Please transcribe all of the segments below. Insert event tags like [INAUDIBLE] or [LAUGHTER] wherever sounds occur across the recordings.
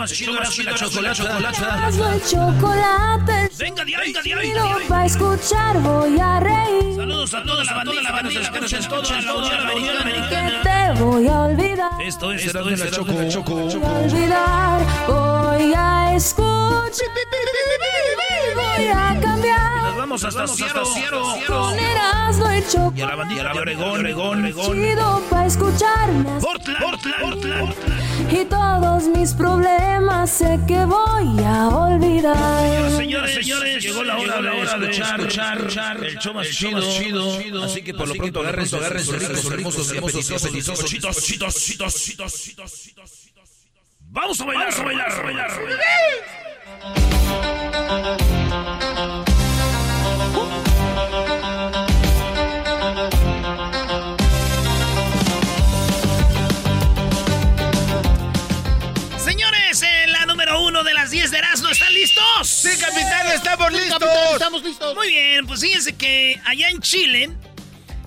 más chido. Hazlo el chocolate. Venga, diario, venga, diario, Si lo diario. va a escuchar, voy a reír. Saludos a toda la bandilla que nos escucha en toda la Unión Que Americana. te voy a olvidar. Esto es y la Choco. Voy a olvidar. Voy a escuchar. Voy a cambiar. Nos vamos hasta Ciero, Con Erasmo y Y a chocolate. la bandilla de Oregón, Oregón, Oregón. Chido pa' escucharme. Portland, Portland, Portland. Y todos mis problemas sé que voy a olvidar. Señores, señores, llegó la hora de escuchar, escuchar el show más chido. Así que por lo pronto agárrense, agárrense, ricos, hermosos y apetitosos, apetitosos, chitos, chitos, chitos, chitos, chitos, chitos. Vamos a bailar, vamos a bailar, a bailar. Señores, la número uno de las 10 de Erasmo, ¿están listos? Sí, capitán, estamos listos. estamos listos. Muy bien, pues fíjense que allá en Chile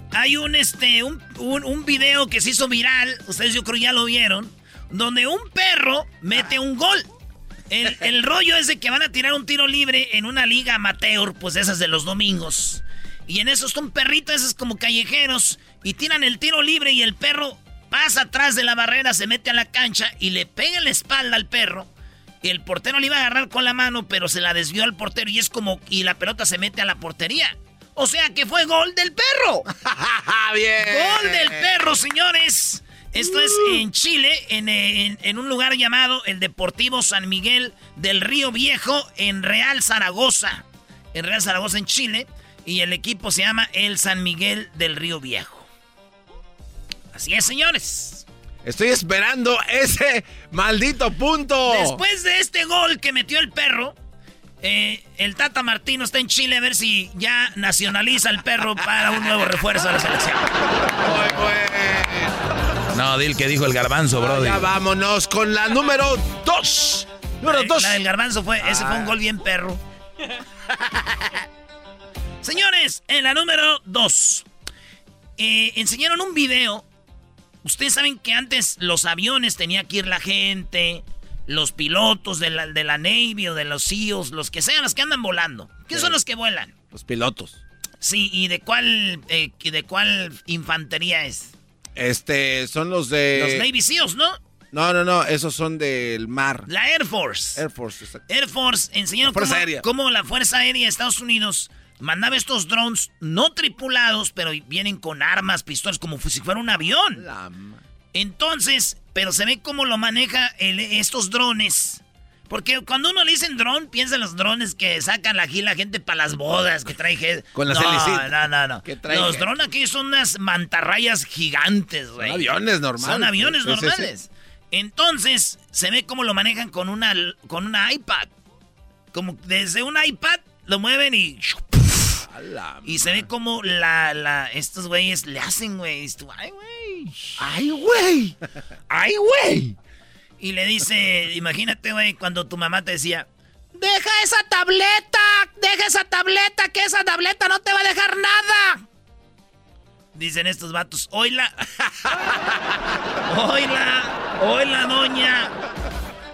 hay un este un, un, un video que se hizo viral, ustedes yo creo ya lo vieron, donde un perro mete un gol. El, el rollo es de que van a tirar un tiro libre en una liga amateur, pues esas de los domingos. Y en eso está un perrito, esos como callejeros, y tiran el tiro libre y el perro pasa atrás de la barrera, se mete a la cancha y le pega en la espalda al perro. Y el portero le iba a agarrar con la mano, pero se la desvió al portero y es como. Y la pelota se mete a la portería. O sea que fue gol del perro. [LAUGHS] Bien. Gol del perro, señores. Esto es en Chile, en, en- en un lugar llamado el Deportivo San Miguel del Río Viejo, en Real Zaragoza. En Real Zaragoza, en Chile. Y el equipo se llama el San Miguel del Río Viejo. Así es, señores. Estoy esperando ese maldito punto. Después de este gol que metió el perro, eh, el Tata Martino está en Chile a ver si ya nacionaliza el perro para un nuevo refuerzo de la selección. Muy bueno. No, dile que dijo el garbanzo, brother. Ya vámonos con la número dos. Número La- dos. La del garbanzo fue, ese fue un gol bien perro. [LAUGHS] Señores, en la número 2. enseñaron un video. Ustedes saben que antes los aviones tenía que ir la gente, los pilotos de la, de la Navy o de los SEALs, los que sean, los que andan volando. ¿Qué son los que vuelan? Los pilotos. Sí, ¿y de cuál, eh, y de cuál infantería es? Este, son los de... Los Navy SEALs, ¿no? No, no, no, esos son del mar. La Air Force. Air Force, exacto. Air Force enseñaron La Fuerza cómo, Aérea. cómo la Fuerza Aérea de Estados Unidos mandaba estos drones no tripulados, pero vienen con armas, pistolas, como si fuera un avión. La Entonces, pero se ve cómo lo maneja el- estos drones. Porque cuando uno le dicen dron, piensa en los drones que sacan aquí la gente para las bodas, que trae. Con las no. No, no, no. Los drones aquí son unas mantarrayas gigantes, güey. Son aviones normales. Son aviones Sí, sí, sí. normales. Entonces, se ve cómo lo manejan con una, con una iPad. Como desde un iPad lo mueven y. La Y se ve como la, la, estos güeyes le hacen, güey. Ay, güey. ¡Ay, güey! [LAUGHS] ¡Ay, güey! Y le dice, imagínate, güey, cuando tu mamá te decía, deja esa tableta, deja esa tableta, que esa tableta no te va a dejar nada. Dicen estos vatos, oíla. Hola, [LAUGHS] hola, doña.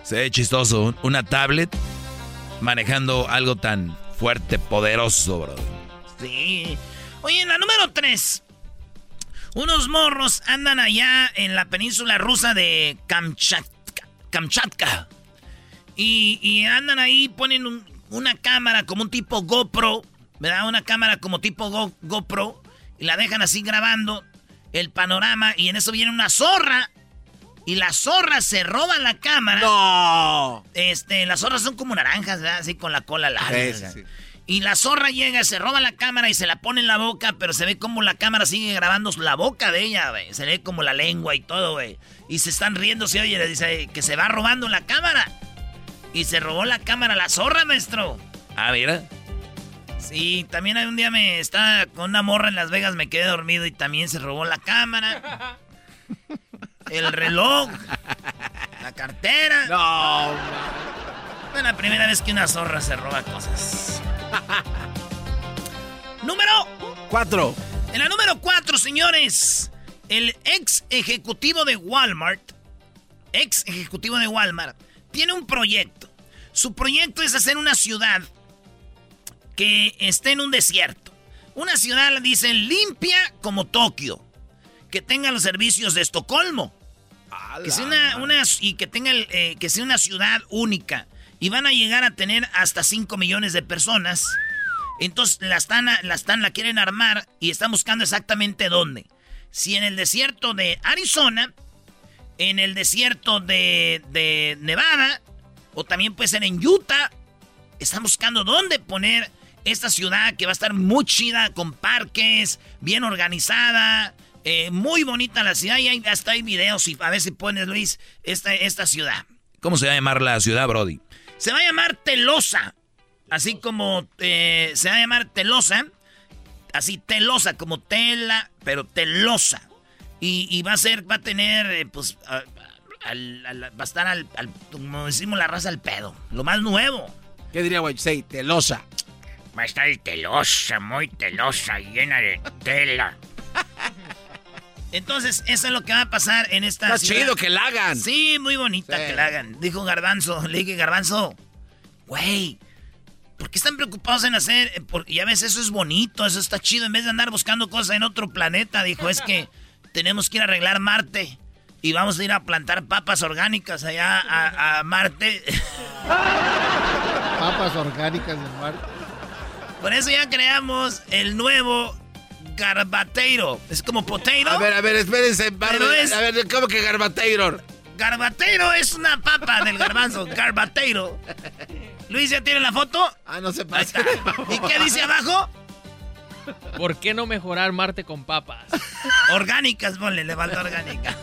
Se ve chistoso. Una tablet manejando algo tan fuerte, poderoso, bro. Sí. Oye, en la número 3. Unos morros andan allá en la península rusa de Kamchatka. Kamchatka. Y, andan ahí, ponen una cámara como un tipo GoPro, ¿verdad? Una cámara como tipo GoPro. Y la dejan así grabando el panorama. Y en eso viene una zorra. Y la zorra se roba la cámara. ¡No! Este, las zorras son como naranjas, ¿verdad? Así con la cola larga. Y la zorra llega, se roba la cámara y se la pone en la boca, pero se ve como la cámara sigue grabando la boca de ella, güey. Se ve como la lengua y todo, güey. Y se están riendo, se oye, le dice que se va robando la cámara. Y se robó la cámara la zorra, maestro. Ah, mira. Sí, también hay un día me estaba con una morra en Las Vegas, me quedé dormido y también se robó la cámara. [LAUGHS] El reloj. La cartera. No. Es la primera vez que una zorra se roba cosas. [LAUGHS] número 4. En la número 4, señores, el ex ejecutivo de Walmart, ex ejecutivo de Walmart, tiene un proyecto. Su proyecto es hacer una ciudad que esté en un desierto. Una ciudad, dicen, limpia como Tokio. Que tenga los servicios de Estocolmo. Que sea una, y que tenga eh, que sea una ciudad única. Y van a llegar a tener hasta 5 millones de personas. Entonces la están, la están, la quieren armar y están buscando exactamente dónde. Si en el desierto de Arizona, en el desierto de, de Nevada, o también puede ser en Utah, están buscando dónde poner esta ciudad que va a estar muy chida, con parques, bien organizada, eh, muy bonita la ciudad. Y hasta hay videos, y a ver si pones, Luis, esta, esta ciudad. ¿Cómo se va a llamar la ciudad, Brody? Se va a llamar Telosa. Así como eh, se va a llamar Telosa. Así, Telosa, como tela, pero Telosa. Y, va a ser, va a tener, eh, pues, va a estar al, como decimos la raza, al pedo. Lo más nuevo. ¿Qué diría Say? Telosa. Va a estar telosa, muy telosa, llena de tela. [LAUGHS] Entonces, eso es lo que va a pasar en esta Está chido que la hagan. Sí, muy bonita que la hagan. Dijo Garbanzo, le dije, Garbanzo, güey, ¿por qué están preocupados en hacer? Eh, porque ya ves, eso es bonito, eso está chido. En vez de andar buscando cosas en otro planeta, dijo, es que [LAUGHS] tenemos que ir a arreglar Marte. Y vamos a ir a plantar papas orgánicas allá a, a Marte. [LAUGHS] [LAUGHS] Papas orgánicas de Marte. Por eso ya creamos el nuevo garbateiro. Es como potato. A ver, a ver, espérense. A ver, ¿cómo que garbateiro? Garbateiro es una papa del garbanzo. garbateiro. Luis, ¿ya tiene la foto? Ah, no se pasa. ¿Y qué dice abajo? ¿Por qué no mejorar Marte con papas? Orgánicas, ponle, le falta orgánicas.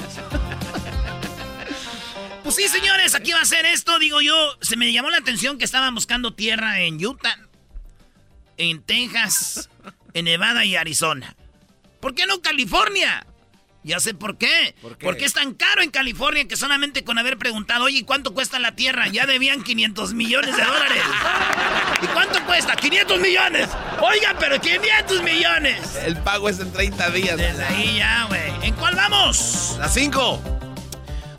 Pues sí, señores, aquí va a ser esto. Digo yo, se me llamó la atención que estaban buscando tierra en Utah, en Texas, en Nevada y Arizona. ¿Por qué no California? Ya sé por qué. por qué. Porque es tan caro en California que solamente con haber preguntado, oye, ¿cuánto cuesta la tierra? Ya debían 500 millones de dólares. ¿Y cuánto cuesta? 500 millones. Oiga, pero 500 millones. El pago es en 30 días. Desde ahí ya, güey. ¿En cuál vamos? La 5.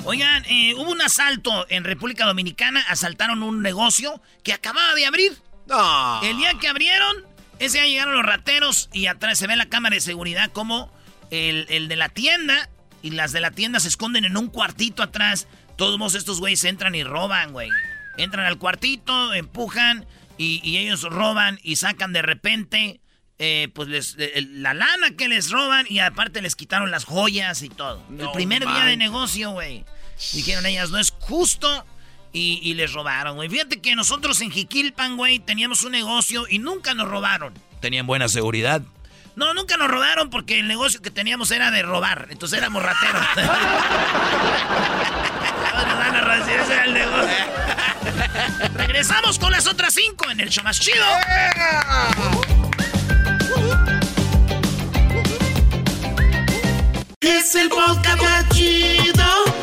Oigan, eh, hubo un asalto en República Dominicana. Asaltaron un negocio que acababa de abrir. No. El día que abrieron, ese día llegaron los rateros y atrás se ve la cámara de seguridad como el, de la tienda y las de la tienda se esconden en un cuartito atrás. Todos estos güeyes entran y roban, güey. Entran al cuartito, empujan y, ellos roban y sacan de repente eh, pues les, la lana que les roban y aparte les quitaron las joyas y todo. el primer día de negocio, güey. Dijeron ellas, no es justo y, les robaron, güey. Fíjate que nosotros en Jiquilpan, güey, teníamos un negocio y nunca nos robaron. Tenían buena seguridad. No, nunca nos robaron porque el negocio que teníamos era de robar. Entonces éramos rateros. ese era el negocio. Regresamos con las otras cinco en el show más chido. Es el podcast más chido.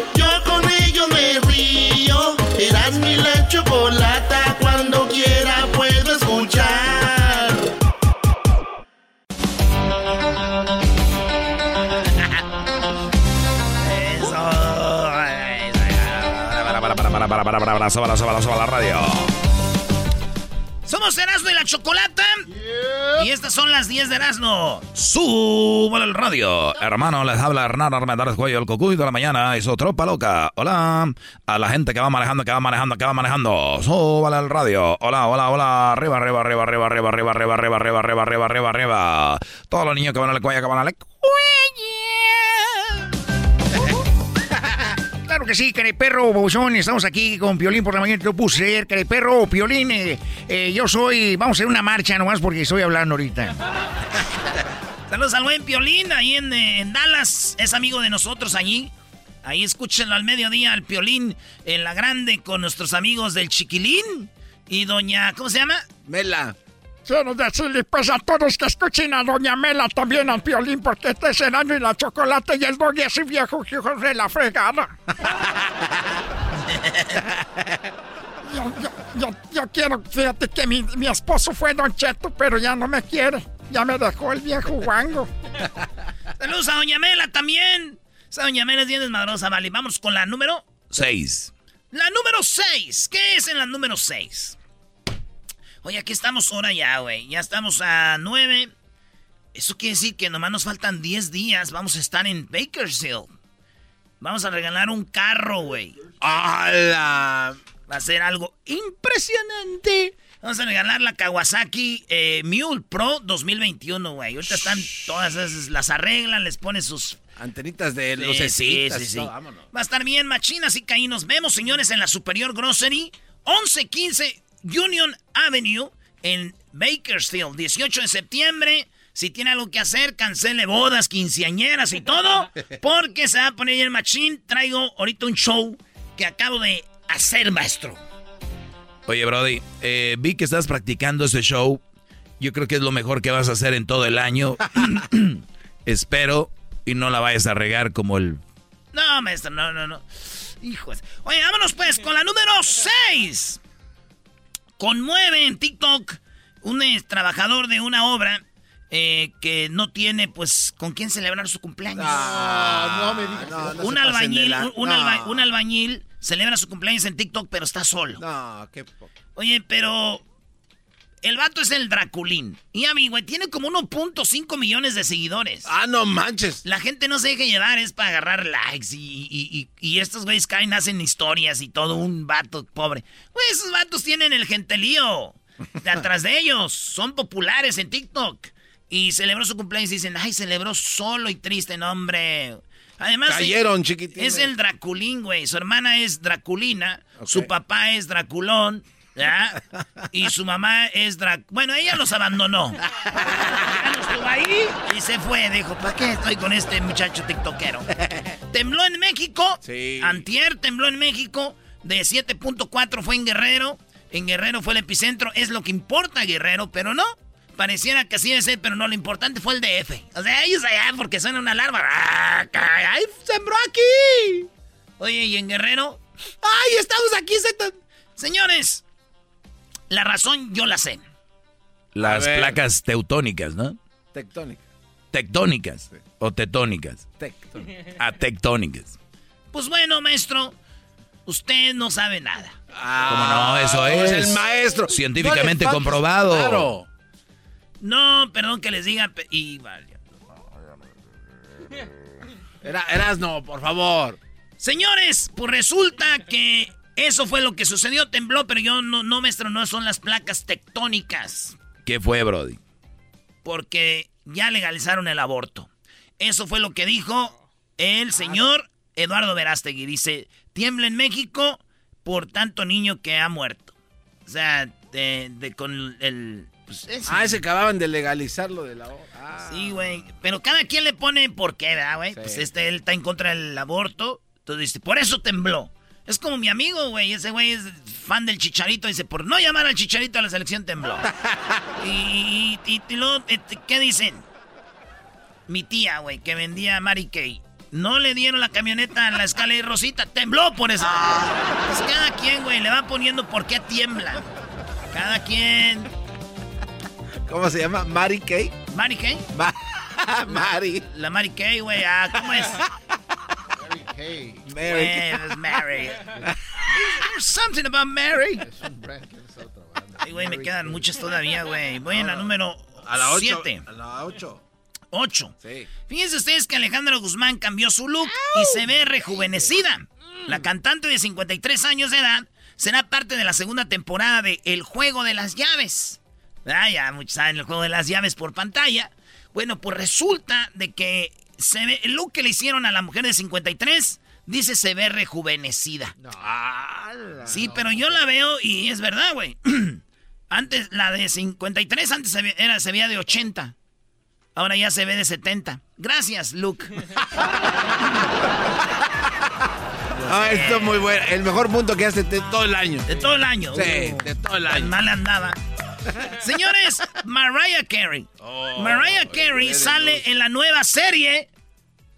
Para, para, para, para, súbala, súbala, súbala la radio. Somos Erasmo y la Chocolata. Y estas son las 10 de Erasmo. Súbala el radio. Hermano, les habla Hernán Armendariz Cuello, el cocuy de la mañana y su tropa loca. Hola. A la gente que va manejando, que va manejando, que va manejando. Súbala el radio. Hola, hola, hola. Arriba, arriba, arriba, arriba, arriba, arriba, arriba, arriba, arriba, arriba, arriba, arriba, arriba. Todos los niños que van a la cuella, que van a la Claro que sí, careperro, bobuzón. Estamos aquí con Piolín por la mañana. Te lo puse ayer, careperro, Piolín. eh, eh, yo soy. Vamos a hacer una marcha nomás porque estoy hablando ahorita. [LAUGHS] Saludos al buen Piolín ahí en, eh, en Dallas. Es amigo de nosotros allí. Ahí escúchenlo al mediodía, al Piolín en la grande con nuestros amigos del Chiquilín. Y doña, ¿cómo se llama? Mela. Quiero decirle pues a todos que escuchen a Doña Mela también al Piolín porque este es el año y la chocolate y el doggy ese viejo hijo de la fregada. [LAUGHS] Yo, yo, yo, yo quiero, fíjate que mi, mi esposo fue Don Cheto, pero ya no me quiere. Ya me dejó el viejo guango. [LAUGHS] Saludos a doña Mela también. Esa doña Mela es bien desmadrosa, vale. Vamos con la número... Seis. La número 6. ¿Qué es en la número 6? Oye, aquí estamos ahora ya, güey. Ya estamos a 9. Eso quiere decir que nomás nos faltan 10 días. Vamos a estar en Bakersfield. Vamos a regalar un carro, güey. ¡Hala! Va a ser algo impresionante. Vamos a regalar la Kawasaki eh, Mule Pro 2021, güey. Ahorita están todas esas, las arreglan, les ponen sus... Antenitas de Sí, lucecitas sí, y sí, todo, sí. Va a estar bien, machina, así que ahí nos vemos, señores, en la Superior Grocery, 1115 Union Avenue, en Bakersfield, 18 de septiembre. Si tiene algo que hacer, cancele bodas, quinceañeras y todo, [LAUGHS] porque se va a poner el machín. Traigo ahorita un show que acabo de hacer, maestro. Oye, Brody, eh, vi que estás practicando ese show. Yo creo que es lo mejor que vas a hacer en todo el año. [LAUGHS] [CLEARS THROAT] Espero y no la vayas a regar como el... No, maestro, no, no, no. Hijos. Oye, vámonos pues con la número 6. Conmueve en TikTok un trabajador de una obra eh, que no tiene, pues, con quién celebrar su cumpleaños. Ah, no me digas. No, no un albañil, la- un, un no. alba- un albañil celebra su cumpleaños en TikTok, pero está solo. No, qué poco. Oye, pero el vato es el Draculín. Y a mí, güey, tiene como 1.5 millones de seguidores. Ah, no manches. La gente no se deja llevar, es para agarrar likes y, y- y- y estos güeyes caen, hacen historias y todo, un vato pobre. Güey, esos vatos tienen el gentelío de atrás de ellos, son populares en TikTok. Y celebró su cumpleaños y dicen, ay, celebró solo y triste, no, hombre. Además, Cayeron, chiquitines. Es el Draculín, güey. Su hermana es Draculina, su papá es Draculón, ¿ya? Y su mamá es Drac... Bueno, ella los abandonó. Ya no estuvo ahí y se fue. Dijo, ¿para qué estoy con este muchacho tiktokero? Tembló en México. Sí. Antier tembló en México. De 7.4 fue en Guerrero. En Guerrero fue el epicentro. Es lo que importa, Guerrero, pero no. Pareciera que así ser, pero no. Lo importante fue el DF. O sea, ellos allá porque suena una alarma. ¡Ah! ¡Ay, sembró aquí! Oye, ¿y en Guerrero? ¡Ay, estamos aquí! se- Señores, la razón yo la sé. Las placas teutónicas, ¿no? Tectónica. Tectónicas o tetónicas. Tectónica. A tectónicas. Pues bueno, maestro, usted no sabe nada. ¿Cómo no? Eso es. el maestro. Científicamente No comprobado. Claro. No, perdón que les diga. Y vale. Era, eras no, por favor. Señores, pues resulta que eso fue lo que sucedió. Tembló, pero yo no, no maestro, no son las placas tectónicas. ¿Qué fue, Brody? Porque ya legalizaron el aborto. Eso fue lo que dijo el señor Eduardo Verástegui. Dice, tiembla en México por tanto niño que ha muerto. O sea, de, de- con el... pues, ese- Ah, ese acababan de legalizar lo de la hora. Ah. Sí, güey. Pero cada quien le pone por qué, ¿verdad, güey? Sí. Pues este, él está en contra del aborto. Entonces dice, por eso tembló. Es como mi amigo, güey. Ese güey es fan del chicharito. Dice, por no llamar al chicharito a la selección tembló. [LAUGHS] y, y, y- y luego, este, ¿qué dicen? Mi tía, güey, que vendía Mary Kay. No le dieron la camioneta a la escala de Rosita. Tembló por eso. Pues cada quien, güey, le va poniendo por qué tiembla. Cada quien. ¿Cómo se llama? Mary Kay. ¿Mary Kay? Ma- [LAUGHS] Mary. La Mary Kay, güey. Ah, ¿cómo es? Mary. Pues, Mary. [LAUGHS] There's something about Mary. Ay, güey, me quedan muchas todavía, güey. Voy en la número A la 8. 7. A la 8. 8. Sí. Fíjense ustedes que Alejandra Guzmán cambió su look y se ve rejuvenecida. La cantante de 53 años de edad será parte de la segunda temporada de El Juego de las Llaves. Ah, ya muchos saben el Juego de las Llaves por pantalla. Bueno, pues resulta de que se ve, el look que le hicieron a la mujer de 53 dice se ve rejuvenecida. Sí, pero yo la veo y es verdad, güey. [CLEARS THROAT] Antes, la de 53 antes se, ve- era, se veía de 80. Ahora ya se ve de 70. Gracias, Luke. [LAUGHS] [LAUGHS] Ah, esto es muy bueno. El mejor punto que hace de todo el año. De todo el año. Sí, de todo el año. mal andaba. [LAUGHS] Señores, Mariah Carey. Oh, Mariah Carey sale en la nueva serie.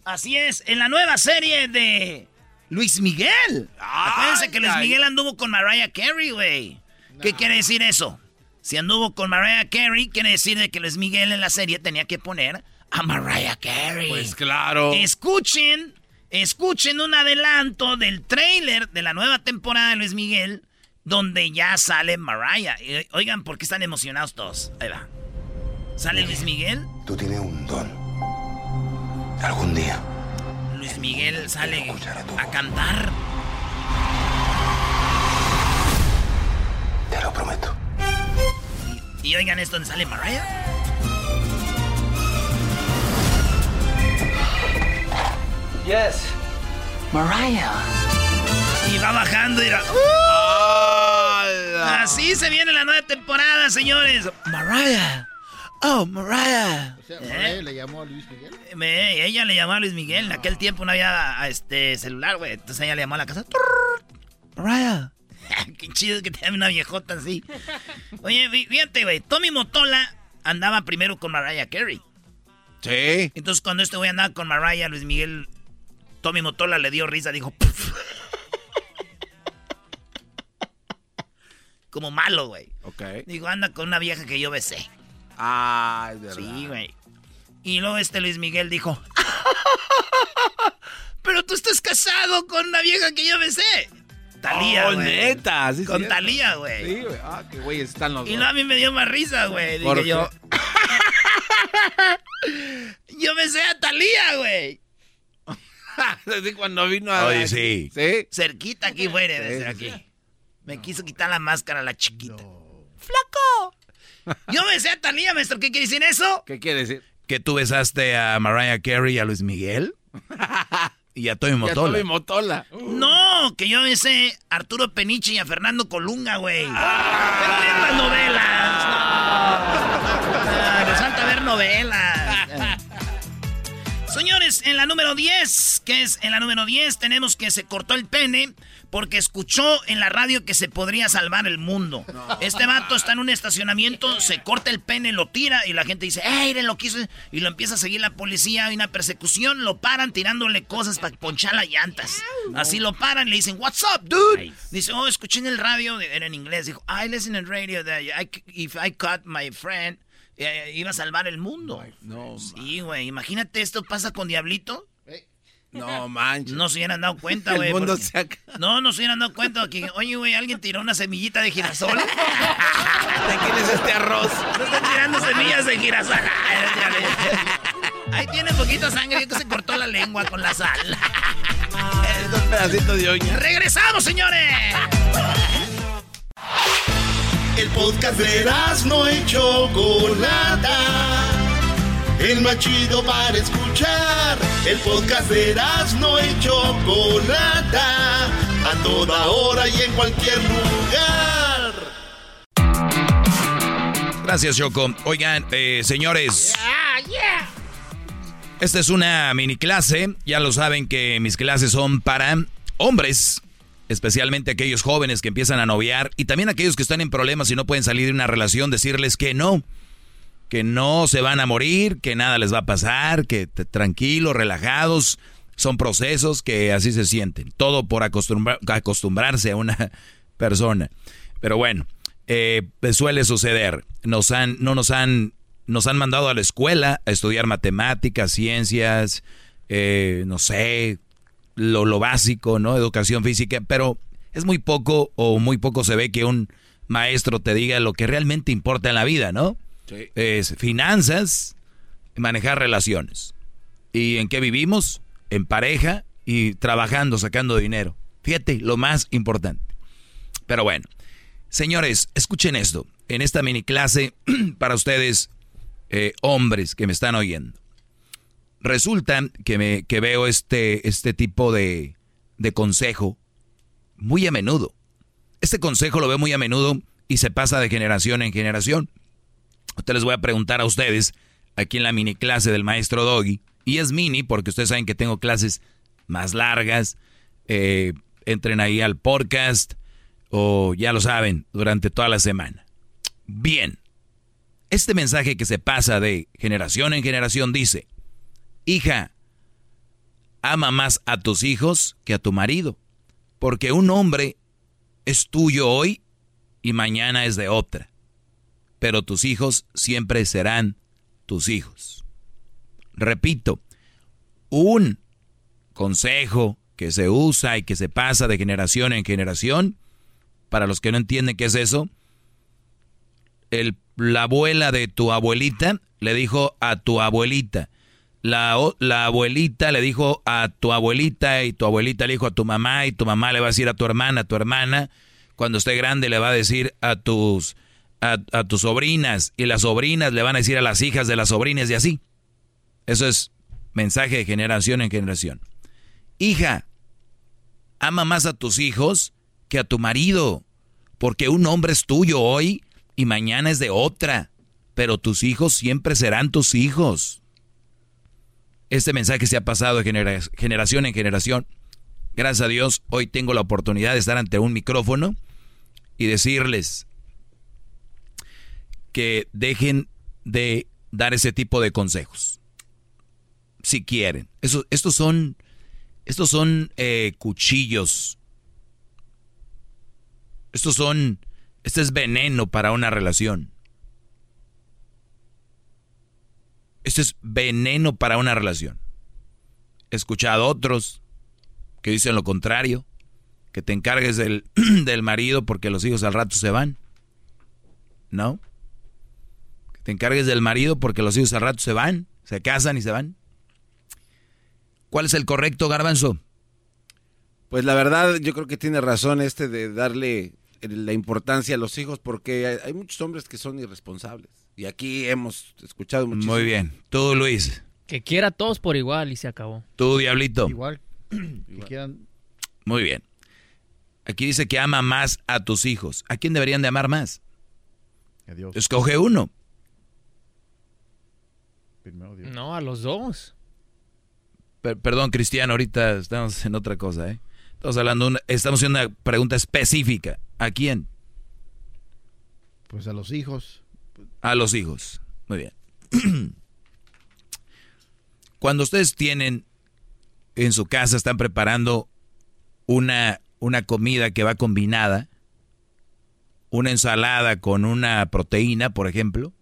Así es, en la nueva serie de Luis Miguel. Acuérdense que Luis. Miguel anduvo con Mariah Carey, güey. ¿Qué quiere decir eso? Si anduvo con Mariah Carey, quiere decir de que Luis Miguel en la serie tenía que poner a Mariah Carey. Pues claro. Escuchen, escuchen un adelanto del trailer de la nueva temporada de Luis Miguel, donde ya sale Mariah. Oigan, ¿por qué están emocionados todos? Ahí va. ¿Sale Luis Miguel? Tú tienes un don. Algún día. Luis Miguel sale a cantar. Te lo prometo. Y oigan esto donde sale Mariah. Yes. Mariah. Y va bajando y... era- Así se viene la nueva temporada, señores. Mariah. Oh, Mariah. ¿Eh? ¿Le llamó a Luis Miguel? Me- ella le llamó a Luis Miguel. En aquel tiempo no había este celular, güey. Entonces ella le llamó a la casa. Mariah. [LAUGHS] Qué chido que te llame una viejota así. Oye, fí- fíjate, güey. Tommy Motola andaba primero con Mariah Carey. Sí. Entonces cuando este güey andaba con Mariah, Luis Miguel, Tommy Motola le dio risa. Dijo... "Puf". [LAUGHS] Como malo, güey. Ok. Digo, anda con una vieja que yo besé. Ah, es verdad. Sí, güey. Y luego este Luis Miguel dijo, [LAUGHS] pero tú estás casado con una vieja que yo besé. Talía, Oh, güey. neta. Sí, Con cierto. Talía, güey. Sí, güey. Ah, qué güey están los Y dos. no, a mí me dio más risa, güey. ¿Por Dije yo, [LAUGHS] yo besé a Talía, güey. [LAUGHS] Desde cuando vino a... Oye, sí. Sí. Cerquita aquí fuera, desde Sí, aquí. sí. Me quiso quitar la máscara la chiquita. ¡Flaco! Yo besé a Talía, maestro. ¿Qué quiere decir eso? ¿Qué quiere decir? ¿Que tú besaste a Mariah Carey y a Luis Miguel? [LAUGHS] y a Ya Motola. Tommy Motola. No, que yo besé a Arturo Peniche y a Fernando Colunga, güey. Pero vean las novelas. [LAUGHS] Ah, les falta ver novelas. Señores, en la número 10, que es en la número 10, tenemos que se cortó el pene porque escuchó en la radio que se podría salvar el mundo. Este vato está en un estacionamiento, se corta el pene, lo tira y la gente dice, ¡Ey, lo que hizo! Y lo empieza a seguir la policía, hay una persecución, lo paran tirándole cosas para ponchar las llantas. Así lo paran, le dicen, What's up, dude? Dice, oh, escuché en el radio, era en inglés, dijo, I listen in radio that I, if I cut my friend, eh, iba a salvar el mundo. No, Sí, güey, imagínate esto pasa con Diablito. no manches. No se hubieran dado cuenta, El güey. mundo porque- se No, no se hubieran dado cuenta que, oye, güey, alguien tiró una semillita de girasol. ¿De quién es este arroz? No están tirando semillas de girasol. Ahí tiene poquita sangre, que se cortó la lengua con la sal. Es un pedacito de oña. ¡Regresamos, señores! El podcast de no y Chocolata. El más chido para escuchar. El podcast de no y Chocolata. A toda hora y en cualquier lugar. Gracias, Choco. Oigan, eh, señores. Esta es una mini clase. Ya lo saben que mis clases son para hombres, especialmente aquellos jóvenes que empiezan a noviar y también aquellos que están en problemas y no pueden salir de una relación, decirles que no, que no se van a morir, que nada les va a pasar, que tranquilos, relajados, son procesos que así se sienten. Todo por acostumbra- acostumbrarse a una [LAUGHS] persona. Pero bueno, eh, suele suceder. Nos han, no nos han, nos han mandado a la escuela a estudiar matemáticas, ciencias, eh, no sé, lo, lo básico, ¿no? Educación física, pero Es muy poco o muy poco se ve que un maestro te diga lo que realmente importa en la vida, ¿no? Sí. Es finanzas, manejar relaciones. ¿Y en qué vivimos? En pareja y trabajando, sacando dinero. Fíjate, lo más importante. Pero bueno, señores, escuchen esto. En esta mini clase [CLEARS THROAT] para ustedes, eh, hombres que me están oyendo. Resulta que, me, veo este, este tipo de, de consejo muy a menudo. Este consejo lo veo muy a menudo y se pasa de generación en generación. Usted les voy a preguntar a ustedes aquí en la mini clase del maestro Doggy. Y es mini porque ustedes saben que tengo clases más largas. Eh, entren ahí al podcast o ya lo saben, durante toda la semana. Bien, este mensaje que se pasa de generación en generación dice, hija, ama más a tus hijos que a tu marido, porque un hombre es tuyo hoy y mañana es de otra, pero tus hijos siempre serán tus hijos. Repito, un consejo que se usa y que se pasa de generación en generación, para los que no entienden qué es eso, el, la abuela de tu abuelita le dijo a tu abuelita, la, la, abuelita le dijo a tu abuelita y tu abuelita le dijo a tu mamá y tu mamá le va a decir a tu hermana, a tu hermana, cuando esté grande le va a decir a tus, a, a tus sobrinas y las sobrinas le van a decir a las hijas de las sobrinas y así. Eso es mensaje de generación en generación. Hija, ama más a tus hijos que a tu marido, porque un hombre es tuyo hoy y mañana es de otra, pero tus hijos siempre serán tus hijos. Este mensaje se ha pasado de genera generación en generación. Gracias a Dios, hoy tengo la oportunidad de estar ante un micrófono y decirles que dejen de dar ese tipo de consejos. Si quieren. Eso, estos son, estos son eh, cuchillos. Estos son, este es veneno para una relación. Este es veneno para una relación. He escuchado otros que dicen lo contrario, que te encargues del, [CLEARS THROAT] del marido porque los hijos al rato se van. ¿No? Que te encargues del marido porque los hijos al rato se van, se casan y se van. ¿Cuál es el correcto, garbanzo? Pues la verdad, yo creo que tiene razón este de darle la importancia a los hijos porque hay muchos hombres que son irresponsables. Y aquí hemos escuchado muchísimo. Muy bien. Tú, Luis. Que quiera a todos por igual y se acabó. Tú, Diablito. Igual. [CLEARS THROAT] Que quieran... Muy bien. Aquí dice que ama más a tus hijos. ¿A quién deberían de amar más? A Dios. Escoge uno. Primero Dios. No, a los dos. Per- perdón, Cristiano, ahorita estamos en otra cosa, ¿eh? Estamos hablando, una- estamos haciendo una pregunta específica. ¿A quién? Pues a los hijos. A los hijos. Muy bien. [CLEARS THROAT] Cuando ustedes tienen en su casa, están preparando una, una comida que va combinada, una ensalada con una proteína, por ejemplo,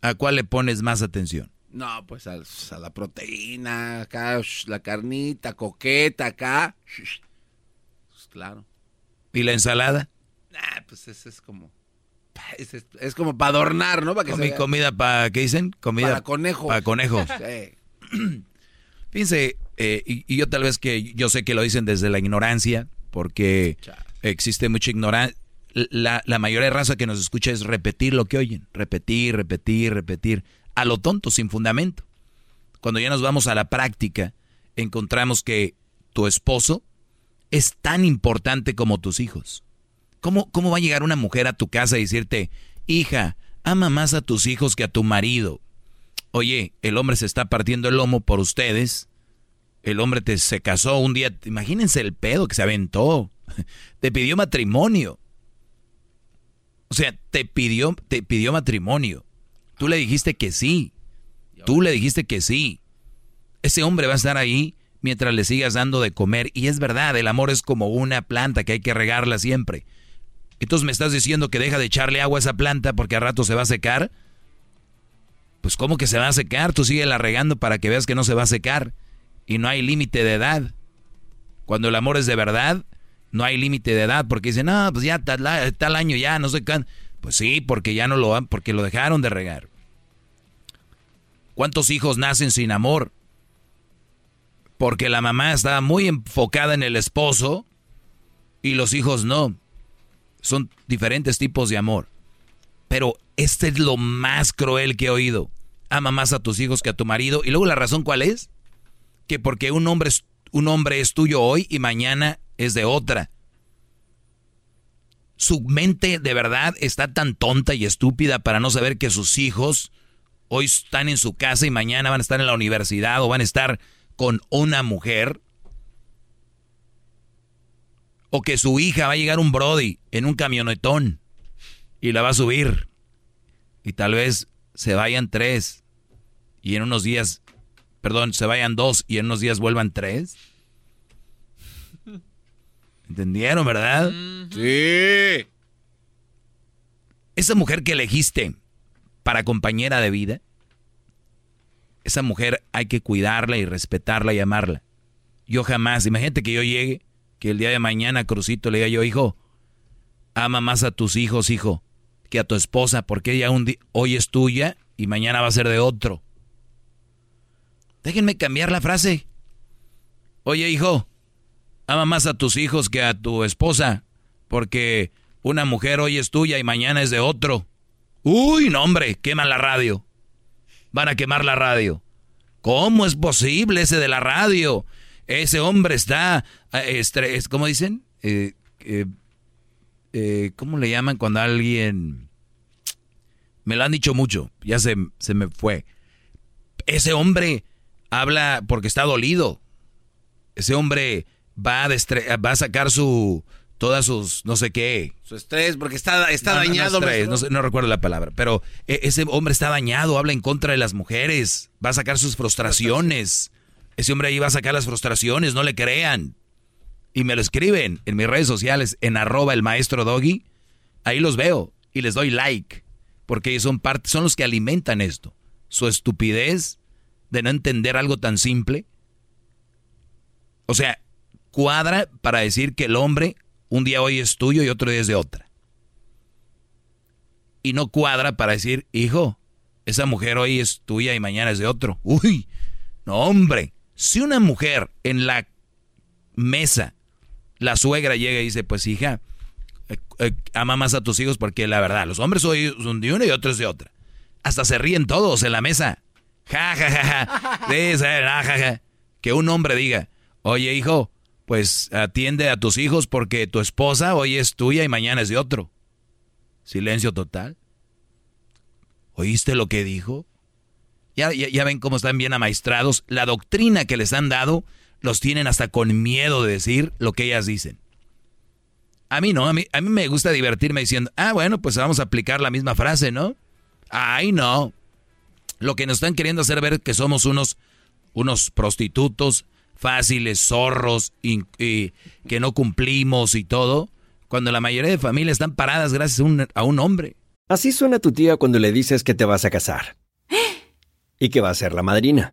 ¿a cuál le pones más atención? No, pues a, a la proteína, acá, la carnita, coqueta, acá. pues claro. ¿Y la ensalada? Nah, pues es, es como. Es, es- es como para adornar, ¿no? Para que Comi- comida para, ¿qué dicen? Comida Para conejos. Para conejos. [LAUGHS] Sí. [CLEARS THROAT] Fíjense, eh, y, y yo tal vez que yo sé que lo dicen desde la ignorancia, porque existe mucha ignorancia. La, la mayoría de raza que nos escucha es repetir lo que oyen, repetir, repetir, repetir, a lo tonto, sin fundamento. Cuando ya nos vamos a la práctica, encontramos que tu esposo es tan importante como tus hijos. ¿Cómo, ¿Cómo va a llegar una mujer a tu casa y decirte, hija, ama más a tus hijos que a tu marido? Oye, el hombre se está partiendo el lomo por ustedes. El hombre te, se casó un día. Imagínense el pedo que se aventó. [LAUGHS] Te pidió matrimonio. O sea, te pidió, te pidió matrimonio. Tú le dijiste que sí. Tú le dijiste que sí. Ese hombre va a estar ahí mientras le sigas dando de comer. Y es verdad, el amor es como una planta que hay que regarla siempre. Entonces me estás diciendo que deja de echarle agua a esa planta porque a rato se va a secar. Pues ¿cómo que se va a secar? Tú sigue la regando para que veas que no se va a secar. Y no hay límite de edad. Cuando el amor es de verdad, no hay límite de edad porque dicen, no, pues ya tal, año ya, no sé qué. Pues sí, porque ya no lo han, porque lo dejaron de regar. ¿Cuántos hijos nacen sin amor? Porque la mamá está muy enfocada en el esposo y los hijos no. Son diferentes tipos de amor. Pero este es lo más cruel que he oído. Ama más a tus hijos que a tu marido. Y luego la razón cuál es? Que porque un hombre es, un hombre es tuyo hoy y mañana es de otra. Su mente de verdad está tan tonta y estúpida para no saber que sus hijos hoy están en su casa y mañana van a estar en la universidad o van a estar con una mujer. O que su hija va a llegar un Brody en un camionetón y la va a subir. Y tal vez se vayan tres y en unos días, perdón, se vayan dos y en unos días vuelvan tres. [LAUGHS] ¿Entendieron, verdad? Sí. Esa mujer que elegiste para compañera de vida, esa mujer hay que cuidarla y respetarla y amarla. Yo jamás, imagínate que yo llegue, que el día de mañana Crucito le diga yo, hijo, ama más a tus hijos, hijo, que a tu esposa, porque ella hoy es tuya y mañana va a ser de otro. Déjenme cambiar la frase. Oye, hijo, ama más a tus hijos que a tu esposa, porque una mujer hoy es tuya y mañana es de otro. Uy, no hombre, queman la radio. Van a quemar la radio. ¿Cómo es posible ese de la radio? Ese hombre está, eh, ¿cómo dicen? Eh, eh, ¿Cómo le llaman cuando alguien... Me lo han dicho mucho, ya se, se me fue. Ese hombre habla porque está dolido. Ese hombre va a, va a sacar su, todas sus, no sé qué. Su estrés, porque está, está dañado. No, recuerdo la palabra, pero e, ese hombre está dañado, habla en contra de las mujeres, va a sacar sus frustraciones. Ese hombre ahí va a sacar las frustraciones, no le crean. Y me lo escriben en mis redes sociales, en arroba el maestro doggy. Ahí los veo y les doy like, porque son parte, son los que alimentan esto. Su estupidez de no entender algo tan simple. O sea, cuadra para decir que el hombre un día hoy es tuyo y otro día es de otra. Y no cuadra para decir, hijo, esa mujer hoy es tuya y mañana es de otro. Uy, no hombre, si una mujer en la mesa, la suegra llega y dice, pues hija, eh, eh, ama más a tus hijos porque la verdad, los hombres son de una y otros de otra. Hasta se ríen todos en la mesa. Ja, ja, ja, ja. ja, ja. Que un hombre diga, oye hijo, pues atiende a tus hijos porque tu esposa hoy es tuya y mañana es de otro. Silencio total. ¿Oíste lo que dijo? Ya, ya, ven cómo están bien amaestrados. La doctrina que les han dado los tienen hasta con miedo de decir lo que ellas dicen. A mí no, a mí, a mí me gusta divertirme diciendo, ah, bueno, pues vamos a aplicar la misma frase, ¿no? Ay, no. Lo que nos están queriendo hacer ver que somos unos, unos prostitutos, fáciles, zorros, y, que no cumplimos y todo, cuando la mayoría de familias están paradas gracias a un, a un hombre. Así suena tu tía cuando le dices que te vas a casar. Y que va a ser la madrina.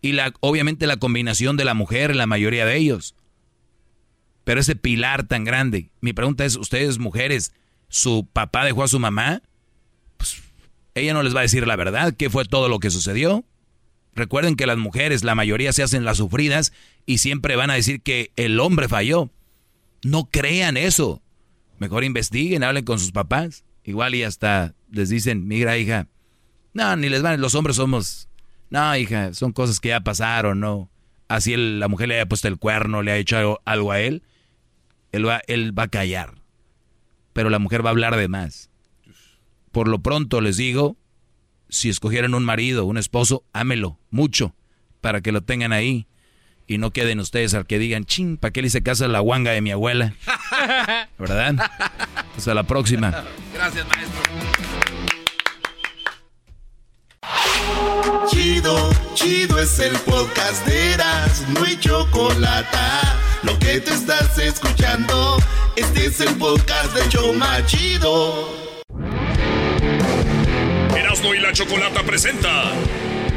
Y la, obviamente la combinación de la mujer, la mayoría de ellos. Pero ese pilar tan grande. Mi pregunta es, ¿ustedes mujeres, su papá dejó a su mamá? Pues ella no les va a decir la verdad, qué fue todo lo que sucedió. Recuerden que las mujeres, la mayoría se hacen las sufridas y siempre van a decir que el hombre falló. No crean eso. Mejor investiguen, hablen con sus papás. Igual y hasta les dicen, mira hija, no, ni les van, los hombres somos, no hija, son cosas que ya pasaron, no. Así la mujer le haya puesto el cuerno, le ha hecho algo, a él, él va, él va a callar. Pero la mujer va a hablar de más. Por lo pronto les digo, si escogieran un marido, un esposo, ámelo mucho para que lo tengan ahí y no queden ustedes al que digan, ching, ¿para qué le hice caso a la guanga de mi abuela? [LAUGHS] ¿Verdad? Hasta la próxima. Gracias, maestro. Chido, chido es el podcast de Eras, no hay chocolate. Lo que te estás escuchando, este es el podcast de Choma Chido. Erasmo y la Chocolata presenta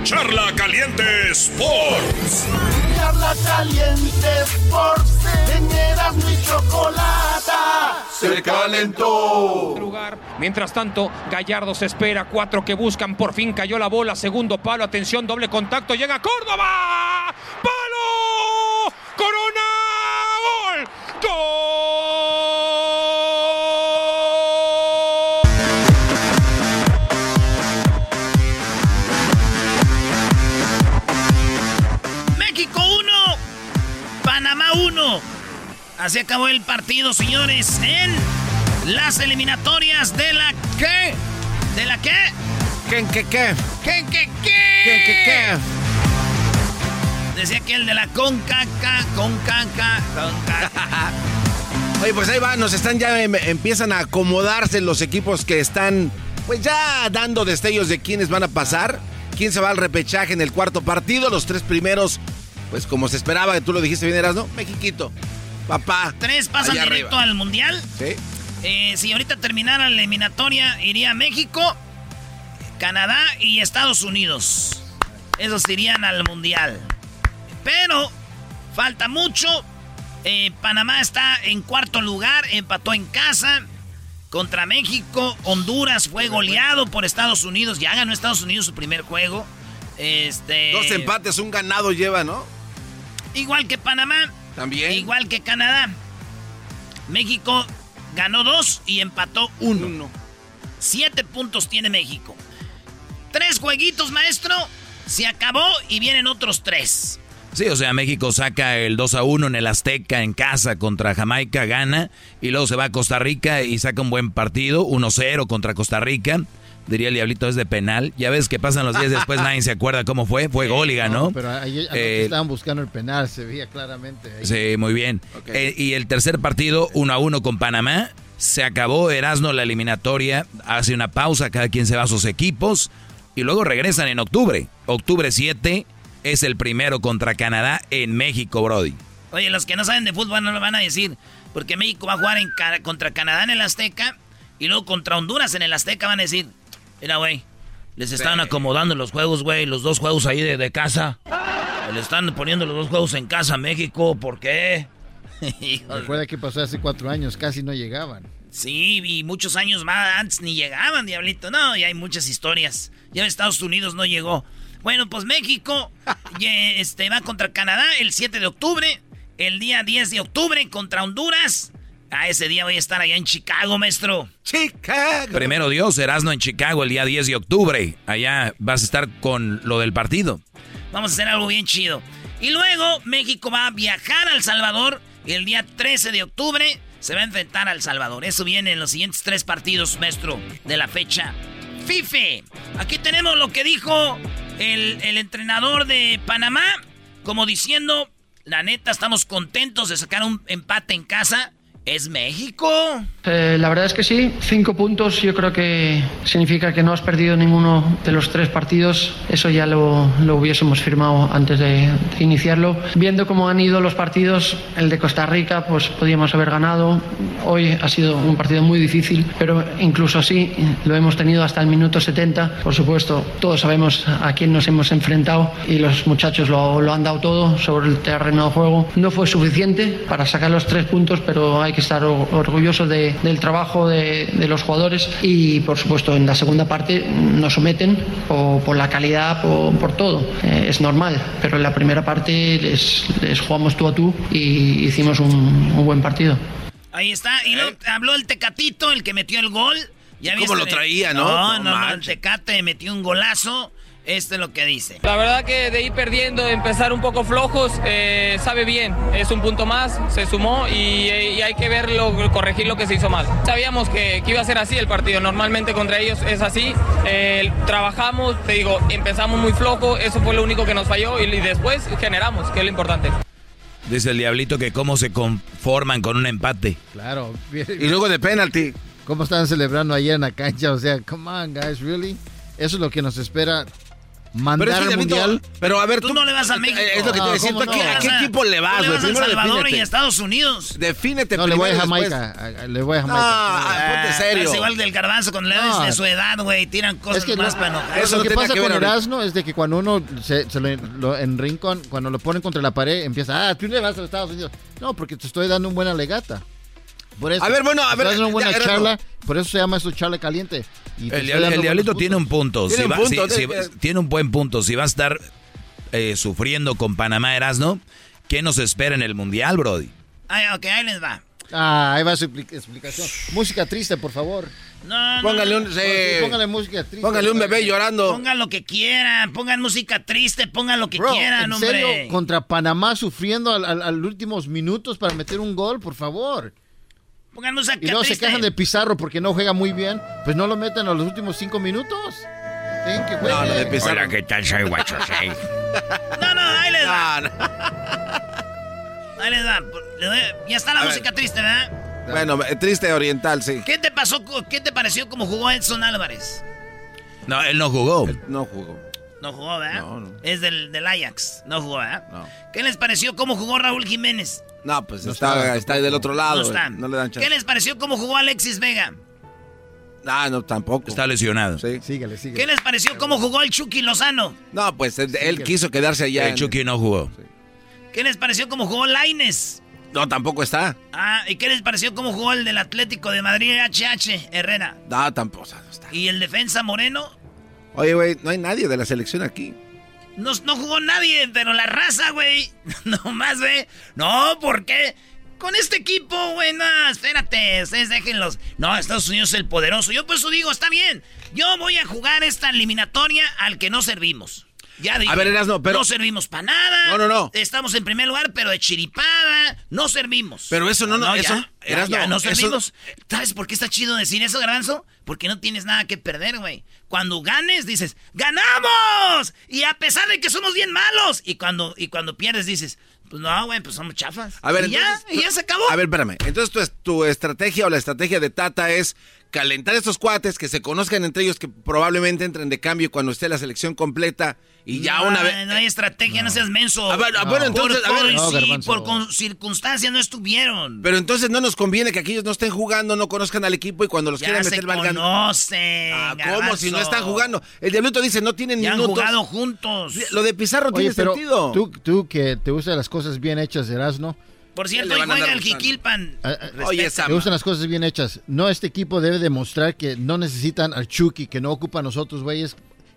Charla Caliente Sports. Charla Caliente Sports. En Erasmo y Chocolata se calentó. Mientras tanto, Gallardo se espera. Cuatro que buscan. Por fin cayó la bola. Segundo palo. Atención, doble contacto. Llega Córdoba. ¡Palo! ¡Corona! Así acabó el partido, señores, en las eliminatorias de la qué? ¿De la qué? ¿Qué, qué, qué? ¿Qué, qué, qué? ¿Qué, qué, qué? Decía que el de la concaca, concaca, concaca. [LAUGHS] Oye, pues ahí va, nos están ya, em- empiezan a acomodarse los equipos que están, pues ya dando destellos de quiénes van a pasar, quién se va al repechaje en el cuarto partido, los tres primeros, pues como se esperaba, que tú lo dijiste bien, eras, ¿no? Mexiquito, papá. Tres pasan directo arriba. al mundial. Sí. Eh, si ahorita terminara la eliminatoria, iría México, Canadá y Estados Unidos. Esos irían al mundial. Pero falta mucho. Eh, Panamá está en cuarto lugar, empató en casa contra México. Honduras fue goleado por Estados Unidos. Ya ganó Estados Unidos su primer juego. Este, Dos empates, un ganado lleva, ¿no? Igual que Panamá. También. Igual que Canadá. México ganó dos y empató uno. Siete puntos tiene México. Tres jueguitos, maestro. Se acabó y vienen otros tres. Sí, o sea, México saca el 2 a 1 en el Azteca en casa contra Jamaica, gana, y luego se va a Costa Rica y saca un buen partido, 1-0 contra Costa Rica. Diría el Diablito, es de penal. Ya ves que pasan los días después, nadie se acuerda cómo fue. Fue gol y ganó. No, pero ahí Eh, estaban buscando el penal, se veía claramente. ahí. Sí, muy bien. Eh, y el tercer partido, 1 a 1 con Panamá. Se acabó Erasmo la eliminatoria. Hace una pausa, cada quien se va a sus equipos. Y luego regresan en octubre. Octubre 7 es el primero contra Canadá en México, Brody. Oye, los que no saben de fútbol no lo van a decir. Porque México va a jugar en contra Canadá en el Azteca. Y luego contra Honduras en el Azteca van a decir. Mira, güey. Les están acomodando los juegos, güey. Los dos juegos ahí de, de casa. Le están poniendo los dos juegos en casa México. ¿Por qué? [LAUGHS] Recuerda que pasó hace cuatro años, casi no llegaban. Sí, y muchos años más antes ni llegaban, diablito. No, y hay muchas historias. Ya Estados Unidos no llegó. Bueno, pues México [LAUGHS] este, va contra Canadá el 7 de octubre. El día 10 de octubre contra Honduras. A ese día voy a estar allá en Chicago, maestro. Chicago. Primero Dios, Erasmo en Chicago el día 10 de octubre. Allá vas a estar con lo del partido. Vamos a hacer algo bien chido. Y luego México va a viajar a El Salvador. Y el día 13 de octubre se va a enfrentar a El Salvador. Eso viene en los siguientes tres partidos, maestro, de la fecha. FIFE. Aquí tenemos lo que dijo el, el entrenador de Panamá, como diciendo, la neta, estamos contentos de sacar un empate en casa. ¿Es México? Eh, la verdad es que sí, cinco puntos yo creo que significa que no has perdido ninguno de los tres partidos. Eso ya lo, lo hubiésemos firmado antes de, de iniciarlo. Viendo cómo han ido los partidos, el de Costa Rica, pues podíamos haber ganado. Hoy ha sido un partido muy difícil, pero incluso así lo hemos tenido hasta el minuto 70. Por supuesto, todos sabemos a quién nos hemos enfrentado y los muchachos lo, lo han dado todo sobre el terreno de juego. No fue suficiente para sacar los tres puntos, pero hay que estar or- orgullosos de- del trabajo de, de los jugadores y por supuesto en la segunda parte nos someten por, por la calidad, por, por todo. Eh, es normal, pero en la primera parte les, les jugamos tú a tú y hicimos un, un buen partido. Ahí está. Y luego habló el Tecatito, el que metió el gol. ¿Ya ¿Cómo viste? lo traía, no? No, No no, no, el. Tecate metió un golazo. Esto es lo que dice. La verdad que de ir perdiendo, empezar un poco flojos, eh, sabe bien. Es un punto más, se sumó y, y hay que verlo, corregir lo que se hizo mal. Sabíamos que, que iba a ser así el partido. Normalmente contra ellos es así. Eh, trabajamos, te digo, empezamos muy flojo. Eso fue lo único que nos falló y, y después generamos, que es lo importante. Dice el diablito que cómo se conforman con un empate. Claro. Y luego de penalti. ¿Cómo están celebrando ayer en la cancha? O sea, come on, guys, really? Eso es lo que nos espera. Mandar Pero es que, al mundial. pero a ver, Tú no le vas a México. Es lo que te No, decía. ¿tú ¿cómo ¿A qué, no? a qué a- equipo le tú vas, le vas a El Primero Salvador y defínete. a Estados Unidos. Defínete No, le voy a y después- Jamaica. a- a- Le voy a Jamaica. Ah, ah, ponte serio. Es igual del garbanzo con la No. de su edad, güey. Tiran cosas Es que más no- para enojar. Eso lo no que pasa que con. Erasmo es de que cuando uno se, se lo, lo- en rincón, cuando lo ponen contra la pared, empieza, ah, tú le vas a los Estados Unidos. No, porque te estoy dando una buena legata. Por eso. A ver, bueno, a ver, dando una buena ya, charla, por eso se llama esto charla caliente. Y El, diablito tiene un punto. Tiene Si un va- punto, si- de- si- tiene un buen punto. Si va a estar eh, sufriendo con Panamá Erasno, ¿qué nos espera en el Mundial, Brody? Ay, ok, ahí les va. Ah, ahí va su expli- explicación. Música triste, por favor. No, no, Póngale no. un, Sí, sí, póngale música triste. póngale un bebé llorando. Pongan lo que quieran, pongan música triste, pongan lo que Bro, quieran, ¿en hombre. serio? Contra Panamá sufriendo al, al- al últimos minutos para meter un gol, por favor. Pongan música Y luego se quejan de Pizarro porque no juega muy bien. Pues no lo metan a los últimos cinco minutos. Dejen que juegue. No, lo de Pizarro. Hola, ¿qué tal? Soy Guacho. [LAUGHS] No, no, ahí les va. Ah, no. Ahí les va. Le doy- Ya está la A música ver. triste, ¿verdad? Bueno, eh, triste oriental, sí. ¿Qué te pasó? ¿Qué te pareció como jugó Edson Álvarez? No, él no jugó. No jugó. No jugó, ¿verdad? No, no. Es del, del Ajax. No jugó, ¿verdad? No. ¿Qué les pareció cómo jugó Raúl Jiménez? No, pues No está, está está, del otro lado. no están. güey. No le dan ¿Qué chance. les pareció cómo jugó Alexis Vega? Ah, no, tampoco. Está lesionado. Sí. Síguele, síguele. ¿Qué les pareció cómo jugó el Chucky Lozano? No, pues él, él quiso quedarse allá. El Chucky no jugó. ¿Qué les pareció cómo jugó Laines? No, tampoco está. Ah, ¿y qué les pareció cómo jugó el del Atlético de Madrid, HH, Herrera? No, tampoco o sea, no está. ¿Y el defensa Moreno? Oye, güey, no hay nadie de la selección aquí. No, no jugó nadie, pero la raza, güey. [LAUGHS] No más, güey. No, ¿por qué? Con este equipo, güey, no, espérate, ustedes déjenlos. No, Estados Unidos es el poderoso. Yo por eso digo, está bien. Yo voy a jugar esta eliminatoria al que no servimos. Ya dije. A ver, Erasmo, pero- No servimos para nada. No, no, no. Estamos en primer lugar, pero de chiripada. No servimos. Pero eso no, no, eso- ya, Erasmo, ya, no eso- servimos. ¿Sabes por qué está chido decir eso, Garbanzo? Porque no tienes nada que perder, güey. Cuando ganes, dices, ¡ganamos! Y a pesar de que somos bien malos. Y cuando, y cuando pierdes, dices, pues no, güey, pues somos chafas. A ver, y ya, y ya se acabó. A ver, espérame. Entonces tu, tu estrategia o la estrategia de Tata es calentar estos cuates, que se conozcan entre ellos, que probablemente entren de cambio cuando esté la selección completa y ya no, una vez... No hay estrategia, no, seas menso. A ver, a ver, entonces, por, a ver. por- No, sí, por con- circunstancias no estuvieron. Pero entonces no nos conviene que aquellos no estén jugando, no conozcan al equipo y cuando los ya quieran se meter valgan... conocen. Ah, ¿Cómo? Garbanzo. Si no están jugando. El Diablito dice, no tienen Ya han jugado juntos. Lo de Pizarro Oye, tiene pero sentido. tú, tú que te gustan las cosas bien hechas, Erasno. Por cierto, hoy juega el. Jiquilpan. Ah, ah, Oye, Sama. gustan las cosas bien hechas. No, este equipo debe demostrar que no necesitan al Chucky, que no ocupa a nosotros, güeyes.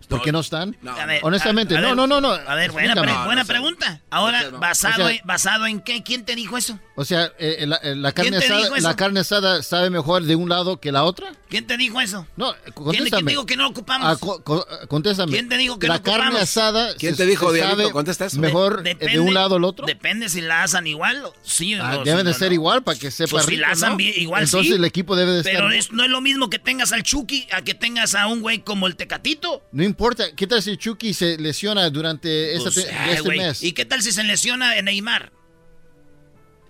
¿Por qué no están? A ver, Honestamente, a- a no, ver, no, no, no. A ver, buena, pre- buena pregunta. Ahora, basado, O sea- en, ¿basado en qué? ¿Quién te dijo eso? O sea, eh, la, eh, la carne ¿Quién te asada, dijo eso? la carne asada sabe mejor de un lado que la otra. ¿Quién te dijo eso? No, ¿Quién, contéstame. quién dijo que no ocupamos? Ah, co- co- contéstame. ¿Quién te dijo que la no carne ocupamos? asada ¿Quién te dijo, se sabe Contesta eso. Mejor De- eh, de, depende- un lado al otro. Depende si la asan igual. o- Sí, Ah, o deben si de no, ser no. igual para que sepa Pues si la asan ¿no? bien, igual Entonces sí. el equipo debe de estar... Pero es- no es lo mismo que tengas al Chucky a que tengas a un güey como el Tecatito. No importa, ¿qué tal si Chucky se lesiona durante Pues, ay, este mes? ¿Y qué tal si se lesiona Neymar?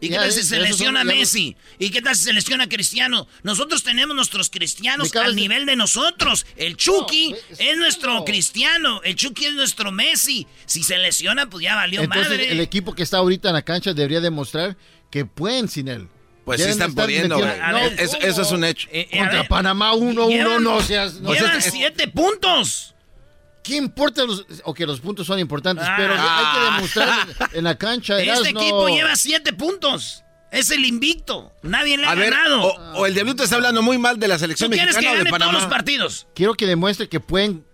¿Y qué tal si se son- lesiona Messi? ¿Y qué tal si se lesiona Cristiano? Nosotros tenemos nuestros cristianos al de- nivel de nosotros. El Chucky No, es nuestro no. cristiano. El Chucky es nuestro Messi. Si se lesiona, pues ya valió Entonces madre. el equipo que está ahorita en la cancha debería demostrar que pueden sin él. Pues sí están pudiendo, güey. No, Eso, es un hecho. Eh, eh, contra ver, Panamá 1-1, llevan- no seas... No llevan siete puntos. ¿Qué importa? Los, ok, los puntos son importantes, Ah. pero hay que demostrar en, [LAUGHS] la cancha. Este Erasno. equipo lleva siete puntos. Es el invicto. Nadie le ha A ver, ganado. o, o el Diablito está hablando muy mal de la ¿Tú selección quieres que mexicana o de gane todos los partidos? Quiero que demuestre que pueden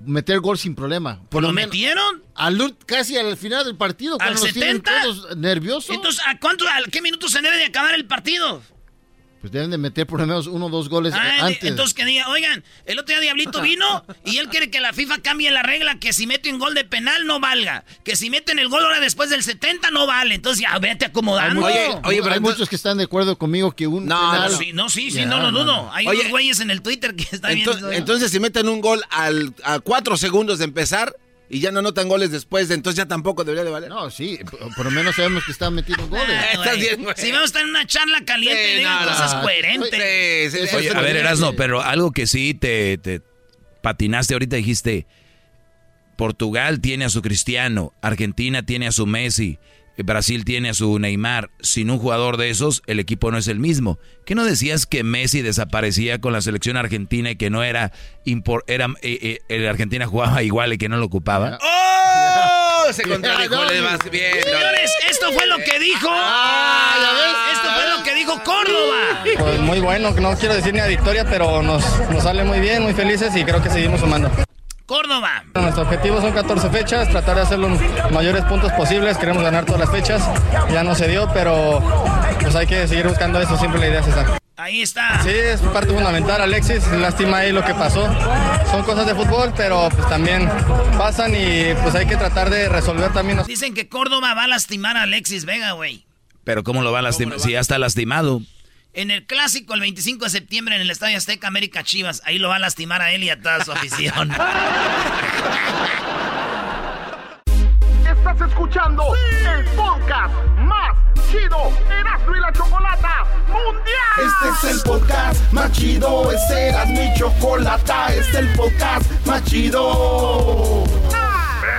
meter gol sin problema. Por ¿Lo lo menos metieron? al casi al final del partido, ¿Al cuando los tienen 70? todos nerviosos. Entonces, ¿a cuánto, a qué minutos se debe de acabar el partido? Pues deben de meter por lo menos uno o dos goles Ah, antes. entonces que diga, oigan, el otro día Diablito [LAUGHS] vino y él quiere que la FIFA cambie la regla que si mete un gol de penal no valga, que si meten el gol ahora después del 70 no vale. Entonces ya vete hay, acomodando. Oye, oye, pero hay entonces- muchos que están de acuerdo conmigo que un No, penal- No, sí, no, sí, sí, Ya, no lo no, dudo. no. Hay Oye, unos güeyes en el Twitter que están Ento- viendo. entonces, si meten un gol al, a cuatro segundos de empezar y ya no anotan goles después, de, entonces ya tampoco debería de valer. No, sí, por, lo menos sabemos que están metiendo goles. [LAUGHS] Ah, Estás güey. bien, güey. Si vamos a estar en una charla caliente, Sí, digan no, no. cosas Ah, coherentes. Sí, sí, Eso Oye, eso a ver, no- Erasno, pero algo que sí te, te patinaste ahorita dijiste, Portugal tiene a su Cristiano, Argentina tiene a su Messi, Brasil tiene a su Neymar. Sin un jugador de esos, el equipo no es el mismo. ¿Qué no decías que Messi desaparecía con la selección argentina y que no era, impor- era eh, eh, el Argentina jugaba igual y que no lo ocupaba? [LAUGHS] ¡Oh! Se [LAUGHS] contradijo, le vas bien. no. Señores, esto fue lo que dijo. Ah, Esto fue lo que dijo Córdoba. Pues muy bueno, no quiero decir ni a victoria, pero nos, nos sale muy bien, muy felices y creo que seguimos sumando. Córdoba. Nuestro objetivo son 14 fechas, tratar de hacer los mayores puntos posibles, queremos ganar todas las fechas, ya no se dio, pero pues hay que seguir buscando eso, siempre la idea es esa. Ahí está. Sí, es parte fundamental, Alexis, lástima ahí lo que pasó, son cosas de fútbol, pero pues también pasan y pues hay que tratar de resolver también. los- Dicen que Córdoba va a lastimar a Alexis Vega, güey. Pero ¿cómo lo va a lastimar? Si ya está lastimado. En el clásico, el 25 de septiembre, en el Estadio Azteca América Chivas. Ahí lo va a lastimar a él y a toda su afición. Estás escuchando el podcast más chido Erasmo y la Chocolata Mundial. Este es el podcast más chido, este era mi chocolata, este es el podcast más chido.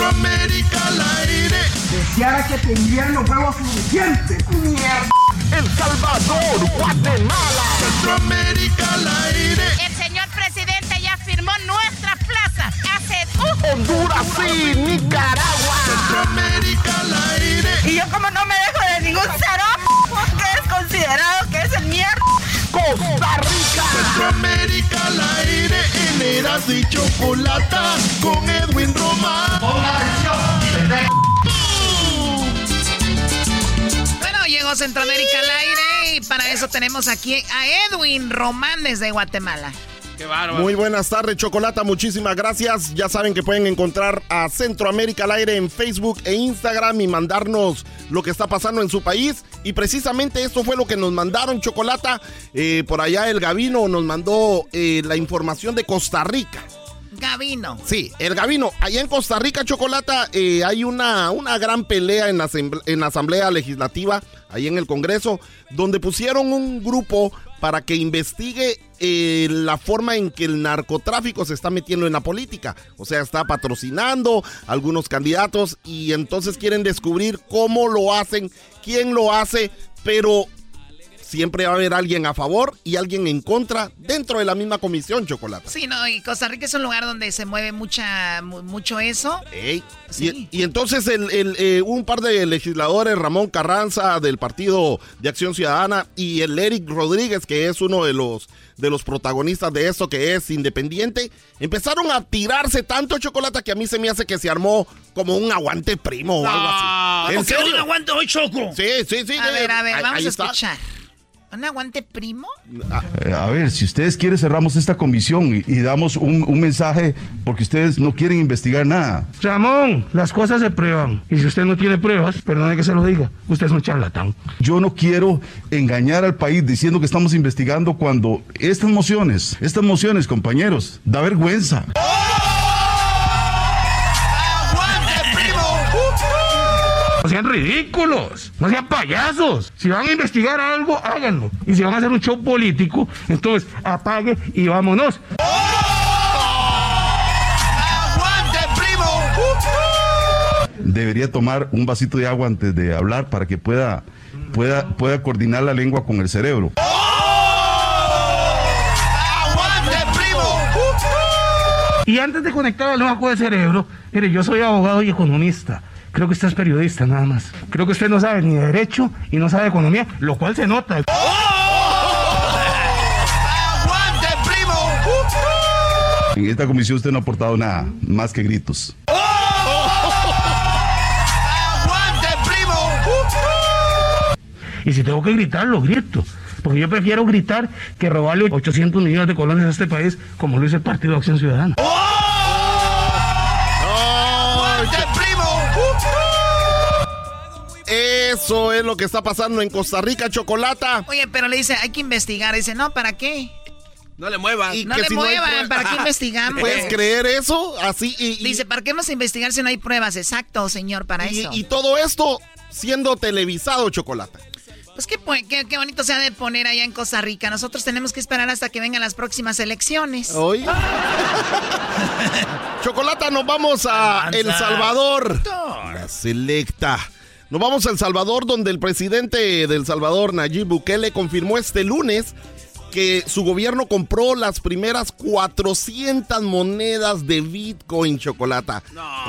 Centroamérica al aire. Deseara que tendrían los huevos suficientes. Mierda. El Salvador, Guatemala. Centroamérica al aire. El señor presidente ya firmó nuestras plazas hace... Honduras y Nicaragua. Centroamérica al aire. Y yo como no me dejo de ningún cero, que es considerado que es el mierda. Costa Rica. Centroamérica al aire. En Eras y Chocolata con Edwin Román. bueno, llegó Centroamérica al aire y para eso tenemos aquí a Edwin Román desde Guatemala. Muy buenas tardes, Chocolata. Muchísimas gracias. Ya saben que pueden encontrar a Centroamérica al aire en Facebook e Instagram y mandarnos lo que está pasando en su país. Y precisamente esto fue lo que nos mandaron, Chocolata. Eh, por allá el Gavino nos mandó eh, la información de Costa Rica. Gavino. Sí, el Gavino. Allá en Costa Rica, Chocolata, eh, hay una, una gran pelea en la, en la Asamblea Legislativa ahí en el Congreso, donde pusieron un grupo para que investigue eh, la forma en que el narcotráfico se está metiendo en la política. O sea, está patrocinando a algunos candidatos y entonces quieren descubrir cómo lo hacen, quién lo hace, pero siempre va a haber alguien a favor y alguien en contra dentro de la misma comisión, Chocolate. Sí, no, y Costa Rica es un lugar donde se mueve mucha, mu- mucho eso. Ey, Sí. Y, y entonces el, el, eh, un par de legisladores, Ramón Carranza del Partido de Acción Ciudadana y el Eric Rodríguez, que es uno de los, de los protagonistas de esto, que es independiente, empezaron a tirarse tanto chocolate que a mí se me hace que se armó como un aguante primo o algo así. ¿Cómo que un aguante hoy, Choco? Sí, sí, sí. A ver, a ver, vamos a está. ¿Un aguante primo? Eh, A ver, si ustedes quieren cerramos esta comisión y, y damos un, un mensaje porque ustedes no quieren investigar nada. Ramón, las cosas se prueban. Y si usted no tiene pruebas, perdone que se lo diga, usted es un charlatán. Yo no quiero engañar al país diciendo que estamos investigando cuando estas mociones, estas mociones, compañeros, da vergüenza. No sean ridículos, no sean payasos. Si van a investigar algo, háganlo. Y si van a hacer un show político, entonces apague y vámonos. ¡Aguante, primo! Debería tomar un vasito de agua antes de hablar para que pueda, pueda, pueda coordinar la lengua con el cerebro. ¡Aguante, primo! Y antes de conectar al banco de cerebro, mire, yo soy abogado y economista. Creo que usted es periodista nada más. Creo que usted no sabe ni de derecho y no sabe de economía, lo cual se nota. ¡Aguante, primo! En esta comisión usted no ha aportado nada, más que gritos. ¡Aguante, primo! Y si tengo que gritar, lo grito. Porque yo prefiero gritar que robarle 800 millones de colones a este país como lo hizo el Partido de Acción Ciudadana. ¡Aguante, Eso es lo que está pasando en Costa Rica, Chocolata. Oye, pero le dice, hay que investigar. Dice, no, ¿para qué? No le muevan. no le muevan, ¿para qué investigamos? ¿Puedes creer eso? Así y, Dice, ¿para qué vamos a investigar si no hay pruebas? Exacto, señor, para y- eso. y todo esto siendo televisado, Chocolata. Pues qué, qué, qué bonito se ha de poner allá en Costa Rica. Nosotros tenemos que esperar hasta que vengan las próximas elecciones. Hoy. [LAUGHS] Chocolata, nos vamos a Avanza. El Salvador. La selecta. Nos vamos a El Salvador, donde el presidente de El Salvador, Nayib Bukele, confirmó este lunes que su gobierno compró las primeras 400 monedas de Bitcoin, Chocolata.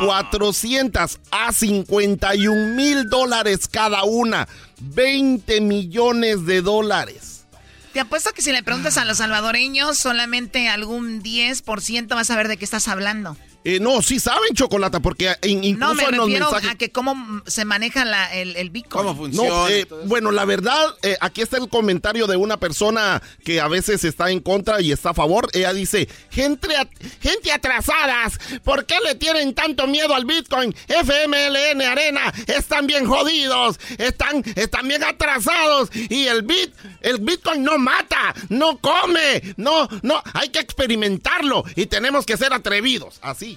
400 a 51 mil dólares cada una. 20 millones de dólares. Te apuesto que si le preguntas a los salvadoreños, solamente algún 10% vas a ver de qué estás hablando. Eh, no, sí saben Chocolata, porque in- incluso No, me en los refiero mensajes... a que cómo mm, se maneja la- el, el Bitcoin. No, eh, bueno, la verdad, eh, aquí está el comentario de una persona que a veces está en contra y está a favor. Ella dice, gente, at- gente atrasadas, ¿por qué le tienen tanto miedo al Bitcoin? FMLN Arena, están bien jodidos, están, están bien atrasados y el bit, el Bitcoin no mata, no come, no, no, hay que experimentarlo y tenemos que ser atrevidos, así.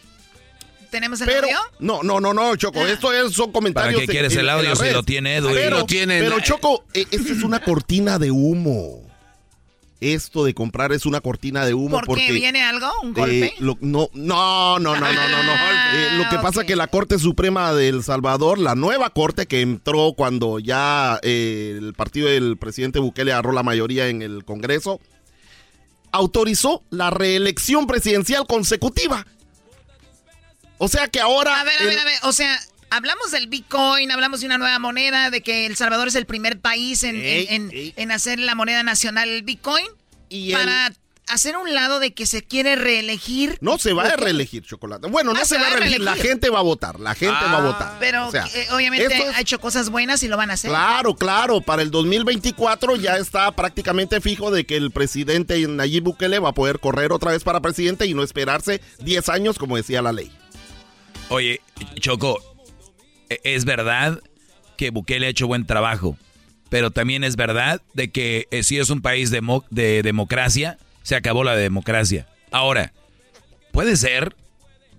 ¿Tenemos el Pero, audio? no, no, no, no, Choco, esto es, son comentarios. ¿Para qué quieres en- el audio si lo tiene Edwin? Pero, Lo pero eh. Choco, eh, esta es una cortina de humo. Esto de comprar es una cortina de humo ¿Por porque qué? ¿Viene algo? ¿Un eh, golpe? lo- no, no, no, no, no, no, no. Eh, lo que pasa ok. que la Corte Suprema de El Salvador, la nueva corte que entró cuando ya eh, el partido del presidente Bukele agarró la mayoría en el Congreso, autorizó la reelección presidencial consecutiva. O sea que ahora... A ver, a el- ver, a ver. O sea, hablamos del Bitcoin, hablamos de una nueva moneda, de que El Salvador es el primer país en, Ey, en- hacer la moneda nacional el Bitcoin. Y el- para hacer un lado de que se quiere reelegir. No se va a reelegir, Chocolate. Bueno, no Ah, se, va a reelegir. La gente va a votar. La gente va a votar. Pero O sea, eh, obviamente es- ha hecho cosas buenas y lo van a hacer. Claro, claro. Para el 2024 ya está prácticamente fijo de que el presidente Nayib Bukele va a poder correr otra vez para presidente y no esperarse 10 años como decía la ley. Oye, Choco, e- es verdad que Bukele ha hecho buen trabajo, pero también es verdad de que eh, si es un país demo- de democracia, se acabó la democracia. Ahora, puede ser,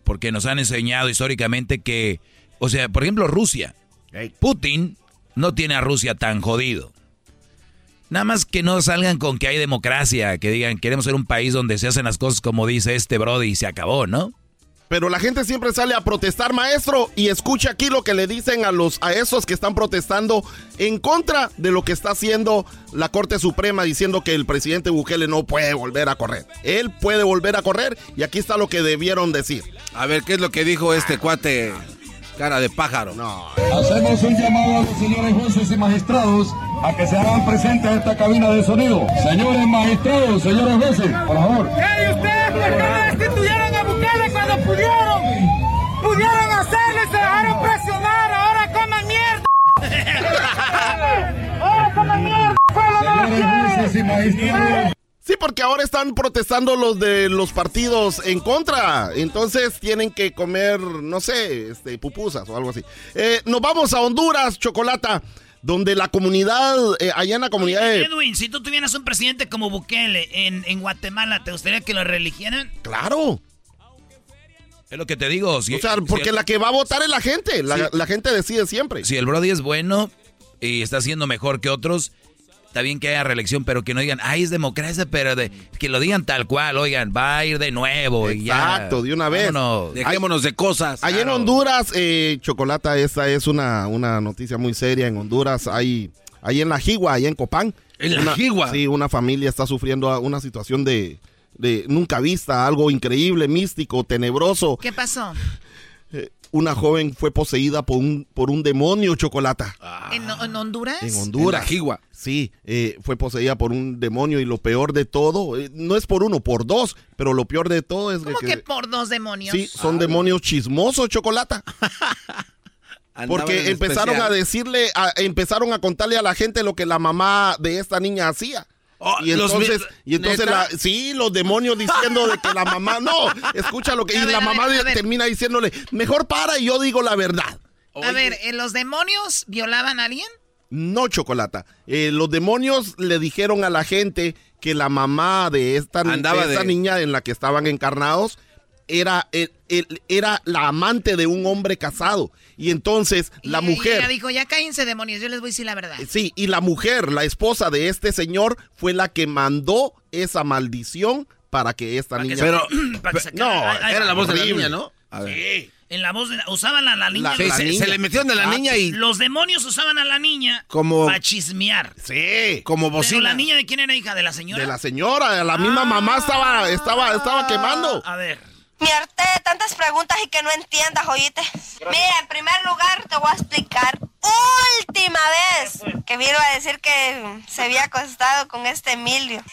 porque nos han enseñado históricamente que, o sea, por ejemplo, Rusia, Putin no tiene a Rusia tan jodido. Nada más que no salgan con que hay democracia, que digan queremos ser un país donde se hacen las cosas como dice este Brody y se acabó, ¿no? Pero la gente siempre sale a protestar, maestro, y escucha aquí lo que le dicen a los a esos que están protestando en contra de lo que está haciendo la Corte Suprema diciendo que el presidente Bukele no puede volver a correr. Él puede volver a correr y aquí está lo que debieron decir. A ver, ¿qué es lo que dijo este cuate cara de pájaro? No. Hacemos un llamado a los señores jueces y magistrados a que se hagan presentes a esta cabina de sonido. Señores magistrados, señores jueces, por favor. ¿Y ustedes por qué no destituyeron a Pudieron? Pudieron hacerlo y se dejaron presionar. Ahora coman mierda. [LAUGHS] Ahora coman mierda. pueblo no. Sí, porque ahora están protestando los de los partidos en contra. Entonces tienen que comer, no sé, este, pupusas o algo así. Eh, nos vamos a Honduras, Chocolata, donde la comunidad, eh, allá en la comunidad. Edwin, si tú tuvieras un presidente como Bukele en, en Guatemala, ¿te gustaría que lo reeligieran? Claro. Es lo que te digo. Si, O sea, porque si- la que va a votar es la gente. La, Sí. la gente decide siempre. si el Brody es bueno y está haciendo mejor que otros, está bien que haya reelección, pero que no digan, ay, es democracia, pero de, que lo digan tal cual, oigan, va a ir de nuevo. y ya. Exacto, de una vez. Vámonos. Dejémonos de cosas. Allá en Honduras, eh, Chocolata, esta es una, una noticia muy seria. En Honduras hay, ahí en La Jigua, allá en Copán. ¿En La Jigua? Sí, una familia está sufriendo una situación de, de nunca vista, algo increíble, místico, tenebroso. ¿Qué pasó? Eh, una joven fue poseída por un, por un demonio, Chocolata. ¿En, en Honduras? En Honduras. En La. Sí, eh, fue poseída por un demonio y lo peor de todo, eh, no es por uno, por dos, pero lo peor de todo es ¿Cómo que por dos demonios? Sí, son demonios chismosos, Chocolata. [LAUGHS] Porque empezaron especial. a decirle, a- empezaron a contarle a la gente lo que la mamá de esta niña hacía. Oh, y entonces, y entonces la- sí, los demonios diciendo de que la mamá, no, escucha lo que, y ver, la mamá ver. termina diciéndole, mejor para y yo digo la verdad. A ver, ¿eh, ¿los demonios violaban a alguien? No, Chocolata. Eh, los demonios le dijeron a la gente que la mamá de esta, de esta de- niña en la que estaban encarnados era, era la amante de un hombre casado. Y entonces la mujer... Y ella dijo, ya cállense demonios, yo les voy a decir la verdad. Sí, y la mujer, la esposa de este señor, fue la que mandó esa maldición para que esta niña... Pero- [COUGHS] para que se no. Ay, era la voz de la niña, ¿no? A ver. Sí. En la voz de la- usaban a la niña. La- Sí, la se, niña. se le metieron de la Ah, niña y Los demonios usaban a la niña Como- para chismear. Sí. como Pero bocina. la niña de quién era hija de la señora. De la señora, la misma mamá estaba, estaba, estaba quemando. A ver. Me harté de tantas preguntas y que no entiendas, oíste. Mira, en primer lugar te voy a explicar última vez que vino a decir que se había acostado con este Emilio.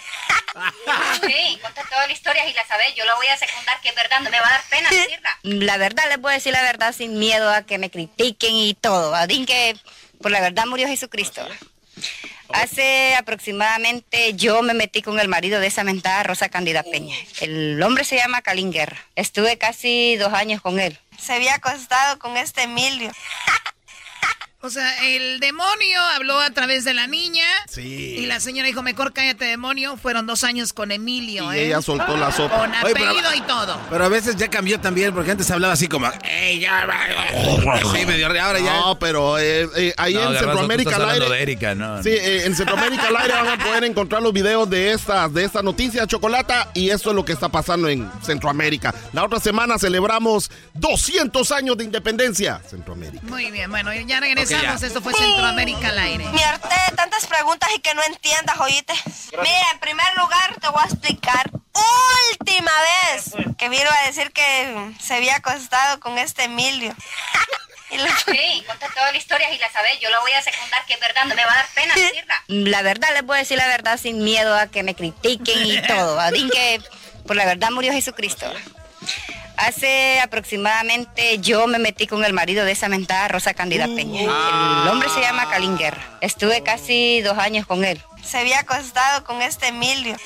Sí, conta toda la historia y la sabes. Yo la voy a secundar, que es verdad, no me va a dar pena decirla. La verdad, les voy a decir la verdad sin miedo a que me critiquen y todo. Adín que por la verdad murió Jesucristo. Hace aproximadamente yo me metí con el marido de esa mentada Rosa Candida Peña. El hombre se llama Calín Guerra. Estuve casi dos años con él. Se había acostado con este Emilio. O sea, el demonio habló a través de la niña. Sí. Y la señora dijo, mejor cállate, demonio. Fueron dos años con Emilio, Y ¿eh? ella soltó la sopa. Con Oye, pero- apellido y todo. Pero a veces ya cambió también, porque antes hablaba así como, ¡Ey, ya va! Sí, medio ahora ya. No, pero eh, eh, ahí No, en Centroamérica al hablando aire. de Erika, no. Sí, eh, en Centroamérica al aire van a poder encontrar los videos de estas, de estas noticias, Chocolata, y eso es lo que está pasando en Centroamérica. La otra semana celebramos 200 años de independencia. Centroamérica. Muy bien, bueno, ya regresamos. Ya. Esto fue Centroamérica al aire. Me harté de tantas preguntas y que no entiendas, oíste. Mira, en primer lugar te voy a explicar última vez que vino a decir que se había acostado con este Emilio. [LAUGHS] Sí, conta toda la historia y la sabes. Yo la voy a secundar, que es verdad, no me va a dar pena decirla. La verdad, les voy a decir la verdad sin miedo a que me critiquen y [LAUGHS] todo. Adín que por la verdad murió Jesucristo. Hace aproximadamente yo me metí con el marido de esa mentada Rosa Candida Peña. El hombre se llama Calín Guerra. Estuve casi dos años con él. se había acostado con este Emilio.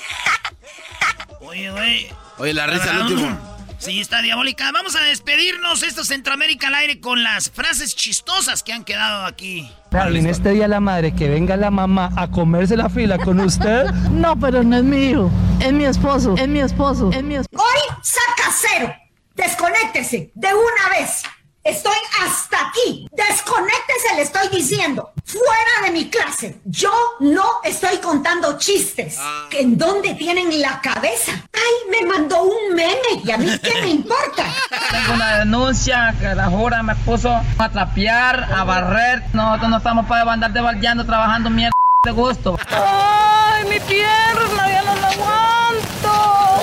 Oye, güey. Oye, la risa al último. Sí, está diabólica. Vamos a despedirnos esto es Centroamérica al aire con las frases chistosas que han quedado aquí. En este día la madre, que venga la mamá a comerse la fila con usted. [LAUGHS] No, pero no es mi hijo. Es mi esposo. Es mi esposo. Es mi esposo. Hoy saca cero. Desconéctese de una vez. Estoy hasta aquí. Desconéctese, le estoy diciendo. Fuera de mi clase. Yo no estoy contando chistes. ¿En dónde tienen la cabeza? Ay, me mandó un meme. ¿Y a mí qué me importa? Tengo una denuncia que la jura me puso a trapear, a barrer. Nosotros no estamos para andar debaldeando, trabajando mierda de gusto. ¡Ay, mi pierna! ¡Ya no la aguanto!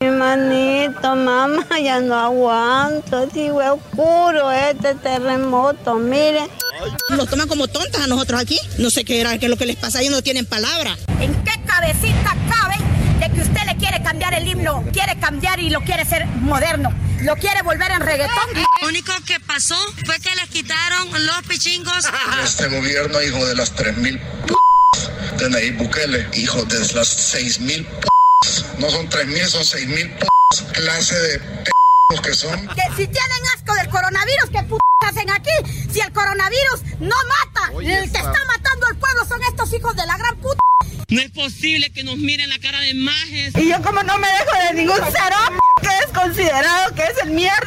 Mi manito, mamá, [LAUGHS] ya no aguanto. Sigo oscuro este terremoto, mire. Nos toman como tontas a nosotros aquí. No sé qué era, qué es lo que les pasa, ellos no tienen palabra. ¿En qué cabecita cabe de que usted le quiere cambiar el himno? Quiere cambiar y lo quiere hacer moderno. Lo quiere volver en reggaetón. Lo único que pasó fue que les quitaron los pichingos. Este gobierno, hijo de las 3.000 p de Nayib Bukele, hijo de las 6.000 p no son 3.000, son 6.000 p clase de p que son. Que si tienen asco del coronavirus, ¿qué p hacen aquí? Si el coronavirus no mata, el que está matando al pueblo son estos hijos de la gran puta. No es posible que nos miren la cara de majes. Y yo como no me dejo de ningún cero que es considerado que es el mierda.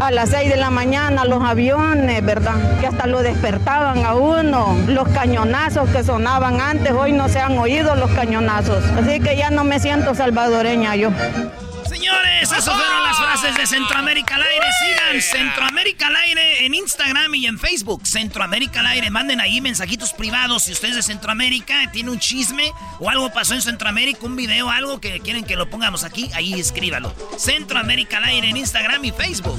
A las 6 de la mañana los aviones, ¿verdad? Que hasta lo despertaban a uno. Los cañonazos que sonaban antes, hoy no se han oído los cañonazos. Así que ya no me siento salvadoreña yo. Señores, esas fueron las frases de Centroamérica al aire. Sigan Centroamérica al aire en Instagram y en Facebook. Centroamérica al aire. Manden ahí mensajitos privados. Si ustedes de Centroamérica tiene un chisme o algo pasó en Centroamérica, un video, algo que quieren que lo pongamos aquí, ahí escríbalo. Centroamérica al aire en Instagram y Facebook.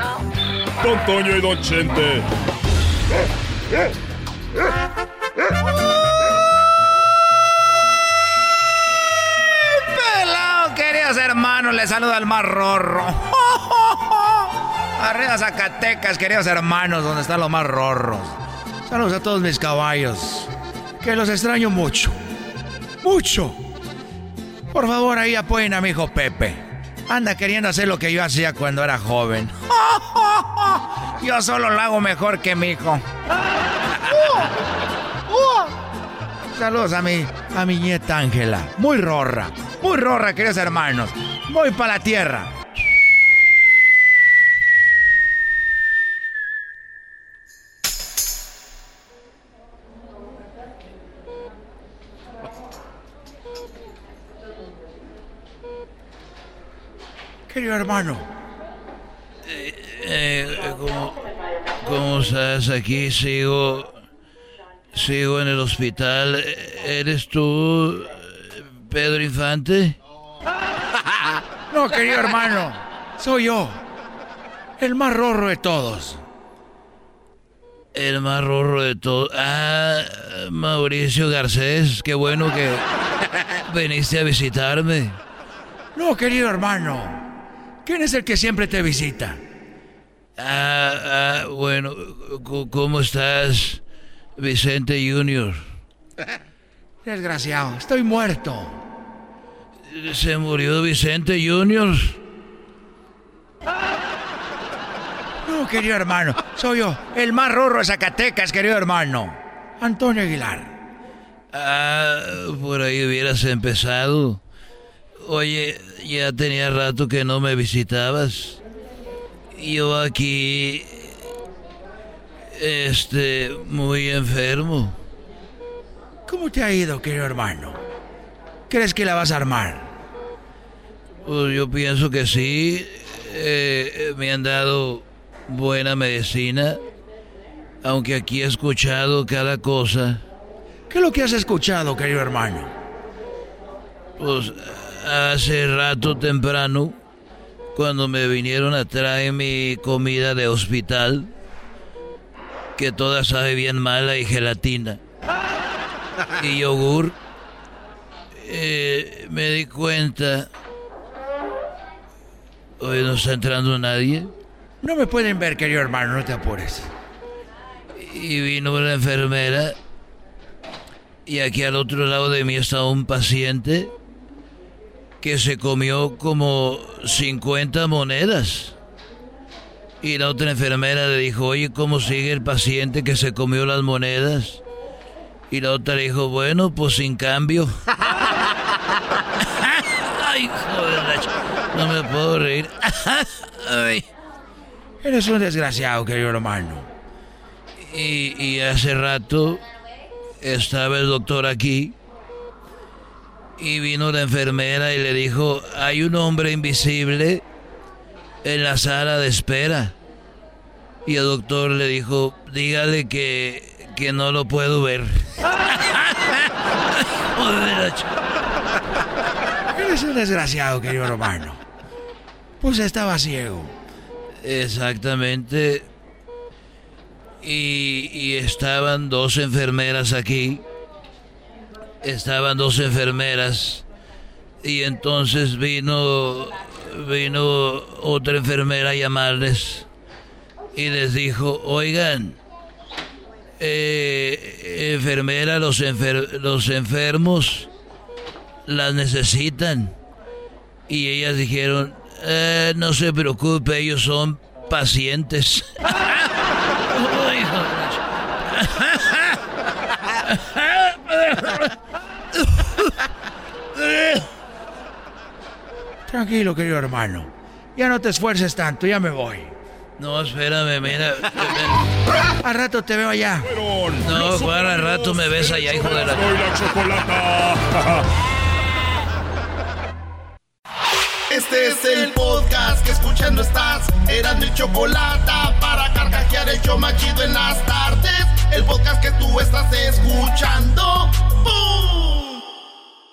Don Toño y Don Chente. Pelado, queridos hermanos, les saluda el más rorro. Arriba Zacatecas, queridos hermanos, donde están los más rorros. Saludos a todos mis caballos, que los extraño mucho. Mucho. Por favor, ahí apoyen a mi hijo Pepe. Anda queriendo hacer lo que yo hacía cuando era joven. [LAUGHS] Yo solo lo hago mejor que mi hijo. [LAUGHS] Saludos a mi, a mi nieta Ángela. Muy rorra. Muy rorra, queridos hermanos. Voy para la tierra. Querido hermano. Eh, ¿cómo, ¿Cómo estás? Aquí sigo. Sigo en el hospital. ¿Eres tú, Pedro Infante? [LAUGHS] No, querido hermano. Soy yo. El más rorro de todos. El más rorro de todos. Ah, Mauricio Garcés. Qué bueno que [LAUGHS] veniste a visitarme. No, querido hermano. ¿Quién es el que siempre te visita? Ah, ah, bueno, ¿cómo estás, Vicente Junior? Desgraciado, estoy muerto. ¿Se murió Vicente Junior? No, querido hermano, soy yo, el más rorro de Zacatecas, querido hermano. Antonio Aguilar. Ah, por ahí hubieras empezado. Oye, ya tenía rato que no me visitabas. Yo aquí, este, muy enfermo. ¿Cómo te ha ido, querido hermano? ¿Crees que la vas a armar? Pues yo pienso que sí. Eh, me han dado buena medicina. Aunque aquí he escuchado cada cosa. ¿Qué es lo que has escuchado, querido hermano? Pues hace rato temprano, cuando me vinieron a traer mi comida de hospital, que toda sabe bien mala y gelatina, y yogur, eh, me di cuenta, hoy no está entrando nadie, No me pueden ver, querido hermano, no te apures. Y vino una enfermera. Y aquí al otro lado de mí está un paciente que se comió como 50 monedas. Y la otra enfermera le dijo, oye, ¿cómo sigue el paciente que se comió las monedas? Y la otra le dijo, bueno, pues sin cambio. [LAUGHS] Ay, joder, no me puedo reír. [LAUGHS] Ay. Eres un desgraciado, querido hermano. Y, y hace rato estaba el doctor aquí y vino la enfermera y le dijo, hay un hombre invisible en la sala de espera. Y el doctor le dijo, dígale que, que no lo puedo ver. [LAUGHS] Eres un desgraciado, querido hermano. Pues estaba ciego. Exactamente. Y, y estaban dos enfermeras aquí. Estaban dos enfermeras. Y entonces vino, vino otra enfermera a llamarles. Y les dijo, oigan, eh, enfermera, los, enfer los enfermos las necesitan. Y ellas dijeron, eh, no se preocupe, ellos son pacientes. [LAUGHS] Tranquilo, querido hermano. Ya no te esfuerces tanto, ya me voy. No, espérame, mira. Al rato te veo allá. No, Juan, al rato me ves allá, hijo de la... Este es el podcast que escuchando estás. Eran mi chocolate para carcajear el yo machido en las tardes. El podcast que tú estás escuchando. ¡Bum!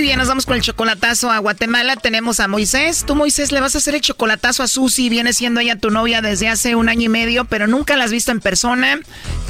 Muy bien, nos vamos con el chocolatazo a Guatemala. Tenemos a Moisés. Tú, Moisés, le vas a hacer el chocolatazo a Susi. Viene siendo ella tu novia desde hace un año y medio, pero nunca la has visto en persona.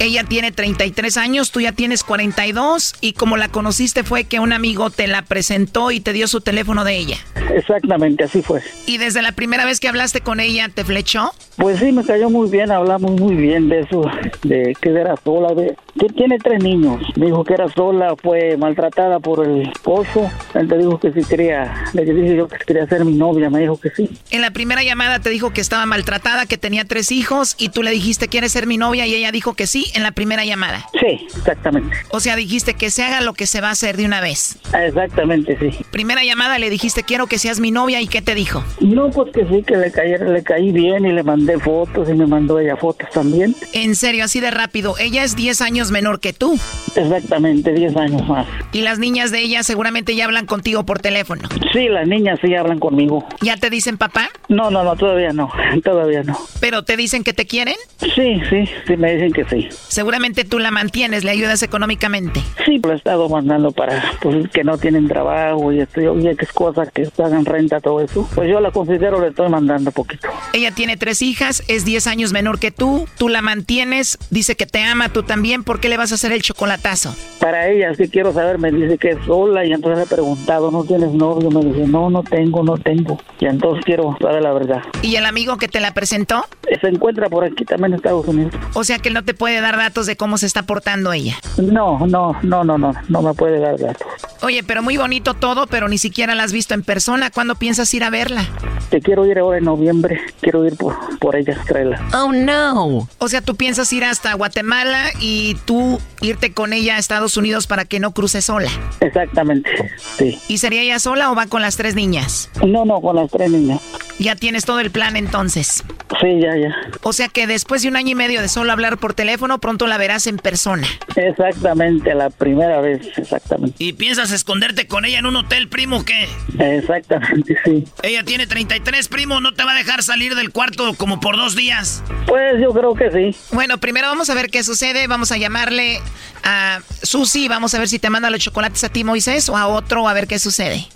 Ella tiene 33 años, tú ya tienes 42. Y como la conociste fue que un amigo te la presentó y te dio su teléfono de ella. Exactamente, así fue. ¿Y desde la primera vez que hablaste con ella te flechó? Pues sí, me cayó muy bien, hablamos muy bien de eso, de que era sola, de que tiene tres niños. Me dijo que era sola, fue maltratada por el esposo. Él te dijo que sí quería, le dije yo que quería ser mi novia, me dijo que sí. En la primera llamada te dijo que estaba maltratada, que tenía tres hijos y tú le dijiste quieres ser mi novia y ella dijo que sí en la primera llamada. Sí, exactamente. O sea, dijiste que se haga lo que se va a hacer de una vez. Exactamente, sí. Primera llamada le dijiste quiero que seas mi novia y ¿qué te dijo? No, pues que sí, que le, cayera, le caí bien y le mandé fotos y me mandó ella fotos también. En serio, así de rápido. Ella es 10 años menor que tú. Exactamente, 10 años más. Y las niñas de ella seguramente ya hablan contigo por teléfono. Sí, las niñas sí hablan conmigo. ¿Ya te dicen papá? No, no, no, todavía no, [LAUGHS] todavía no. ¿Pero te dicen que te quieren? Sí, sí, sí, me dicen que sí. Seguramente tú la mantienes, le ayudas económicamente. Sí, lo he estado mandando para pues, que no tienen trabajo y oye, que es cosa que pagan renta, todo eso. Pues yo la considero, le estoy mandando poquito. Ella tiene tres hijas, es 10 años menor que tú, tú la mantienes, dice que te ama, tú también, ¿por qué le vas a hacer el chocolatazo? Para ella, sí quiero saber, me dice que es sola y entonces preguntado, ¿no tienes novio? Me dice, no, no tengo, no tengo. Y entonces quiero saber la verdad. ¿Y el amigo que te la presentó? Se encuentra por aquí también en Estados Unidos. O sea que él no te puede dar datos de cómo se está portando ella. No, no, no, no, no, no me puede dar datos. Oye, pero muy bonito todo, pero ni siquiera la has visto en persona. ¿Cuándo piensas ir a verla? Te quiero ir ahora en noviembre. Quiero ir por, por ella, traerla. Oh, no. O sea, tú piensas ir hasta Guatemala y tú irte con ella a Estados Unidos para que no cruce sola. Exactamente. Sí. ¿Y sería ella sola o va con las tres niñas? No, no, con las tres niñas. Ya tienes todo el plan entonces. Sí, ya, ya. O sea que después de un año y medio de solo hablar por teléfono, pronto la verás en persona. Exactamente, la primera vez, exactamente. ¿Y piensas esconderte con ella en un hotel, primo, o qué? Exactamente, sí. Ella tiene 33, primo, ¿no te va a dejar salir del cuarto como por dos días? Pues yo creo que sí. Bueno, primero vamos a ver qué sucede. Vamos a llamarle a Susi. Vamos a ver si te manda los chocolates a ti, Moisés, o a otro, a ver qué sucede.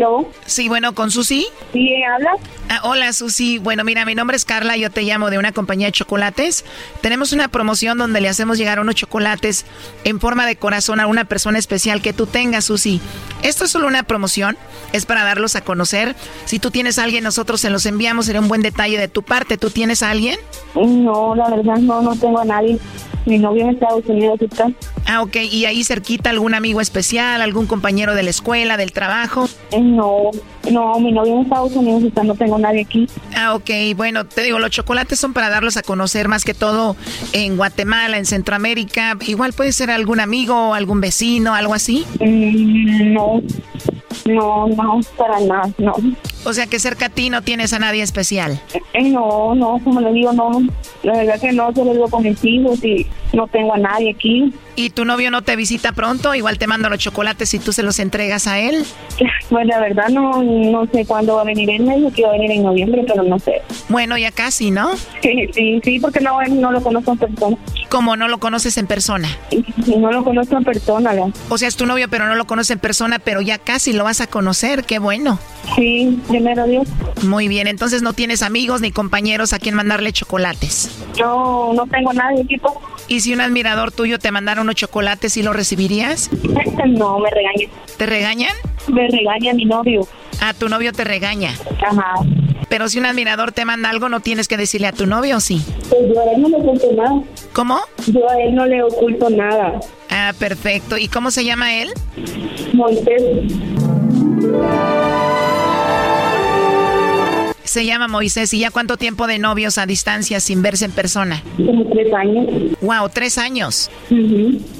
¿Aló? Sí, bueno, ¿con Susi? Sí, habla. Ah, hola, Susi. Bueno, mira, mi nombre es Carla, yo te llamo de una compañía de chocolates. Tenemos una promoción donde le hacemos llegar unos chocolates en forma de corazón a una persona especial que tú tengas, Susi. Esto es solo una promoción, es para darlos a conocer. Si tú tienes a alguien, nosotros se los enviamos, sería un buen detalle de tu parte. ¿Tú tienes a alguien? No, la verdad no, no tengo a nadie. Mi novio en Estados Unidos está. Ah, ok. ¿Y ahí cerquita algún amigo especial, algún compañero de la escuela, del trabajo? No, no, mi novio en Estados Unidos está, no tengo nadie aquí. Ah, ok. Bueno, te digo, los chocolates son para darlos a conocer más que todo en Guatemala, en Centroamérica. Igual puede ser algún amigo, algún vecino, algo así. Mm, no, no, no, para nada, no. O sea que cerca a ti no tienes a nadie especial. Eh, no, no, como le digo, no. La verdad que no, solo digo con mis hijos y no tengo a nadie aquí. ¿Y tu novio no te visita pronto? Igual te mando los chocolates y tú se los entregas a él. [LAUGHS] Pues la verdad no, no sé cuándo va a venir. Él me dijo que iba a venir en noviembre, pero no sé. Bueno, ya casi, ¿no? [LAUGHS] Sí, sí, sí, porque no, no lo conozco en persona. ¿Cómo no lo conoces en persona? No lo conozco en persona, ¿no? O sea, es tu novio, pero no lo conoces en persona, pero ya casi lo vas a conocer. Qué bueno. Sí, primero Dios. Muy bien, entonces no tienes amigos ni compañeros a quien mandarle chocolates. Yo no tengo nadie, equipo. ¿Y si un admirador tuyo te mandara unos chocolates, ¿sí lo recibirías? [LAUGHS] No, me regañan. ¿Te regañan? Me regaña mi novio. Ah, tu novio te regaña. Ajá. Pero si un admirador te manda algo, ¿no tienes que decirle a tu novio o sí? Pues yo a él no le oculto nada. ¿Cómo? Yo a él no le oculto nada. Ah, perfecto. ¿Y cómo se llama él? Moisés. Se llama Moisés. ¿Y ya cuánto tiempo de novios a distancia sin verse en persona? Como tres años. Wow, tres años.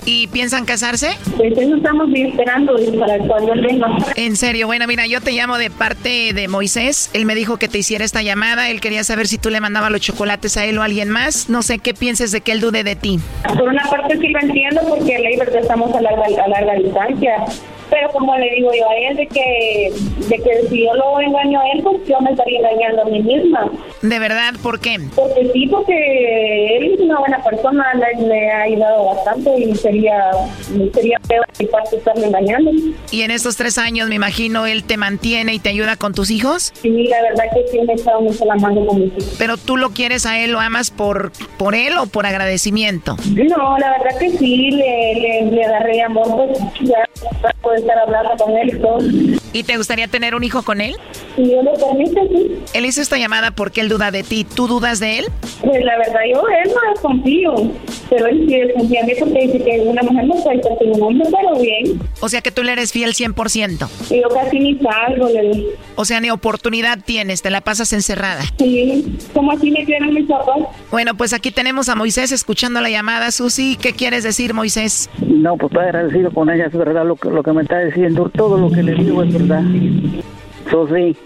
¿Y piensan casarse? Pues eso estamos esperando para cuando él venga. En serio, bueno, mira, yo te llamo de parte de Moisés. Él me dijo que te hiciera esta llamada. Él quería saber si tú le mandabas los chocolates a él o a alguien más. No sé qué pienses de que él dude de ti. Por una parte sí lo entiendo porque ley verdad estamos a larga, a larga distancia. Pero como le digo yo a él, de que, de que si yo lo engaño a él, pues yo me estaría engañando a mí misma. ¿De verdad? ¿Por qué? Porque sí, porque él es una buena persona, le, le ha ayudado bastante y sería, sería peor mi parte estarme engañando. Y en estos tres años, me imagino, él te mantiene y te ayuda con tus hijos. Sí, la verdad que sí me ha echado mucho la mano con mis hijos. Pero tú lo quieres a él, lo amas por, por él o por agradecimiento. No, la verdad que sí, le, le, le agarré amor, pues ya puedo estar hablando con él y todo. ¿Y te gustaría tener un hijo con él? Si Dios lo permite, sí. Él hizo esta llamada porque él duda de ti. ¿Tú dudas de él? Pues la verdad, yo él no desconfío. Pero él sí desconfía de mí porque dice que una mujer no puede estar con un hombre, pero bien. O sea que tú le eres fiel 100%. Y yo casi ni salgo, le. O sea, ni oportunidad tienes, te la pasas encerrada. Sí, como así me quieren mis papás. Bueno, pues aquí tenemos a Moisés escuchando la llamada. Susi, ¿qué quieres decir, Moisés? No, pues estoy agradecido con ella, es verdad lo que, lo que me está diciendo. Todo lo que le digo es verdad. Susi,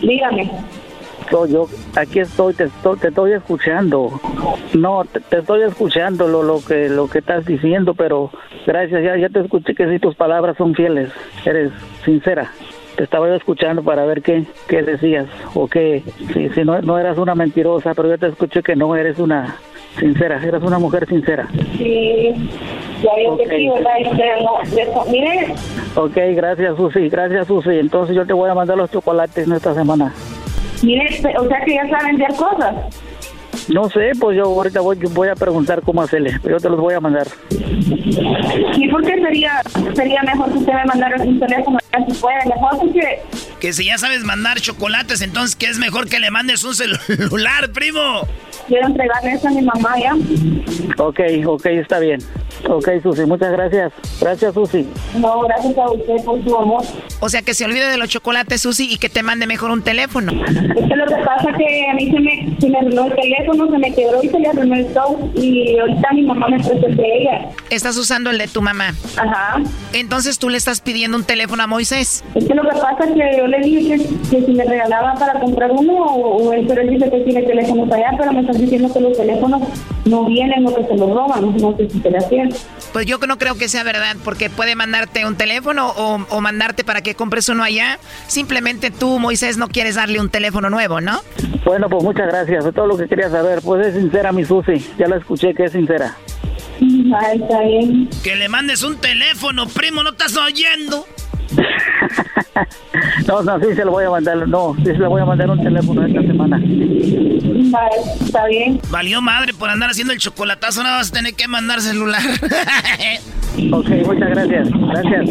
Dígame. soy yo, aquí estoy, te estoy, te estoy escuchando. No, te, te estoy escuchando lo, lo que lo que estás diciendo, pero gracias, ya, ya te escuché que sí tus palabras son fieles, eres sincera. Te estaba yo escuchando para ver qué, qué decías o qué, si, si no, no eras una mentirosa, pero yo te escuché que no eres una sincera, eres una mujer sincera. Sí, ya veo que sí, ¿verdad? Y usted no, mire, Ok, gracias Susi, gracias Susi. Entonces yo te voy a mandar los chocolates en esta semana. mire, o sea que ya saben vender cosas. No sé, pues yo ahorita voy, voy a preguntar cómo hacerle, pero yo te los voy a mandar. ¿Y por qué sería, sería mejor que usted me mandara un teléfono? Si puede, mejor porque Que si ya sabes mandar chocolates, entonces que es mejor que le mandes un celular, primo. quiero entregarle eso a mi mamá ya. Ok, ok, está bien. Ok, Susi, muchas gracias. Gracias, Susi. No, gracias a usted por su amor. O sea, que se olvide de los chocolates, Susi, y que te mande mejor un teléfono. Es que lo que pasa es que a mí se me, se me el teléfono, se me quebró y se le arruinó el show. Y ahorita mi mamá me prestó el de ella. Estás usando el de tu mamá. Ajá. Entonces tú le estás pidiendo un teléfono a Moisés. Es que lo que pasa es que yo le dije que, que si me regalaba para comprar uno, o, o él, pero él dice que tiene teléfonos allá, pero me están diciendo que los teléfonos no vienen o que se los roban. No sé si se le hacían. Pues yo no creo que sea verdad, porque puede mandarte un teléfono o, o mandarte para que compres uno allá. Simplemente tú, Moisés, no quieres darle un teléfono nuevo, ¿no? Bueno, pues muchas gracias. Es todo lo que quería saber. Pues es sincera mi Susi. Ya la escuché que es sincera. Ay, está bien. Que le mandes un teléfono, primo, ¿no estás oyendo? [LAUGHS] No, no, sí se lo voy a mandar. No, sí se le voy a mandar un teléfono esta semana. Vale, está bien. Valió madre por andar haciendo el chocolatazo, ahora vas a tener que mandar celular. [LAUGHS] Ok, muchas gracias. Gracias.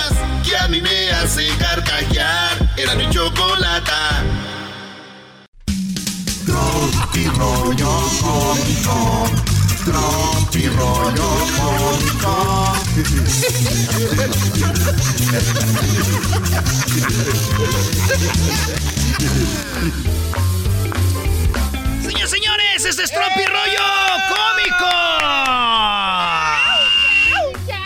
Tropi rollo cómico. Tropi rollo cómico. Señores, señores, este es Tropi Rollo Cómico.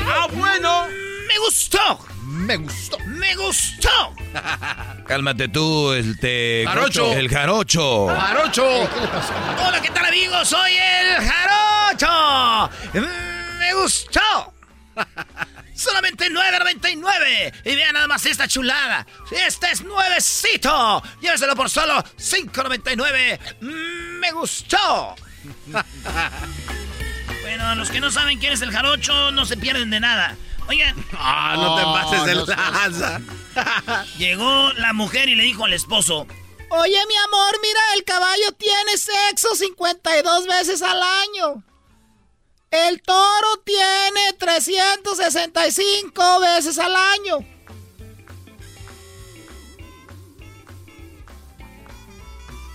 Ah, bueno. Me gustó. Me gustó. Me gustó. [LAUGHS] Cálmate tú, el te... Jarocho. El jarocho. ¡Jarocho! ¿Qué le pasó? Hola, ¿qué tal amigos? Soy el Jarocho. Mm, Me gustó. [LAUGHS] Solamente 9.99. Y vean nada más esta chulada. Este es nuevecito. Lléveselo por solo 5.99. Mm, Me gustó. [LAUGHS] bueno, a los que no saben quién es el Jarocho, no se pierden de nada. Oigan. Ah, no te pases de no seas- lanza. [LAUGHS] Llegó la mujer y le dijo al esposo. Oye, mi amor, mira, el caballo tiene sexo 52 veces al año. El toro tiene 365 veces al año.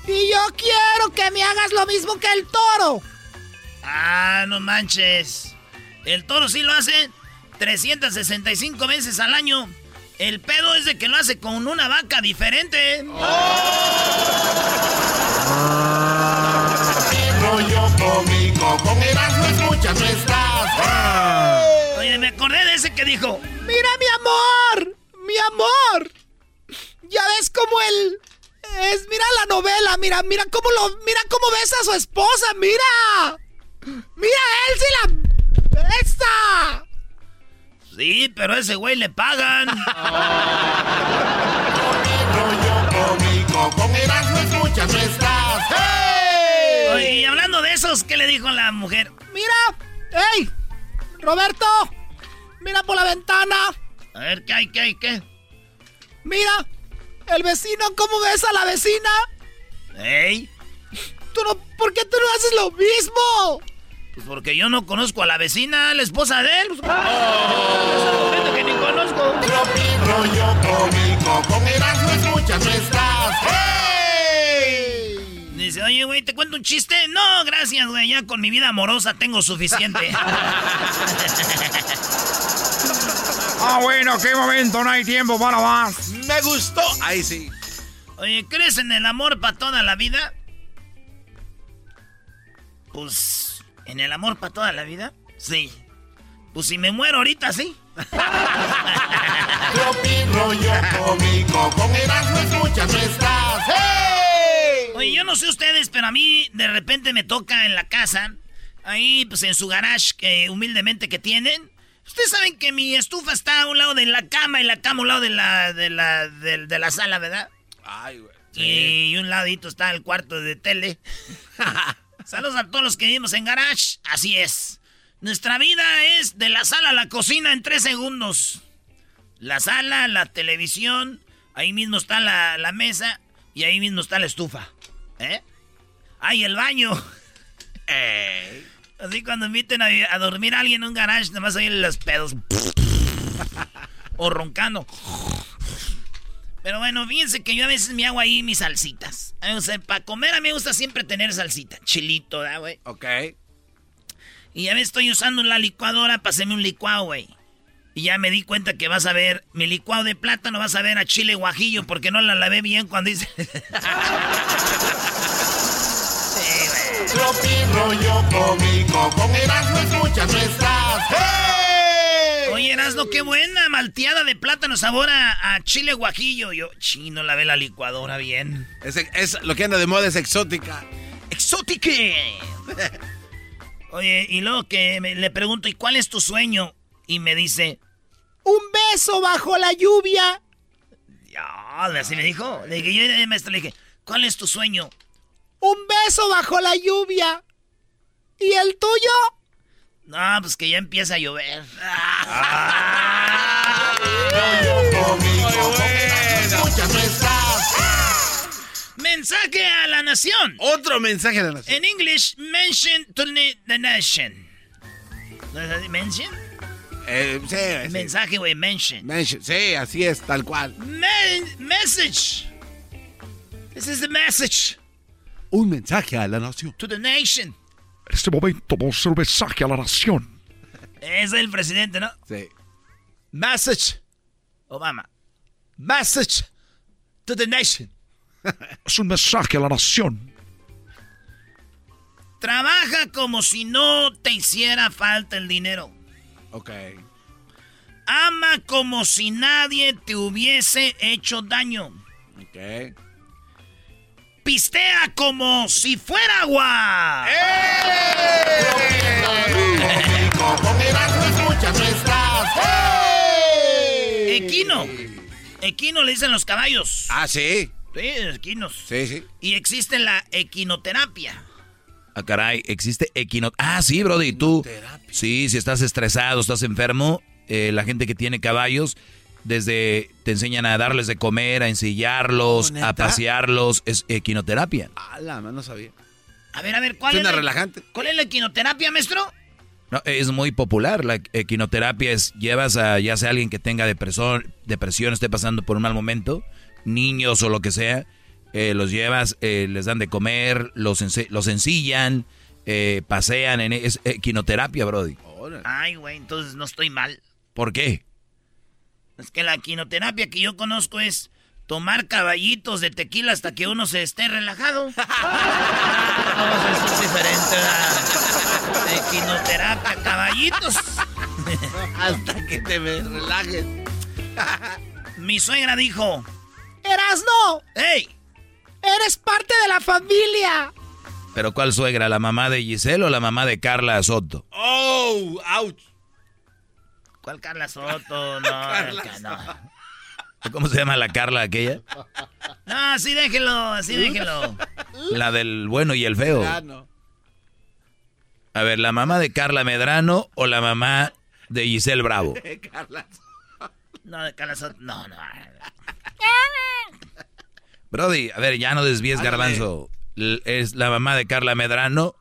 Y yo quiero que me hagas lo mismo que el toro. Ah, no manches. El toro sí lo hace 365 veces al año. El pedo es de que lo hace con una vaca diferente. Rollo cómico. Con Erasmo escuchas no estás. Oye, me acordé de ese que dijo. Mira, mi amor, mi amor. Ya ves cómo él es, mira la novela, mira, mira cómo lo, mira cómo besa a su esposa, mira. Mira, él sí la besa. Sí, pero a ese güey le pagan. [LAUGHS] Cómico. Con Erasmo escuchas y hablando de esos, ¿qué le dijo la mujer? Mira, hey, Roberto, mira por la ventana. A ver, ¿qué hay, qué hay, qué? Mira, el vecino cómo besa a la vecina. ¿Ey? Tú no, ¿por qué tú no haces lo mismo? Pues porque yo no conozco a la vecina, la esposa de él. Pues, esa gente que ni conozco. Tropi rollo cómico. Con Erasmo escuchas estás. Dice, oye, güey, ¿te cuento un chiste? No, gracias, güey. Ya con mi vida amorosa tengo suficiente. [LAUGHS] Ah, bueno, qué momento, no hay tiempo para más. Me gustó. Ahí sí. Oye, ¿crees en el amor para toda la vida? Pues, ¿en el amor para toda la vida? Sí. Pues si me muero ahorita, sí. [LAUGHS] Rollo cómico. Con escuchas. Oye, yo no sé ustedes, pero a mí de repente me toca en la casa, ahí pues en su garage que humildemente que tienen. Ustedes saben que mi estufa está a un lado de la cama y la cama a un lado de la, de la, de, de la sala, ¿verdad? Ay, güey. Y un ladito está el cuarto de tele. [LAUGHS] Saludos a todos los que vivimos en garage. Así es. Nuestra vida es de la sala a la cocina en tres segundos. La sala, la televisión, ahí mismo está la, la mesa y ahí mismo está la estufa. ¿Eh? ¡Ay, el baño! [LAUGHS] Así cuando inviten a, a, dormir a alguien en un garage, nada más oír los pedos. [LAUGHS] o roncando. Pero bueno, fíjense que yo a veces me hago ahí mis salsitas. O sea, para comer a mí me gusta siempre tener salsita. Chilito, ¿verdad, güey? Ok. Y ya me estoy usando la licuadora para hacerme un licuado, güey. Y ya me di cuenta que vas a ver mi licuado de plátano, vas a ver a chile guajillo porque no la lavé bien cuando hice. Tropi rollo cómico, con Erasmo escuchas no estás. ¡Hey! Oye, Erasmo, qué buena malteada de plátano sabor a, a chile guajillo. Yo, chino, lavé la licuadora bien. Es, es, lo que anda de moda es exótica. ¡Exótica! [LAUGHS] Oye, y luego que me, le pregunto, ¿y cuál es tu sueño? Y me dice, un beso bajo la lluvia. Ya, así me dijo. Le dije, yo maestro, le dije, ¿cuál es tu sueño? Un beso bajo la lluvia. ¿Y el tuyo? No, pues que ya empieza a llover. Mensaje a la nación. Otro mensaje a la nación. En English, mention to the nation. ¿Mention? Eh, sí, sí. Mensaje, güey, mention. mention. Sí, así es, tal cual. Men message. This is the message. Un mensaje a la nación. To the nation. En este momento vamos a hacer un mensaje a la nación. Es el presidente, ¿no? Sí. Message. Obama. Message to the nation. [LAUGHS] es un mensaje a la nación. Trabaja como si no te hiciera falta el dinero. Ok. Ama como si nadie te hubiese hecho daño. Ok. Pistea como si fuera agua. Equino. Equino le dicen los caballos. Ah, sí. Sí, equinos. Sí, sí. Y existe la equinoterapia. Ah, caray, existe equinoterapia. Ah, sí, Brody, tú. Sí, si estás estresado, estás enfermo, eh, la gente que tiene caballos, desde te enseñan a darles de comer, a ensillarlos, a pasearlos, es equinoterapia. Ah, la no sabía. A ver, a ver, ¿cuál es la, relajante? ¿Cuál es la equinoterapia, maestro? No, es muy popular. La equinoterapia es llevas a ya sea alguien que tenga depresión, depresión, esté pasando por un mal momento, niños o lo que sea, eh, los llevas, eh, les dan de comer, los, los ensillan, eh, pasean, en, es equinoterapia, Brody. Ay, güey, entonces no estoy mal. ¿Por qué? Es que la equinoterapia que yo conozco es tomar caballitos de tequila hasta que uno se esté relajado. [LAUGHS] no, eso es diferente. ¿verdad? Equinoterapia, caballitos. [LAUGHS] hasta que te relajes. [LAUGHS] Mi suegra dijo... ¡Erasno! ¡Ey! ¡Eres parte de la familia! ¿Pero cuál suegra? ¿La mamá de Giselle o la mamá de Carla Soto? ¡Oh! ¡Auch! ¿Cuál Carla Soto? [LAUGHS] No, Carla no. ¿Cómo se llama la Carla aquella? [LAUGHS] No, así déjelo, así déjelo. [LAUGHS] La del bueno y el feo. A ver, ¿la mamá de Carla Medrano o la mamá de Giselle Bravo? No, de Carla Soto, no, no. Brody, a ver, ya no desvíes garbanzo. ¿Es la mamá de Carla Medrano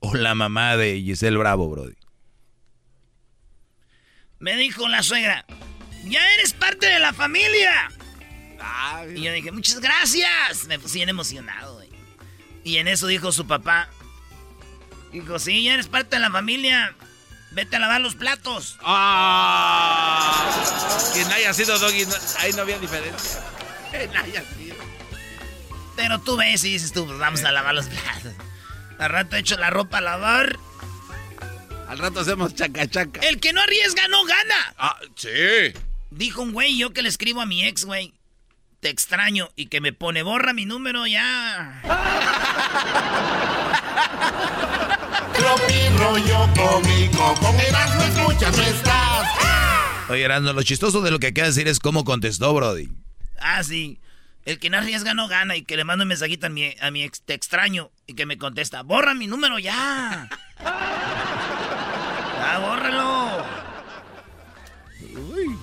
o la mamá de Giselle Bravo, Brody? Me dijo la suegra, ya eres parte de la familia. y yo dije, muchas gracias. Me puse bien emocionado, güey. Y en eso dijo su papá, dijo, sí, ya eres parte de la familia. Vete a lavar los platos. ¡Ah! Quien haya sido Doggy, ahí no había diferencia. Quien haya sido. Pero tú ves y dices tú, pues vamos a lavar los platos. Al rato echo la ropa a lavar. Al rato hacemos chaca chaca. El que no arriesga no gana. Ah, sí. Dijo un güey, yo que le escribo a mi ex, güey. Te extraño y que me pone borra mi número ya. Tropi rollo cómico, con Erasmo escuchas no estás. Oye, Erasmo, lo chistoso de lo que acaba de decir es cómo contestó, Brody. Ah, sí. El que no arriesga no gana y que le mando un mensajito a mi, a mi ex, te extraño y que me contesta, borra mi número ya. [LAUGHS] ya. Uy.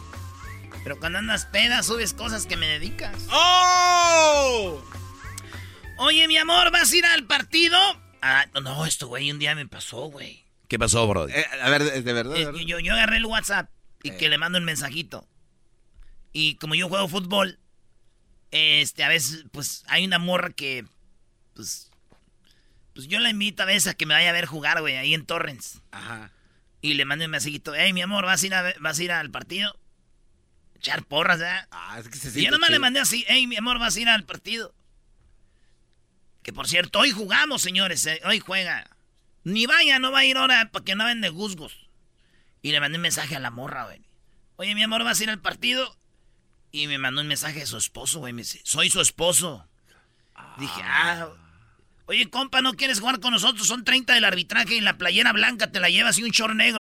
Pero cuando andas peda, subes cosas que me dedicas. ¡Oh! Oye, mi amor, ¿vas a ir al partido? Ah, no, esto, güey, un día me pasó, güey. ¿Qué pasó, bro? Eh, a ver, de, de eh, verdad. Yo, yo, agarré el WhatsApp y eh. que le mando un mensajito. Y como yo juego fútbol, este, a veces, pues, hay una morra que, pues, pues yo la invito a veces a que me vaya a ver jugar, güey, ahí en Torrens. Ajá. Y le mando un mensajito, hey, mi amor, ¿vas a ir, a, vas a ir al partido? Echar porras, ¿verdad? Ah, es que se Y yo nomás le mandé así, hey, mi amor, ¿vas a ir al partido? Que por cierto, hoy jugamos, señores, eh, hoy juega. Ni vaya, no va a ir ahora para que no vende guzgos. Y le mandé un mensaje a la morra, güey. Oye, mi amor, ¿vas a ir al partido? Y me mandó un mensaje de su esposo, güey. Me dice, soy su esposo. Dije, ah. Oye, compa, ¿no quieres jugar con nosotros? Son 30 del arbitraje y la playera blanca te la llevas y un short negro.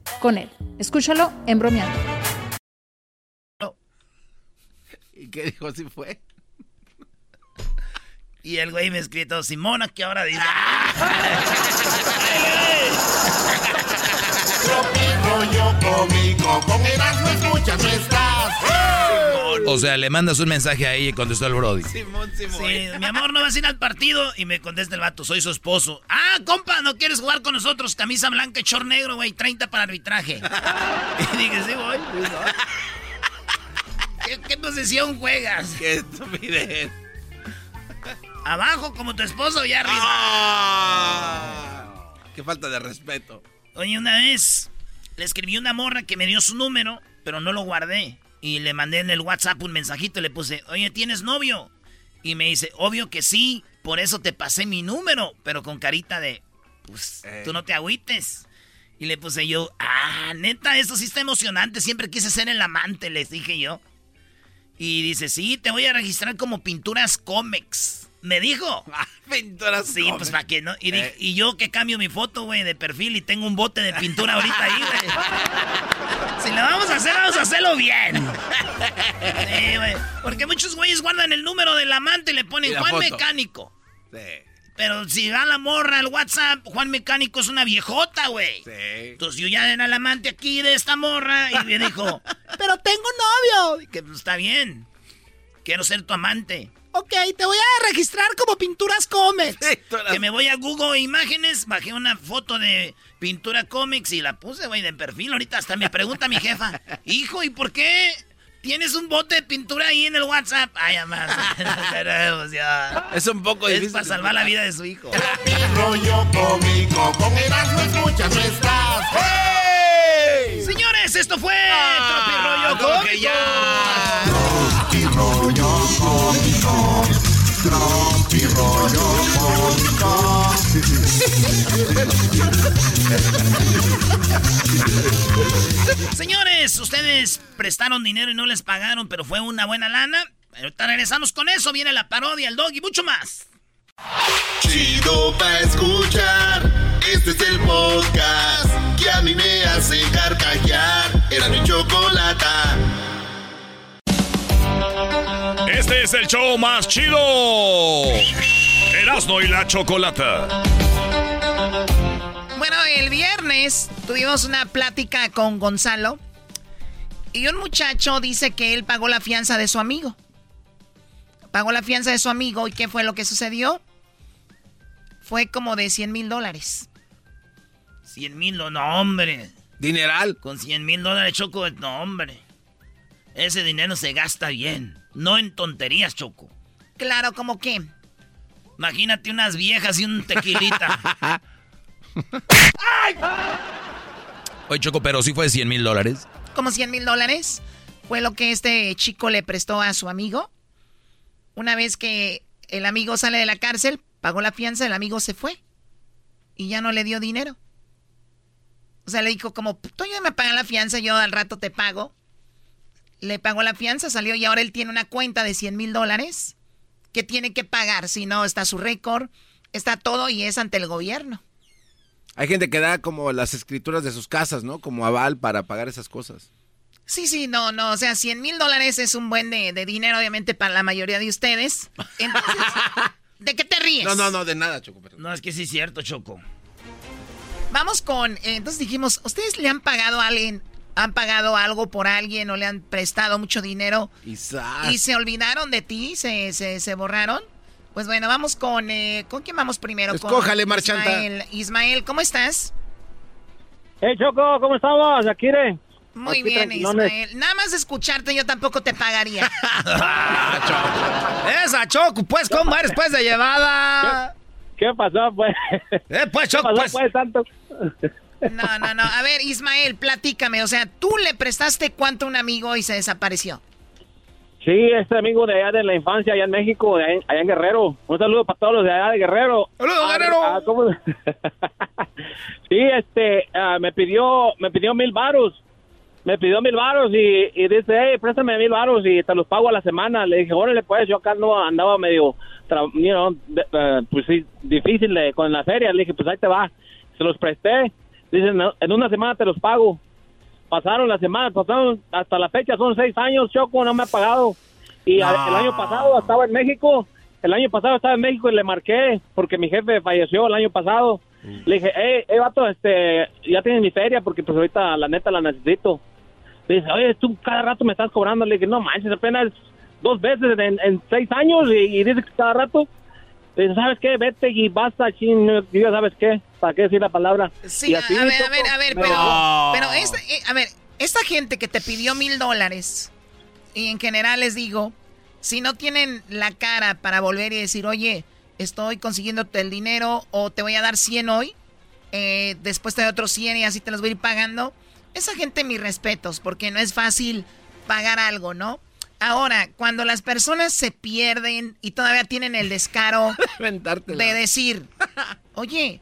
con él. Escúchalo en bromeando. ¿Y qué dijo? ¿Así fue? Y el güey me escrito, Simona, que ahora dice. rollo cómico, con Erasmo escuchas no estás. O sea, le mandas un mensaje a ella y contestó el Brody. Sí, mi amor, ¿no vas a ir al partido? Y me contesta el vato, soy su esposo. Ah, compa, ¿no quieres jugar con nosotros? Camisa blanca y short negro, güey, 30 para arbitraje. [LAUGHS] y dije, sí, voy. [LAUGHS] ¿Qué, qué posición juegas? Qué estupidez. ¿Abajo como tu esposo y arriba? Ah, qué falta de respeto. Oye, una vez le escribí una morra que me dio su número, pero no lo guardé. Y le mandé en el WhatsApp un mensajito y le puse, oye, ¿tienes novio? Y me dice, obvio que sí, por eso te pasé mi número, pero con carita de, pues, tú no te agüites. Y le puse yo, ah, neta, eso sí está emocionante, siempre quise ser el amante, les dije yo. Y dice, sí, te voy a registrar como Pinturas Comex. Me dijo. Pinturas Sí, Comex. pues para que no. Y, Eh. y yo que cambio mi foto, güey, de perfil y tengo un bote de pintura ahorita ahí, güey. Si lo vamos a hacer, vamos a hacerlo bien. Sí, güey. Porque muchos güeyes guardan el número del amante y le ponen Y Juan foto. Mecánico. Sí. Pero si va la morra al WhatsApp, Juan Mecánico es una viejota, güey. Sí. Entonces yo ya era el amante aquí de esta morra y me dijo, [LAUGHS] Pero tengo novio. que pues, está bien. Quiero ser tu amante. Ok, te voy a registrar como Pinturas Comex. Que me voy a Google Imágenes, bajé una foto de pintura cómics y la puse, güey, de perfil. Ahorita hasta me pregunta mi jefa, [LAUGHS] hijo, ¿y por qué tienes un bote de pintura ahí en el WhatsApp? Ay, además, [LAUGHS] [LAUGHS] ya. Es un poco Es difícil. para salvar la vida de su hijo. rollo cómico, con escuchas no estás. ¡Hey! Señores, esto fue Tropi Rollo Cómico. que ya. Rollo cómico, tropi rollo cómico. Señores, ustedes prestaron dinero y no les pagaron, pero fue una buena lana. Ahorita regresamos con eso, viene la parodia, el dog y mucho más. Chido pa' escuchar. Este es el podcast que a mí me hace carcajear. Era mi chocolata. Este es el show más chido. Erasmo y la chocolata. Bueno, el viernes tuvimos una plática con Gonzalo y un muchacho dice que él pagó la fianza de su amigo. Pagó la fianza de su amigo y ¿qué fue lo que sucedió? Fue como de 100 mil dólares. 100 mil, no, hombre. Dineral. Con 100 mil dólares choco, no, hombre. ese dinero se gasta bien. No en tonterías, Choco. Claro, ¿como qué? Imagínate unas viejas y un tequilita. [LAUGHS] Oye, Choco, pero sí fue de 100 mil dólares. ¿Como 100 mil dólares? Fue lo que este chico le prestó a su amigo. Una vez que el amigo sale de la cárcel, pagó la fianza, el amigo se fue. Y ya no le dio dinero. O sea, le dijo como, tú ya me pagas la fianza, yo al rato te pago. Le pagó la fianza, salió y ahora él tiene una cuenta de 100 mil dólares que tiene que pagar. Si no, está su récord, está todo y es ante el gobierno. Hay gente que da como las escrituras de sus casas, ¿no? Como aval para pagar esas cosas. Sí, sí, no, no, o sea, 100 mil dólares es un buen de, dinero, obviamente, para la mayoría de ustedes. Entonces, [LAUGHS] ¿de qué te ríes? No, no, no, de nada, Choco. No, es que sí es cierto, Choco. Vamos con, eh, entonces dijimos, ¿ustedes le han pagado a alguien, han pagado algo por alguien o le han prestado mucho dinero? y se olvidaron de ti, se, se, se borraron? Pues bueno, vamos con... Eh, ¿Con quién vamos primero? Escójale, Marchanta. Ismael. Ismael, ¿cómo estás? Hey, Choco, ¿cómo estamos? Akire. Muy bien, Ismael. Nada más escucharte yo tampoco te pagaría. [LAUGHS] Ah, Esa Choco, pues, ¿cómo eres pues de llevada? ¿Qué, pasó, pues? Eh, pues, Choco, ¿Qué pasó, pues, tanto? No, no, no. A ver, Ismael, platícame. O sea, ¿tú le prestaste cuánto a un amigo y se desapareció? Sí, este amigo de allá de la infancia, allá en México, allá en, Guerrero. Un saludo para todos los de allá de Guerrero. ¡Saludos, ah, Guerrero! Ah, [LAUGHS] sí, este, ah, me pidió, me pidió mil varos. Me pidió mil varos y, dice, hey, préstame mil varos y te los pago a la semana. Le dije, órale, pues, yo acá no andaba medio, you eh, pues sí, difícil con la feria. Le dije, pues ahí te va. Se los presté. Dice, en una semana te los pago pasaron las semanas, pasaron hasta la fecha, son seis años, Choco no me ha pagado. Y el año pasado estaba en México, el año pasado estaba en México y le marqué porque mi jefe falleció el año pasado. Mm. Le dije, hey, hey, vato, este, ya tienes mi feria porque pues ahorita la neta la necesito. Le dice, oye, tú cada rato me estás cobrando. Le dije, no manches, apenas dos veces en, seis años y, y dice que cada rato. ¿Sabes qué? Vete y basta, chin, ya sabes qué, ¿para qué decir la palabra? Sí, a, ver, a ver, a ver, pero, pero esta, eh, a ver, esta gente que te pidió mil dólares, y en general les digo, si no tienen la cara para volver y decir, oye, estoy consiguiéndote el dinero o te voy a dar 100 hoy, eh, después te doy otros 100 y así te los voy a ir pagando, esa gente mis respetos, porque no es fácil pagar algo, ¿no? Ahora, cuando las personas se pierden y todavía tienen el descaro [LAUGHS] de decir, oye,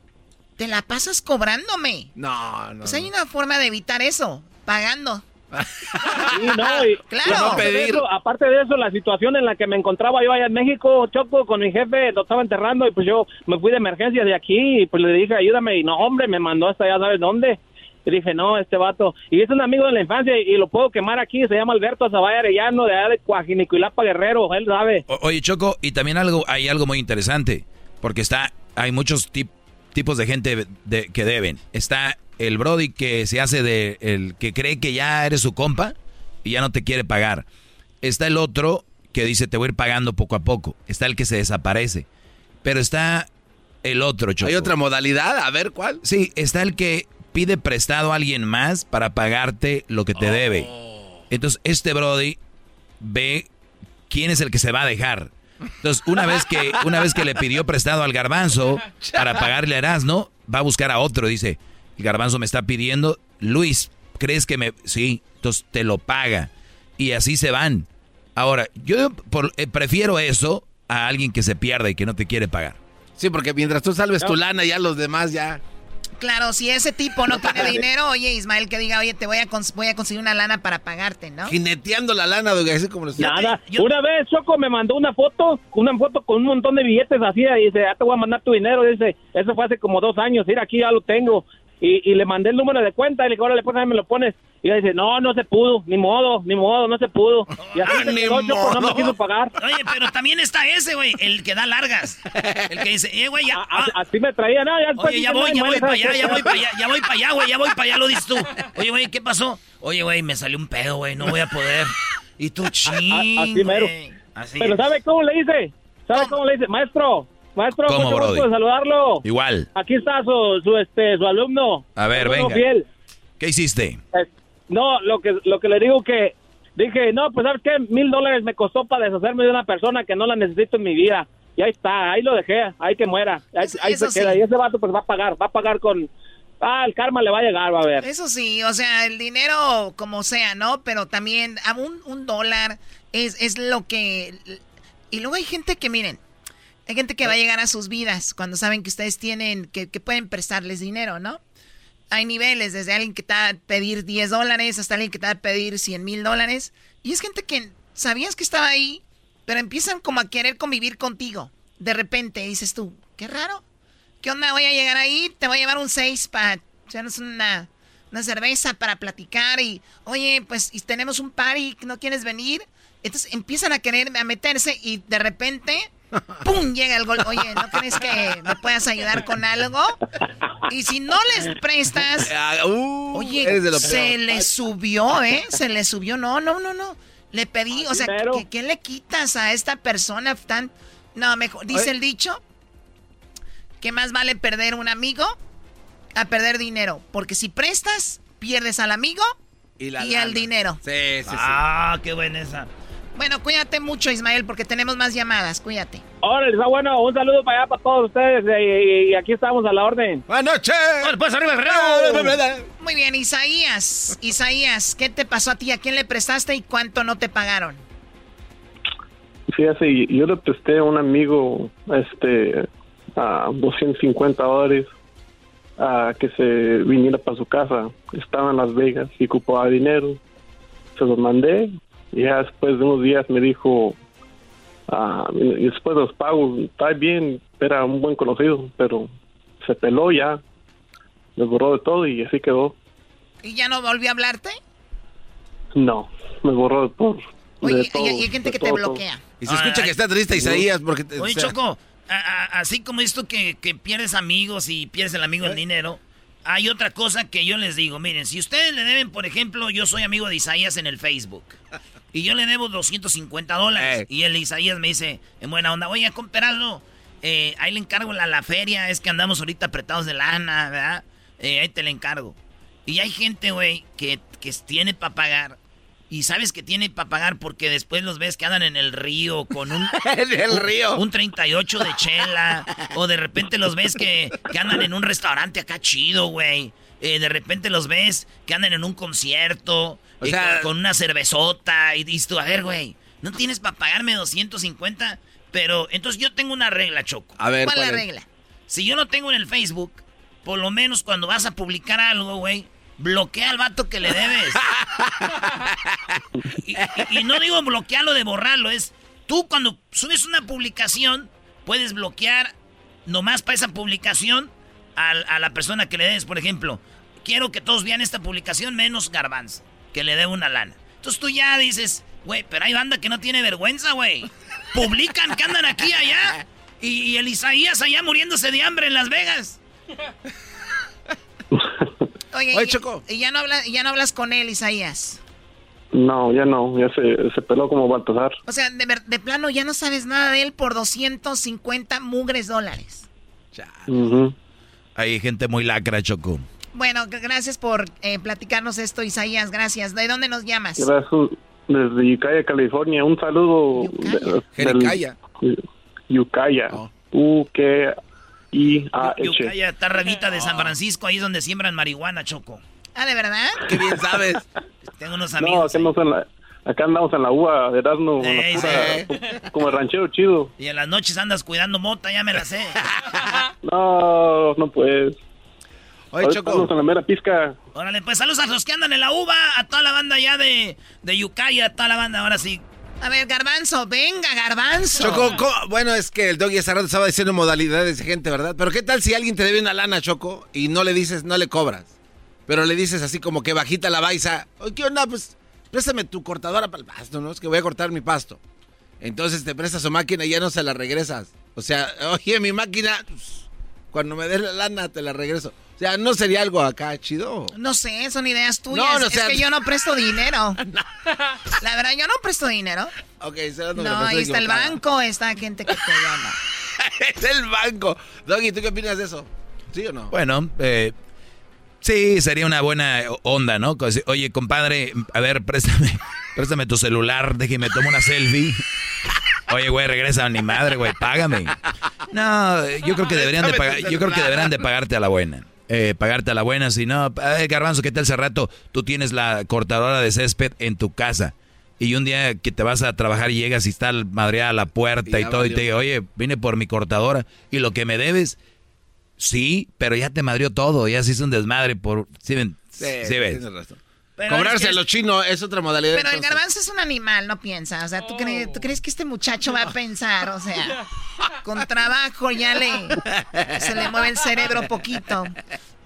te la pasas cobrándome. No, no. Pues hay una forma de evitar eso, pagando. Sí, no, y, [LAUGHS] claro. aparte de eso, la situación en la que me encontraba yo allá en México, Choco, con mi jefe, lo estaba enterrando y pues yo me fui de emergencia de aquí y pues le dije, ayúdame. Y no, hombre, me mandó hasta ya sabes dónde. Y dije, no, este vato. Y es un amigo de la infancia y, lo puedo quemar aquí. Se llama Alberto Zabaya Arellano, de allá de Coajinicuilapa Guerrero. Él sabe. oye, Choco, y también algo, hay algo muy interesante. Porque está, hay muchos tipos de gente de, que deben. Está el Brody que se hace de, el que cree que ya eres su compa y ya no te quiere pagar. Está el otro que dice te voy a ir pagando poco a poco. Está el que se desaparece. Pero está el otro, Choco. ¿Hay otra modalidad? A ver, ¿cuál? Sí, está el que pide prestado a alguien más para pagarte lo que te debe. Entonces, este Brody ve quién es el que se va a dejar. Entonces, una vez que, una vez que le pidió prestado al garbanzo para pagarle a Erasmo, va a buscar a otro. Dice, el garbanzo me está pidiendo, Luis, ¿crees que me...? Sí, entonces te lo paga. Y así se van. Ahora, yo eh, prefiero eso a alguien que se pierda y que no te quiere pagar. Sí, porque mientras tú salves tu lana, ya los demás ya... Claro, si ese tipo no tiene [LAUGHS] dinero, oye, Ismael, que diga, oye, te voy a, voy a conseguir una lana para pagarte, ¿no? Jineteando la lana, así como los... Nada, una vez Choco me mandó una foto, una foto con un montón de billetes así, y dice, ya te voy a mandar tu dinero, dice, eso fue hace como dos años, mira, aquí ya lo tengo. Y, le mandé el número de cuenta y le dije, órale, pues me lo pones. Y ella dice, no, no se pudo, ni modo, ni modo, no se pudo. [LAUGHS] Y así ah, quedó, no me quiso pagar. Oye, pero también está ese, güey, el que da largas. El que dice, eh, güey, ya. Ah. así me traía, no, ya Oye, ya voy, ya voy para [LAUGHS] allá, ya voy para allá, ya voy para allá, güey, ya voy para allá, lo dices tú. Oye, güey, ¿qué pasó? Oye, güey, me salió un pedo, güey, no voy a poder. Y tú, [LAUGHS] ching, Así mero. Pero ¿sabe cómo le dice? ¿Sabe cómo le dice? Maestro, Maestro, ¿Cómo, mucho gusto de saludarlo. Igual. Aquí está su, su, este, su alumno. A ver, venga. ¿Qué hiciste? no, lo que, lo que le digo que dije, no, pues sabes qué, mil dólares me costó para deshacerme de una persona que no la necesito en mi vida. Y ahí está, ahí lo dejé, ahí que muera, ahí, ahí se eso queda. sí. Y ese vato pues va a pagar, va a pagar con... Ah, el karma le va a llegar, va a ver. Eso sí, o sea, el dinero como sea, ¿no? Pero también a un, un dólar es, es lo que... Y luego hay gente que, miren, hay gente que va a llegar a sus vidas cuando saben que ustedes tienen, que, pueden prestarles dinero, ¿no? Hay niveles, desde alguien que te va a pedir 10 dólares hasta alguien que te va a pedir 100 mil dólares. Y es gente que sabías que estaba ahí, pero empiezan como a querer convivir contigo. De repente dices tú, qué raro. ¿Qué onda? Voy a llegar ahí, te voy a llevar un 6 para echarnos una, una cerveza para platicar y, oye, pues y tenemos un party, ¿no quieres venir? Entonces empiezan a querer a meterse y de repente, ¡pum! llega el gol. Oye, ¿no crees que me puedas ayudar con algo? Y si no les prestas, oye, eres de lo se le subió, ¿eh? Se le subió. No, no, no, no. Le pedí, o sea. ¿qué, qué le quitas a esta persona tan... No, mejor, dice Oye. el dicho, que más vale perder un amigo a perder dinero. Porque si prestas, pierdes al amigo y, la al dinero. Sí, sí, sí. Ah, qué buena esa. Bueno, cuídate mucho, Ismael, porque tenemos más llamadas. Cuídate. Órale, está bueno, un saludo para allá para todos ustedes eh, y, y aquí estamos a la orden. Buenas noches. pues arriba, Muy bien, Isaías. Isaías, ¿qué te pasó a ti? ¿A quién le prestaste y cuánto no te pagaron? Fíjate, yo le presté a un amigo este a 250 dólares a que se viniera para su casa. Estaba en Las Vegas y ocupaba dinero. Se los mandé ya después de unos días me dijo, ah, después de los pagos, está bien, era un buen conocido, pero se peló ya, me borró de todo y así quedó. ¿Y ya no volvió a hablarte? No, me borró de todo. Oye, de y- todo, y hay gente que te todo, bloquea. Y se escucha que está triste Isaías porque... te- Oye, o sea, Choco, a- a- así como esto que, que pierdes amigos y pierdes el amigo el dinero, hay otra cosa que yo les digo. Miren, si ustedes le deben, por ejemplo, yo soy amigo de Isaías en el Facebook. Y yo le debo 250 dólares. Y el Isaías me dice, en buena onda, oye, comperarlo. Eh, ahí le encargo la, la feria. Es que andamos ahorita apretados de lana, ¿verdad? Eh, ahí te le encargo. Y hay gente, güey, que, que tiene para pagar. Y sabes que tiene para pagar porque después los ves que andan en el río con un... [LAUGHS] En el un- río. Un 38 de chela. o de repente los ves que, que andan en un restaurante acá chido, güey. Eh, de repente los ves que andan en un concierto. O sea- con, una cervezota. Y dices tú, a ver, güey, ¿no tienes para pagarme 250? Pero entonces yo tengo una regla, Choco. A ver, ¿Cuál ¿cuál es la regla? Si yo lo tengo en el Facebook, por lo menos cuando vas a publicar algo, güey, bloquea al vato que le debes. [LAUGHS] y, y- y no digo bloquearlo de borrarlo, es tú cuando subes una publicación, puedes bloquear nomás para esa publicación al- a, la persona que le debes. Por ejemplo, quiero que todos vean esta publicación menos Garbanzo, que le debe una lana. Entonces tú ya dices, güey, pero hay banda que no tiene vergüenza, güey. Publican que andan aquí y allá. Y, y el Isaías allá muriéndose de hambre en Las Vegas. [LAUGHS] Oye, Oye, y- Choco. y ya no, habla- ya no hablas con él, Isaías. No, ya no, ya se, se peló como Baltasar. O sea, de, plano ya no sabes nada de él por 250 mugres dólares. Ujú. Hay gente muy lacra, Choco. Bueno, gracias por eh, platicarnos esto, Isaías. Gracias. ¿De dónde nos llamas? Gracias, desde Ucaya, California. Un saludo. de- Jericaya. del- Ucaya. U-K-I-A-H. Yucaya, está revita de San Francisco, ahí es donde siembran marihuana, Choco. Ah, ¿de verdad? Qué bien sabes. [LAUGHS] Tengo unos No, amigos. acá, andamos en la, acá andamos en la uva, de Erasmo, Ey, pura- como el ranchero chido. Y en las noches andas cuidando mota, ya me la sé. [LAUGHS] No, no puedes. Oye, Choco. Estamos en la mera pizca. Órale, pues saludos a los que andan en la uva, a toda la banda ya de, de Yucaya, a toda la banda, ahora sí. A ver, Garbanzo, venga, Garbanzo. Choco, co- bueno, es que el doggy hace rato estaba diciendo modalidades de gente, ¿verdad? Pero ¿qué tal si alguien te debe una lana, Choco, y no le dices, no le cobras? Pero le dices así como que bajita la baisa, oye, ¿qué onda? Pues préstame tu cortadora para el pasto, ¿no? Es que voy a cortar mi pasto. Entonces te prestas su máquina y ya no se la regresas. O sea, [LAUGHS] oye, mi máquina, pues, cuando me des la lana te la regreso. O sea, ¿no sería algo acá chido? No sé, son ideas tuyas. No, no, es o sea- que yo no presto dinero. [LAUGHS] La verdad, yo no presto dinero. Ok, donde No, me ahí está el banco, está gente que te llama. [LAUGHS] es el banco. Doggy, ¿tú qué opinas de eso? ¿Sí o no? Bueno, eh, sí, sería una buena onda, ¿no? Oye, compadre, a ver, préstame, [LAUGHS] Préstame tu celular, déjeme tomar una selfie. Oye, güey, regresa a mi madre, güey, págame. No, yo creo que deberían de pagar, yo creo que deberían de pagarte a la buena. Eh, pagarte a la buena, si no, eh, Garbanzo, ¿qué tal hace rato? Tú tienes la cortadora de césped en tu casa. Y un día que te vas a trabajar y llegas y está madreada la puerta y, todo, y te digo, oye, vine por mi cortadora. Y lo que me debes, sí, pero ya te madrió todo, ya se hizo un desmadre por... ¿Sí, ven? Sí, ¿Sí ves? Cobrarse a los chinos es otra modalidad. Pero el garbanzo es un animal, no piensa. O sea, ¿tú, crees, ¿tú crees que este muchacho va a pensar? O sea, [LAUGHS] con trabajo ya le se le mueve el cerebro poquito.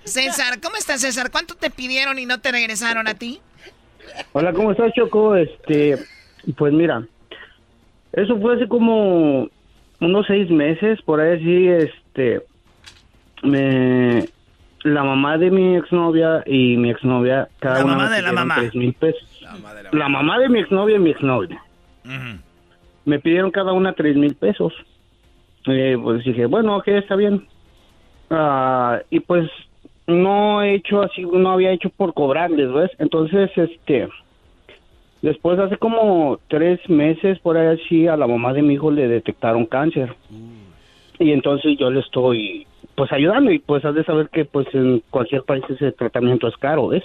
César, ¿cómo estás, César? ¿Cuánto te pidieron y no te regresaron a ti? Hola, ¿cómo estás, Choco? Este, pues mira, eso fue hace como unos seis meses, por ahí sí, este, me, la mamá de mi exnovia y mi exnovia, cada La una mamá de la mamá. tres mil pesos. La mamá de mi exnovia y mi exnovia. Me pidieron cada una tres mil pesos. Eh, pues dije, bueno, ok, está bien. Ah, y pues no he hecho así, no había hecho por cobrarles, ¿ves? Entonces, este, después hace como tres meses, por ahí así, a la mamá de mi hijo le detectaron cáncer. Y entonces yo le estoy, pues, ayudando y pues has de saber que, pues, en cualquier país ese tratamiento es caro, ¿ves?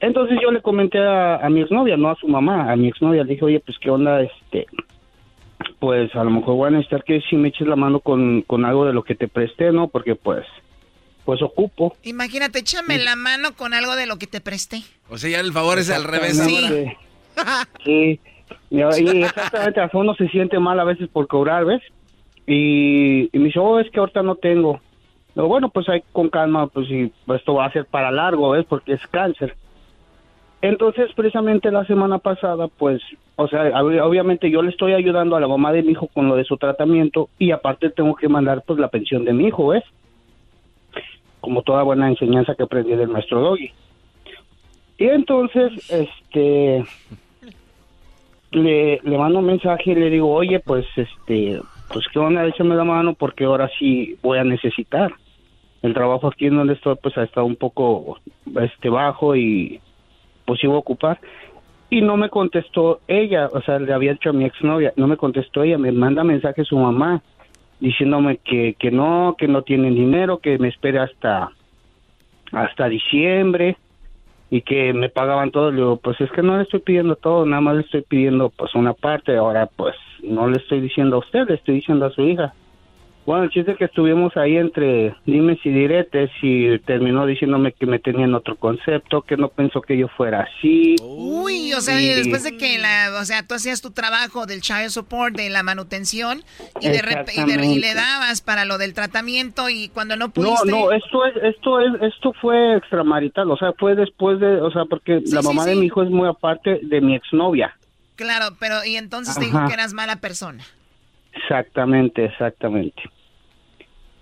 Entonces yo le comenté a, a mi exnovia, no a su mamá, a mi exnovia, le dije, oye, pues, ¿qué onda, este, pues a lo mejor voy a necesitar que si me eches la mano con, con algo de lo que te presté, ¿no? Porque pues, pues ocupo. Imagínate, échame la mano con algo de lo que te presté. O sea, ya el favor es al revés ahora. Exactamente. Sí, y, y exactamente, a uno se siente mal a veces por cobrar, ¿ves? Y, me dice, oh, es que ahorita no tengo. Digo, bueno, pues hay con calma, pues y esto va a ser para largo, ¿ves? Porque es cáncer. Entonces, precisamente la semana pasada, pues, o sea, ob- obviamente yo le estoy ayudando a la mamá de mi hijo con lo de su tratamiento y aparte tengo que mandar, pues, la pensión de mi hijo, ¿ves? Como toda buena enseñanza que aprendí del maestro Doggy. Y entonces, este, le, le mando un mensaje y le digo, oye, pues, este, pues, ¿qué onda? Échame la mano porque ahora sí voy a necesitar. El trabajo aquí en donde estoy, pues, ha estado un poco, este, bajo y, pues, iba a ocupar. Y no me contestó ella, o sea, le había dicho a mi exnovia, no me contestó ella, me manda mensaje su mamá diciéndome que, que no, que no tienen dinero, que me espere hasta, hasta diciembre y que me pagaban todo. Le digo, pues es que no le estoy pidiendo todo, nada más le estoy pidiendo pues una parte. Ahora pues no le estoy diciendo a usted, le estoy diciendo a su hija. Bueno, el chiste es que estuvimos ahí entre dimes y diretes y terminó diciéndome que me tenían otro concepto, que no pensó que yo fuera así. Uy, o sea, Y- después de que la, o sea, tú hacías tu trabajo del child support, de la manutención, y de, y, de- y le dabas para lo del tratamiento, y cuando no No, pudiste... no, esto es, esto es, esto fue extramarital, o sea, fue después de, o sea, porque la sí, mamá de mi hijo es muy aparte de mi exnovia. Claro, pero y entonces te dijo que eras mala persona. Exactamente, exactamente.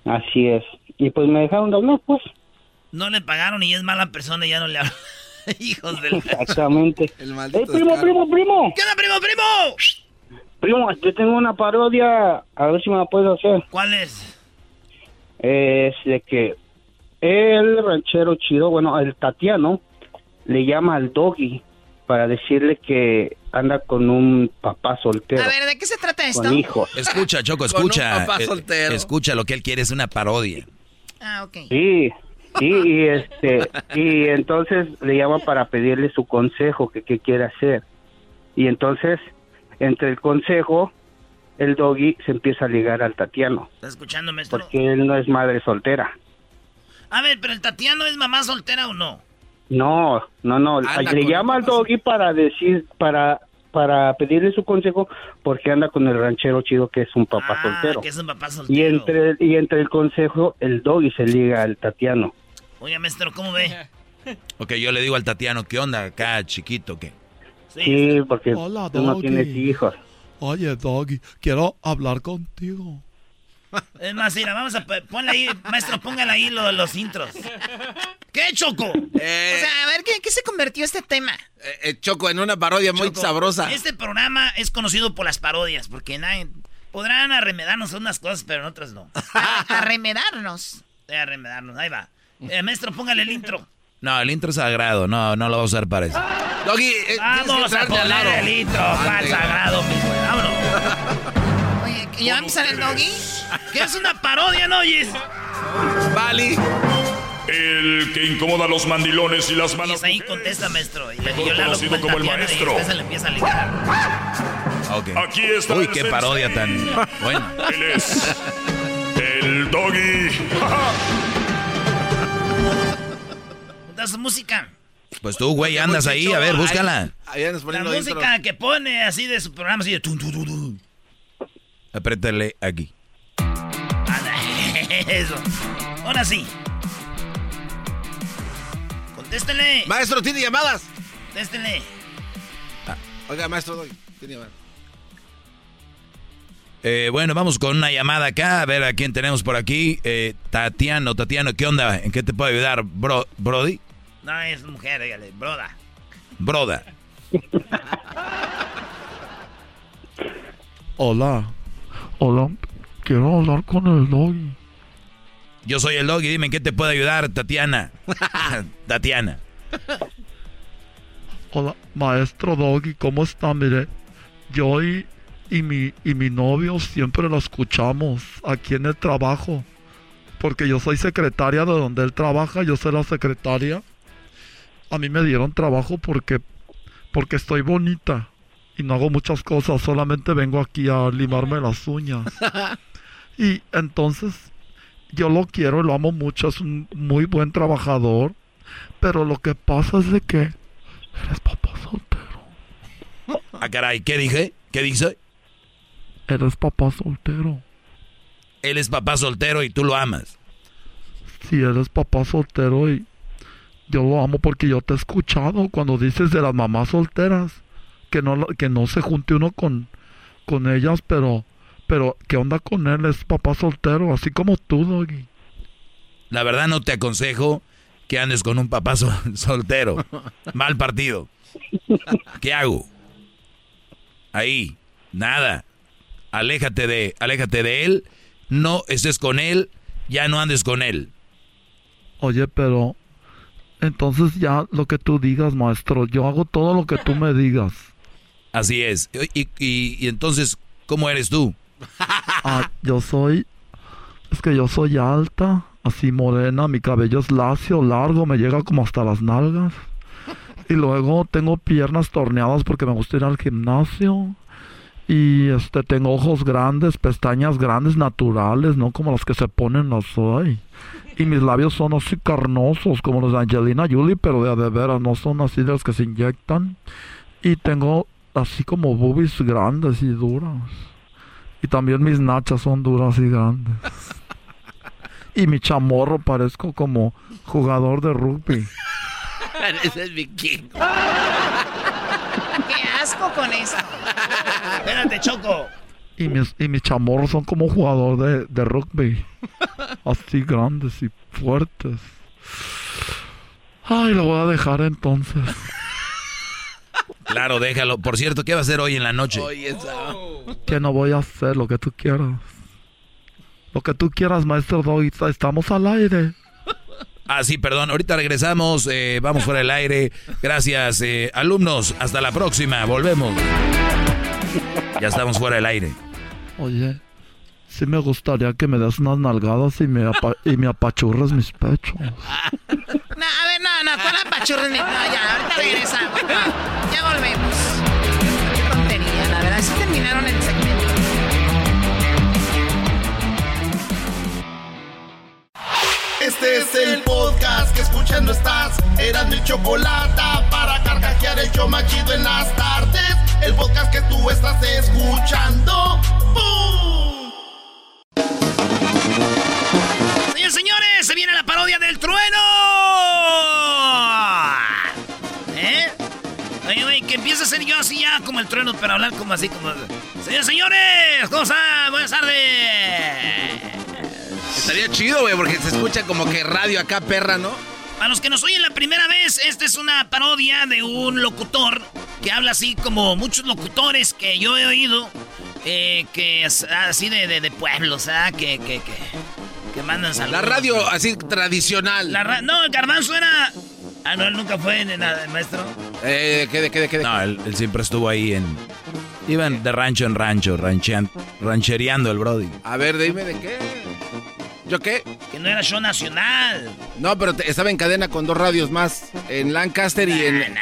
Así es. Y pues me dejaron de hablar, pues. No le pagaron y es mala persona y ya no le hablan. [LAUGHS] Hijos del... Exactamente. [LAUGHS] El ¡Eh, maldito primo, descaro. primo, primo! ¿Qué onda, primo, primo? Primo, yo tengo una parodia, a ver si me la puedes hacer. ¿Cuál es? Es de que el ranchero chido, bueno, el Tatiano, le llama al doggy para decirle que anda con un papá soltero. A ver, ¿de qué se trata esto? Con hijos. Escucha, Choco, Con un escucha. papá Eh, soltero. escucha, lo que él quiere es una parodia. Ah, ok. Sí, sí, y este, y entonces le llama para pedirle su consejo, que qué quiere hacer. Y entonces, entre el consejo, el doggy se empieza a ligar al Tatiano, ¿Está escuchando, maestro? porque él no es madre soltera. A ver, pero el Tatiano es mamá soltera o no? No, no, no, Anda le llama al doggy para decir, para, para pedirle su consejo, porque anda con el ranchero chido que es un papá ah, soltero. que es un papá soltero. Y entre, y entre el consejo, el doggy se liga al Tatiano. Oye, maestro, ¿cómo ve? [LAUGHS] Ok, yo le digo al Tatiano, ¿qué onda acá, chiquito? ¿Qué? Sí, porque Hola, tú no tienes hijos. Oye, Doggy, quiero hablar contigo. Es más, mira, vamos a... po- Ponle ahí, maestro, póngale ahí lo- los intros. ¿Qué, Choco? Eh, O sea, a ver, ¿qué, qué se convirtió este tema? eh, eh, Choco, en una parodia muy sabrosa. Este programa es conocido por las parodias, porque nadie... Podrán arremedarnos unas cosas, pero en otras no. A, a remedarnos. Eh, arremedarnos, ahí va. Eh, maestro, póngale el intro. No, el intro es sagrado, no, no lo voy a usar para eso. Doggy, eh, Vamos a poner el litro, Juan Sagrado, mi güey. Vámonos. Oye, ¿ya va a empezar el doggy? ¿Qué es una parodia, no oyes? Vali. El que incomoda a los mandilones y las Y manos. es ahí contesta, maestro. Y le conocido como el y maestro. después se le empieza a ligar. Ok. Aquí está Uy, el qué sensei. parodia tan buena. Él es el doggy. Su música. Pues tú, güey, andas ahí. A ver, búscala. Ahí andas La música que pone así de su programa, así de... Apriétale aquí. [LAUGHS] Eso. Ahora sí. Contéstele. Maestro, tiene llamadas. Contéstele. Oiga, maestro, Doggy, tiene llamadas. Eh, bueno, vamos con una llamada acá. A ver a quién tenemos por aquí. Eh, Tatiano, Tatiano, ¿qué onda? ¿En qué te puedo ayudar, bro, Brody? No, es mujer, dígale, broda. Broda. Hola. Hola. Quiero hablar con el doggy. Yo soy el doggy. Dime en qué te puedo ayudar, Tatiana. [LAUGHS] Tatiana. Hola, maestro doggy, ¿cómo está? Mire, yo y, y mi, y mi novio siempre lo escuchamos aquí en el trabajo. Porque yo soy secretaria de donde él trabaja, yo soy la secretaria. A mí me dieron trabajo porque, porque estoy bonita. Y no hago muchas cosas, solamente vengo aquí a limarme las uñas. [LAUGHS] Y entonces yo lo quiero, lo amo mucho, es un muy buen trabajador. Pero lo que pasa es de que Ah, caray, ¿qué dije? ¿Qué dice? eres papá soltero. Él es papá soltero y tú lo amas. Si eres papá soltero y yo lo amo porque yo te he escuchado cuando dices de las mamás solteras que no que no se junte uno con con ellas, pero pero qué onda con él es papá soltero, así como tú, Doggy. La verdad no te aconsejo que andes con un papá sol- soltero. [LAUGHS] Mal partido. ¿Qué hago? Ahí, nada. Aléjate de, aléjate de él. No estés con él. Ya no andes con él. Oye, pero entonces ya lo que tú digas, maestro, yo hago todo lo que tú me digas. Así es. Y, y- y entonces, ¿cómo eres tú? [LAUGHS] Ah, yo soy. Es que yo soy alta, así morena, mi cabello es lacio, largo, me llega como hasta las nalgas. Y luego tengo piernas torneadas porque me gusta ir al gimnasio. Y este tengo ojos grandes, pestañas grandes, naturales, no como las que se ponen las hoy. Y mis labios son así carnosos, como los de Angelina Jolie, pero de de veras, no son así de los que se inyectan. Y tengo así como boobies grandes y duras. Y también mis nachas son duras y grandes. [LAUGHS] Y mi chamorro parezco como jugador de rugby. Ese es mi king. Qué asco con eso. Espérate, Choco. Y mis, y mis chamorros son como jugador de, de rugby. Así grandes y fuertes. Ay, lo voy a dejar entonces. Claro, déjalo. Por cierto, ¿qué va a hacer hoy en la noche? Que no voy a hacer lo que tú quieras. Lo que tú quieras, maestro Doggy. Estamos al aire. Ah, sí, perdón. Ahorita regresamos. eh, vamos fuera del aire. Gracias, eh, alumnos. Hasta la próxima. Volvemos. Ya estamos fuera del aire. Oye, sí me gustaría que me des unas nalgadas y me, apa- y me apachurres mis pechos. [LAUGHS] No, a ver, no, no, ¿cuál apachurra? No, ya, ahorita regresamos. no, ya volvemos. Qué tontería, la verdad. Sí terminaron el segmento. Este es el podcast que escuchando estás. Eran mi chocolate para carcajear el show más chido en las tardes. El podcast que tú estás escuchando. ¡Bum! Señores, señores, se viene la parodia del trueno. ¿Eh? Oye, oye, que empiece a ser yo así ya como el trueno, pero hablar como así, como... Señores, señores, ¿cómo están? Buenas tardes. Estaría chido, güey, porque se escucha como que radio acá, perra, ¿no? Para los que nos oyen la primera vez, esta es una parodia de un locutor que habla así como muchos locutores que yo he oído, eh, que es así de, de, de pueblos, ¿ah? Que, que, que, que mandan saludos. La radio así tradicional. La ra- no, el garbanzo era Ah, no, él nunca fue en nada, maestro. Eh, ¿qué de qué de qué de? No, él, él siempre estuvo ahí en. Iban de rancho en rancho, ranchean, ranchereando el Brody. A ver, dime de qué. ¿Yo qué? Que no era show nacional. No, pero te- estaba en cadena con dos radios más. En Lancaster y en.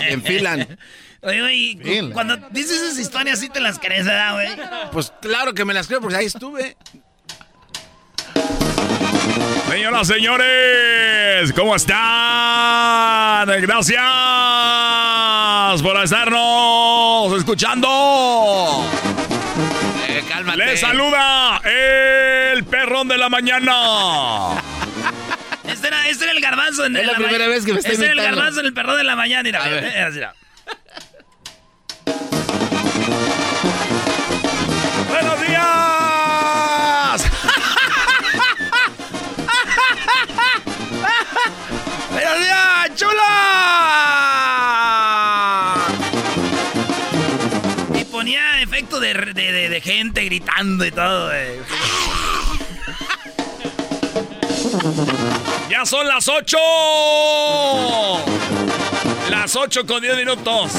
En Finland. [LAUGHS] Oye, güey, cu- cuando dices esas historias, sí te las crees, ¿verdad, güey? Pues claro que me las creo, porque ahí estuve. Señoras, señores, ¿cómo están? Gracias por estarnos escuchando. Eh, cálmate. Les saluda el perrón de la mañana. Este era, este era el garbanzo en Es la ma- primera vez que me está Este era el garbanzo en el perro de la mañana, mira, mira, mira. ¡Buenos días! ¡Buenos días, chula! Y ponía efecto de, de, de- de gente gritando y todo, güey. ¡Ya son las 8! Las 8 con 10 minutos.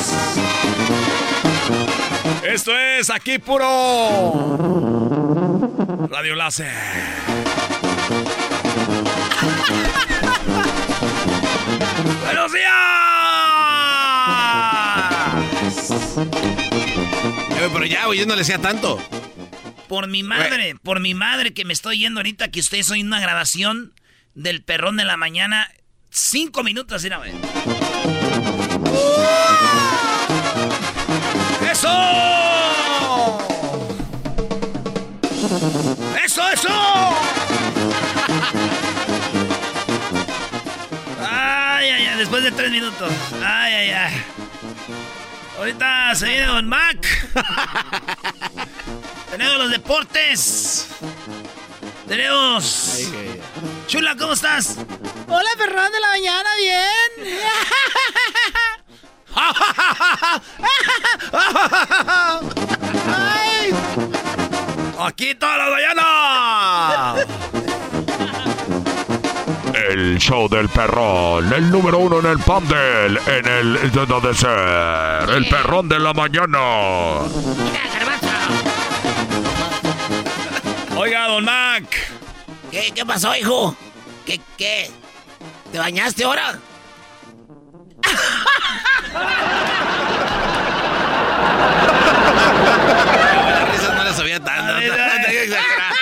Esto es aquí puro Radio Láser. ¡Buenos días! Eh, pero ya, güey, yo no le decía tanto. Por mi madre, por mi madre que me estoy yendo ahorita que ustedes oyen una grabación del perrón de la mañana. Cinco minutos, mira, güey. ¡Eso! ¡Eso, eso! Después de tres minutos. Ay, ay, ay. Ahorita se viene Don Mac. [LAUGHS] Tenemos los deportes. Tenemos. Chula, ¿cómo estás? Hola, perrón de la mañana, bien. [LAUGHS] Ay. Aquí toda la mañana. El show del perrón, el número uno en el Pandel, en el de donde ser, el perrón de la mañana. Oiga, don Mac. ¿Qué, qué pasó, hijo? ¿Qué, qué? ¿Te bañaste ahora? [LAUGHS] Las risas no las sabía tanto. No, tengo que exagerar.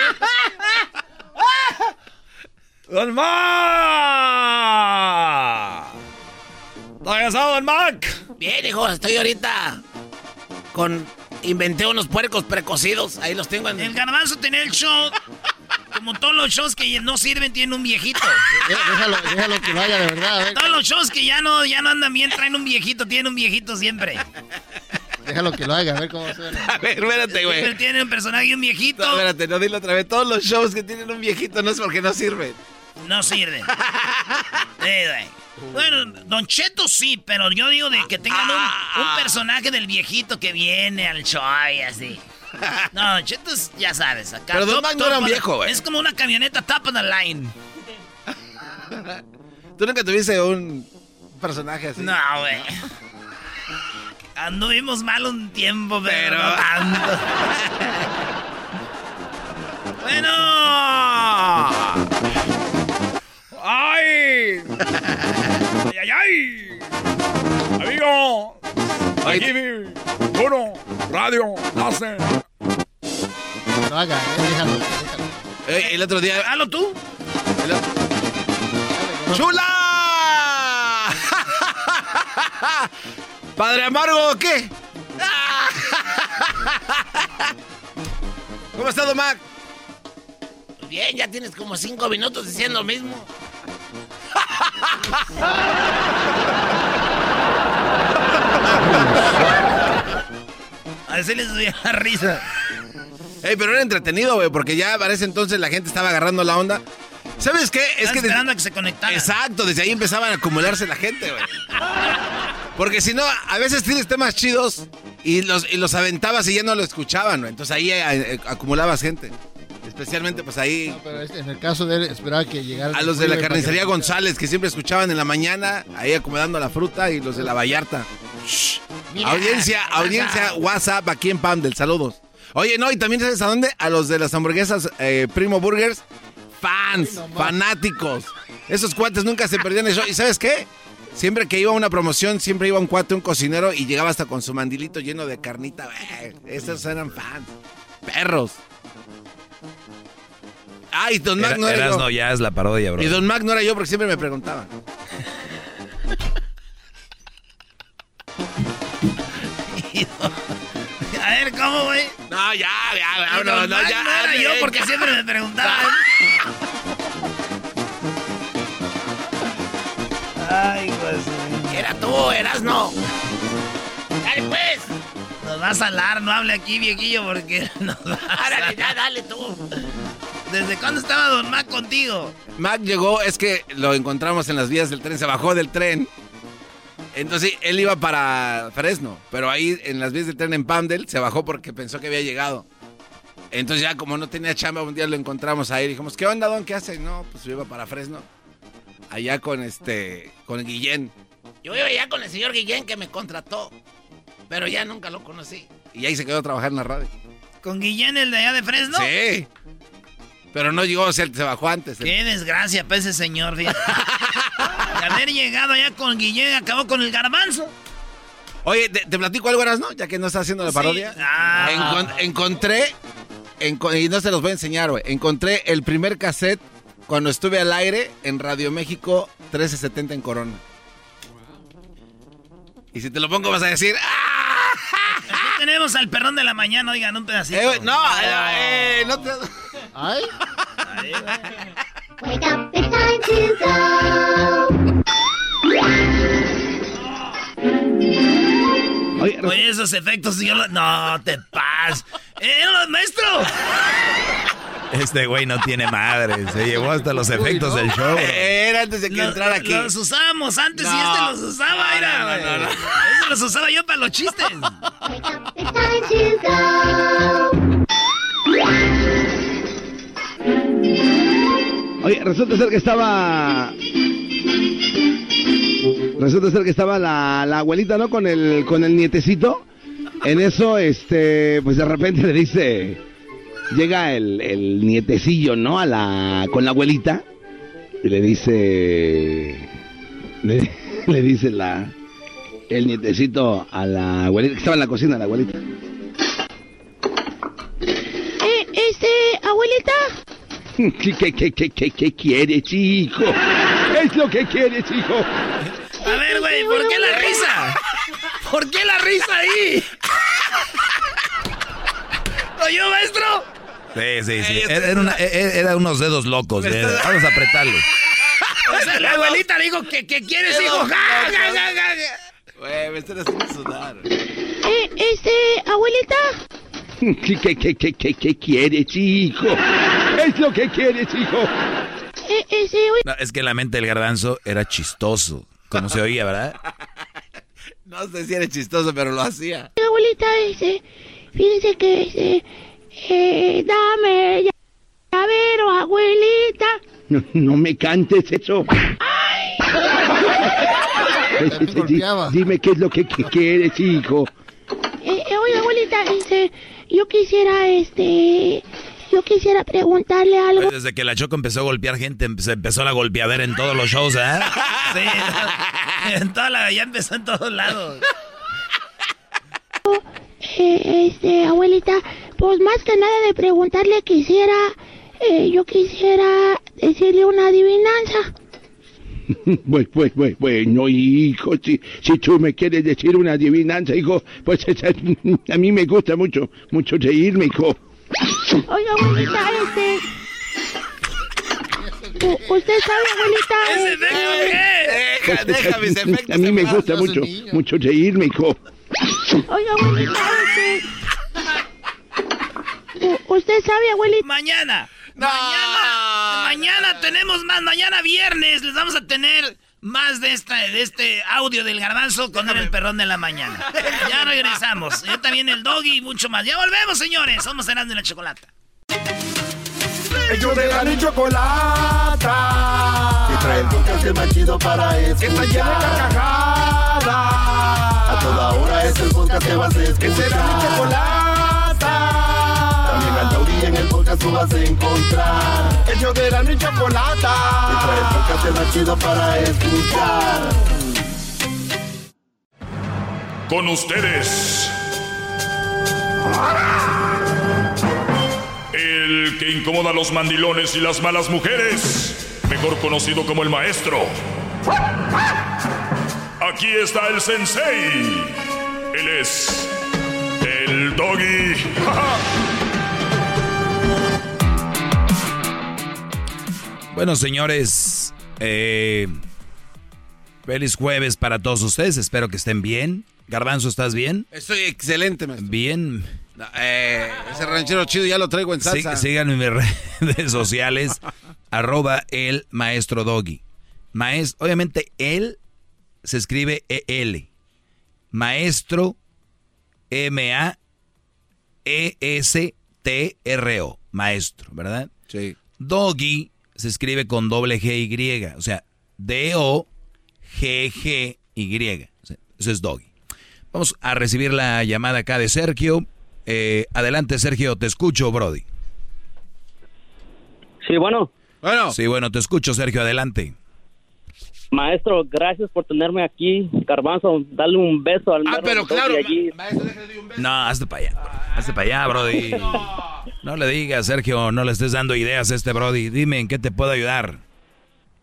¡Don Mac! ¿Está cansado, don Mac? Bien, hijo, estoy ahorita con... Inventé unos puercos precocidos, ahí los tengo en... El garbanzo tenía el show, como todos los shows que no sirven tienen un viejito. Déjalo, déjalo que vaya de verdad. Todos los shows que ya no, ya no andan bien traen un viejito, tienen un viejito siempre. déjalo que lo haga, a ver cómo suena. A ver, espérate, güey. Tiene un personaje y un viejito. No, espérate, no dilo otra vez. Todos los shows que tienen un viejito no es porque no sirven. No sirve. Sí. Bueno, Don Cheto sí, pero yo digo de que tengan un, un personaje del viejito que viene al show y así. No, Don Cheto es, ya sabes, acá. Pero Don no era un viejo, güey. Es como una camioneta top of the line. ¿Tú nunca tuviste un personaje así? No, güey. Anduvimos mal un tiempo, pero, no tanto. [LAUGHS] bueno. ¡Ay! ¡Ay, ay, ay! Amigo, aquí uno, radio, láser. Lo haga, eh, déjalo. Eh, el otro día. Hazlo tú. el otro- ¡Chula! [LAUGHS] ¿Padre Amargo o qué? [LAUGHS] ¿Cómo está, Don Mac? Bien, ya tienes como cinco minutos diciendo lo mismo. A veces les doy la [LAUGHS] risa. Ey, pero era entretenido, güey, porque ya parece entonces la gente estaba agarrando la onda. ¿Sabes qué? Es que. esperando a que se conectaran. Exacto, desde ahí empezaban a acumularse la gente, güey. Porque si no, a veces tienes temas chidos y los, y los aventabas y ya no lo escuchaban, güey. Entonces ahí eh, eh, acumulabas gente. Especialmente, pues ahí. No, pero este, en el caso de él, esperaba que llegara. A los de la que- carnicería González, que siempre escuchaban en la mañana, ahí acomodando la fruta, y los de la Vallarta. Shh. Mira, audiencia, ¿qué pasa? audiencia, WhatsApp aquí en Pamdel, saludos. Oye, no, y también sabes a dónde? A los de las hamburguesas eh, Primo Burgers, fans, fanáticos. Esos cuates nunca se perdían el show. ¿Y sabes qué? Siempre que iba a una promoción, siempre iba un cuate, un cocinero, y llegaba hasta con su mandilito lleno de carnita. Esos eran fans. Perros. Ay, Don Mac Era- no era yo. Erasno ya es la parodia, bro. Y Don Mac no era yo porque siempre me preguntaban. [LAUGHS] A ver, ¿cómo, güey? No, ya, ya, no, no, Mac ya. no era yo porque siempre me preguntaban. [LAUGHS] Ay, pues. Era tú, eras no. Dale, pues. Nos vas a hablar, no hable aquí, viejillo, porque [LAUGHS] nos vas a... ya, dale tú. ¿Desde cuándo estaba Don Mac contigo? Mac llegó, es que lo encontramos en las vías del tren, se bajó del tren. Entonces él iba para Fresno, pero ahí en las vías del tren en Pamdel se bajó porque pensó que había llegado. Entonces ya como no tenía chamba, un día lo encontramos ahí y dijimos, ¿qué onda, Don? ¿Qué hace? No, pues yo iba para Fresno. Allá con este, con Guillén. Yo iba allá con el señor Guillén que me contrató, pero ya nunca lo conocí. Y ahí se quedó a trabajar en la radio. ¿Con Guillén, el de allá de Fresno? Sí. Pero no llegó, o sea, se bajó antes. Qué desgracia para ese señor, fíjate. [LAUGHS] De haber llegado allá con Guillén, acabó con el garbanzo. Oye, te, te platico algo, ¿no? Ya que no está haciendo la Sí. parodia. Ah. Encon- encontré, enco- y no se los voy a enseñar, güey. Encontré el primer cassette cuando estuve al aire en Radio México 1370 en Corona. Y si te lo pongo vas a decir, ¡ah! Aquí tenemos al perrón de la mañana, oigan, un pedacito. Eh, no, eh, eh, no te... Ay. Wake up, it's time to go. Oye, esos efectos, yo lo- No, te pas. ¡Eh, maestro! Este güey no tiene madre. Se llevó hasta los efectos del show. Era antes de que Lo- entrara aquí. Los usábamos antes y No. este los usaba, era. no, no, no, no. Eso los usaba yo para los chistes. Oye, resulta ser que estaba. Resulta ser que estaba la, la abuelita, ¿no? Con el, con el nietecito. En eso, este, pues de repente le dice. Llega el, el nietecillo, ¿no? A la, con la abuelita. Y le dice. Le, [LAUGHS] le dice la. El nietecito a la abuelita, que estaba en la cocina, la abuelita. Eh, este, abuelita. ¿Qué, qué, qué, qué, qué, qué quieres, hijo? ¿Qué es lo que quieres, hijo? A ver, güey, ¿por qué la risa? ¿Por qué la risa ahí? [LAUGHS] ¿Oye, maestro? Sí, sí, sí. Era, era una- era- unos dedos locos. era- Vamos a apretarle. O sea, la abuelita le dijo, ¿qué, qué quieres, hijo? Ja, ja, ja, ja, ja. Güey, me están haciendo sudar. Eh, este, abuelita. [LAUGHS] ¿Qué, qué, qué, qué, qué, qué quieres, hijo? ¿Qué es lo que quieres, hijo? Eh, este, oye, No, es que la mente del garbanzo era chistoso. Como se oía, ¿verdad? No sé si era chistoso, pero lo hacía. abuelita, este, fíjese que, este, eh, dame ya- llavero, abuelita. No, no me cantes eso. Di- Dime qué es lo que, que quieres, hijo. Eh, eh, oye, abuelita, este, yo quisiera, este, yo quisiera preguntarle algo. Desde que la Choco empezó a golpear gente, se empezó la golpeadera en todos los shows, ¿eh? [LAUGHS] Sí, en toda la, ya empezó en todos lados. Eh, este, abuelita, pues más que nada de preguntarle quisiera, eh, yo quisiera decirle una adivinanza. [LAUGHS] Pues, pues, pues, bueno, hijo, si, si tú me quieres decir una adivinanza, hijo, pues [LAUGHS] esa- a mí me gusta mucho, mucho reírme, hijo. Oye, abuelita, este, u- usted sabe, abuelita. ¿Ese efecto qué? Deja, deja mis efectos. A mí me gusta mucho, mucho reírme, hijo. Oye, abuelita, este, usted sabe, abuelita. Mañana. Mañana. Mañana tenemos más. Mañana viernes les vamos a tener más de esta, de este audio del garbanzo con el perrón de la mañana. [LAUGHS] Ya regresamos. Ya también el doggy y mucho más. Ya volvemos, señores. Somos Erasmo y la Chocolata. Ellos de la ni chocolata. Que trae el podcast más chido para escuchar. Que está de carcajadas. A toda hora es el podcast que vas a escuchar. Que será mi chocolata. Podcast tú vas a encontrar. Ellos de la ni chocolata. Que trae el podcast más chido para escuchar. Con ustedes. El que incomoda a los mandilones y las malas mujeres. Mejor conocido como el maestro. Aquí está el sensei. Él es el doggy. [LAUGHS] Bueno, señores, eh, feliz jueves para todos ustedes. Espero que estén bien. Garbanzo, ¿estás bien? Estoy excelente, maestro. Bien. Eh, ese ranchero chido ya lo traigo en salsa. Sí, síganme en mis [LAUGHS] redes sociales, [LAUGHS] arroba el maestro doggy. Maestro, obviamente, él se escribe EL. Maestro M-A-E-S-T-R-O. Maestro, ¿verdad? Sí. Doggy se escribe con doble G-Y. O sea, D-O-G-G-Y. Eso es doggy. Vamos a recibir la llamada acá de Sergio. Eh, adelante, Sergio, te escucho, Brody. Sí, bueno. Bueno. Sí, bueno, te escucho, Sergio, adelante. Maestro, gracias por tenerme aquí. Garbanzo, dale un beso al Ah, pero doggy claro, allí. No, hazte para allá. Hazte para allá, Brody. No le digas, Sergio, no le estés dando ideas a este Brody. Dime, ¿en qué te puedo ayudar?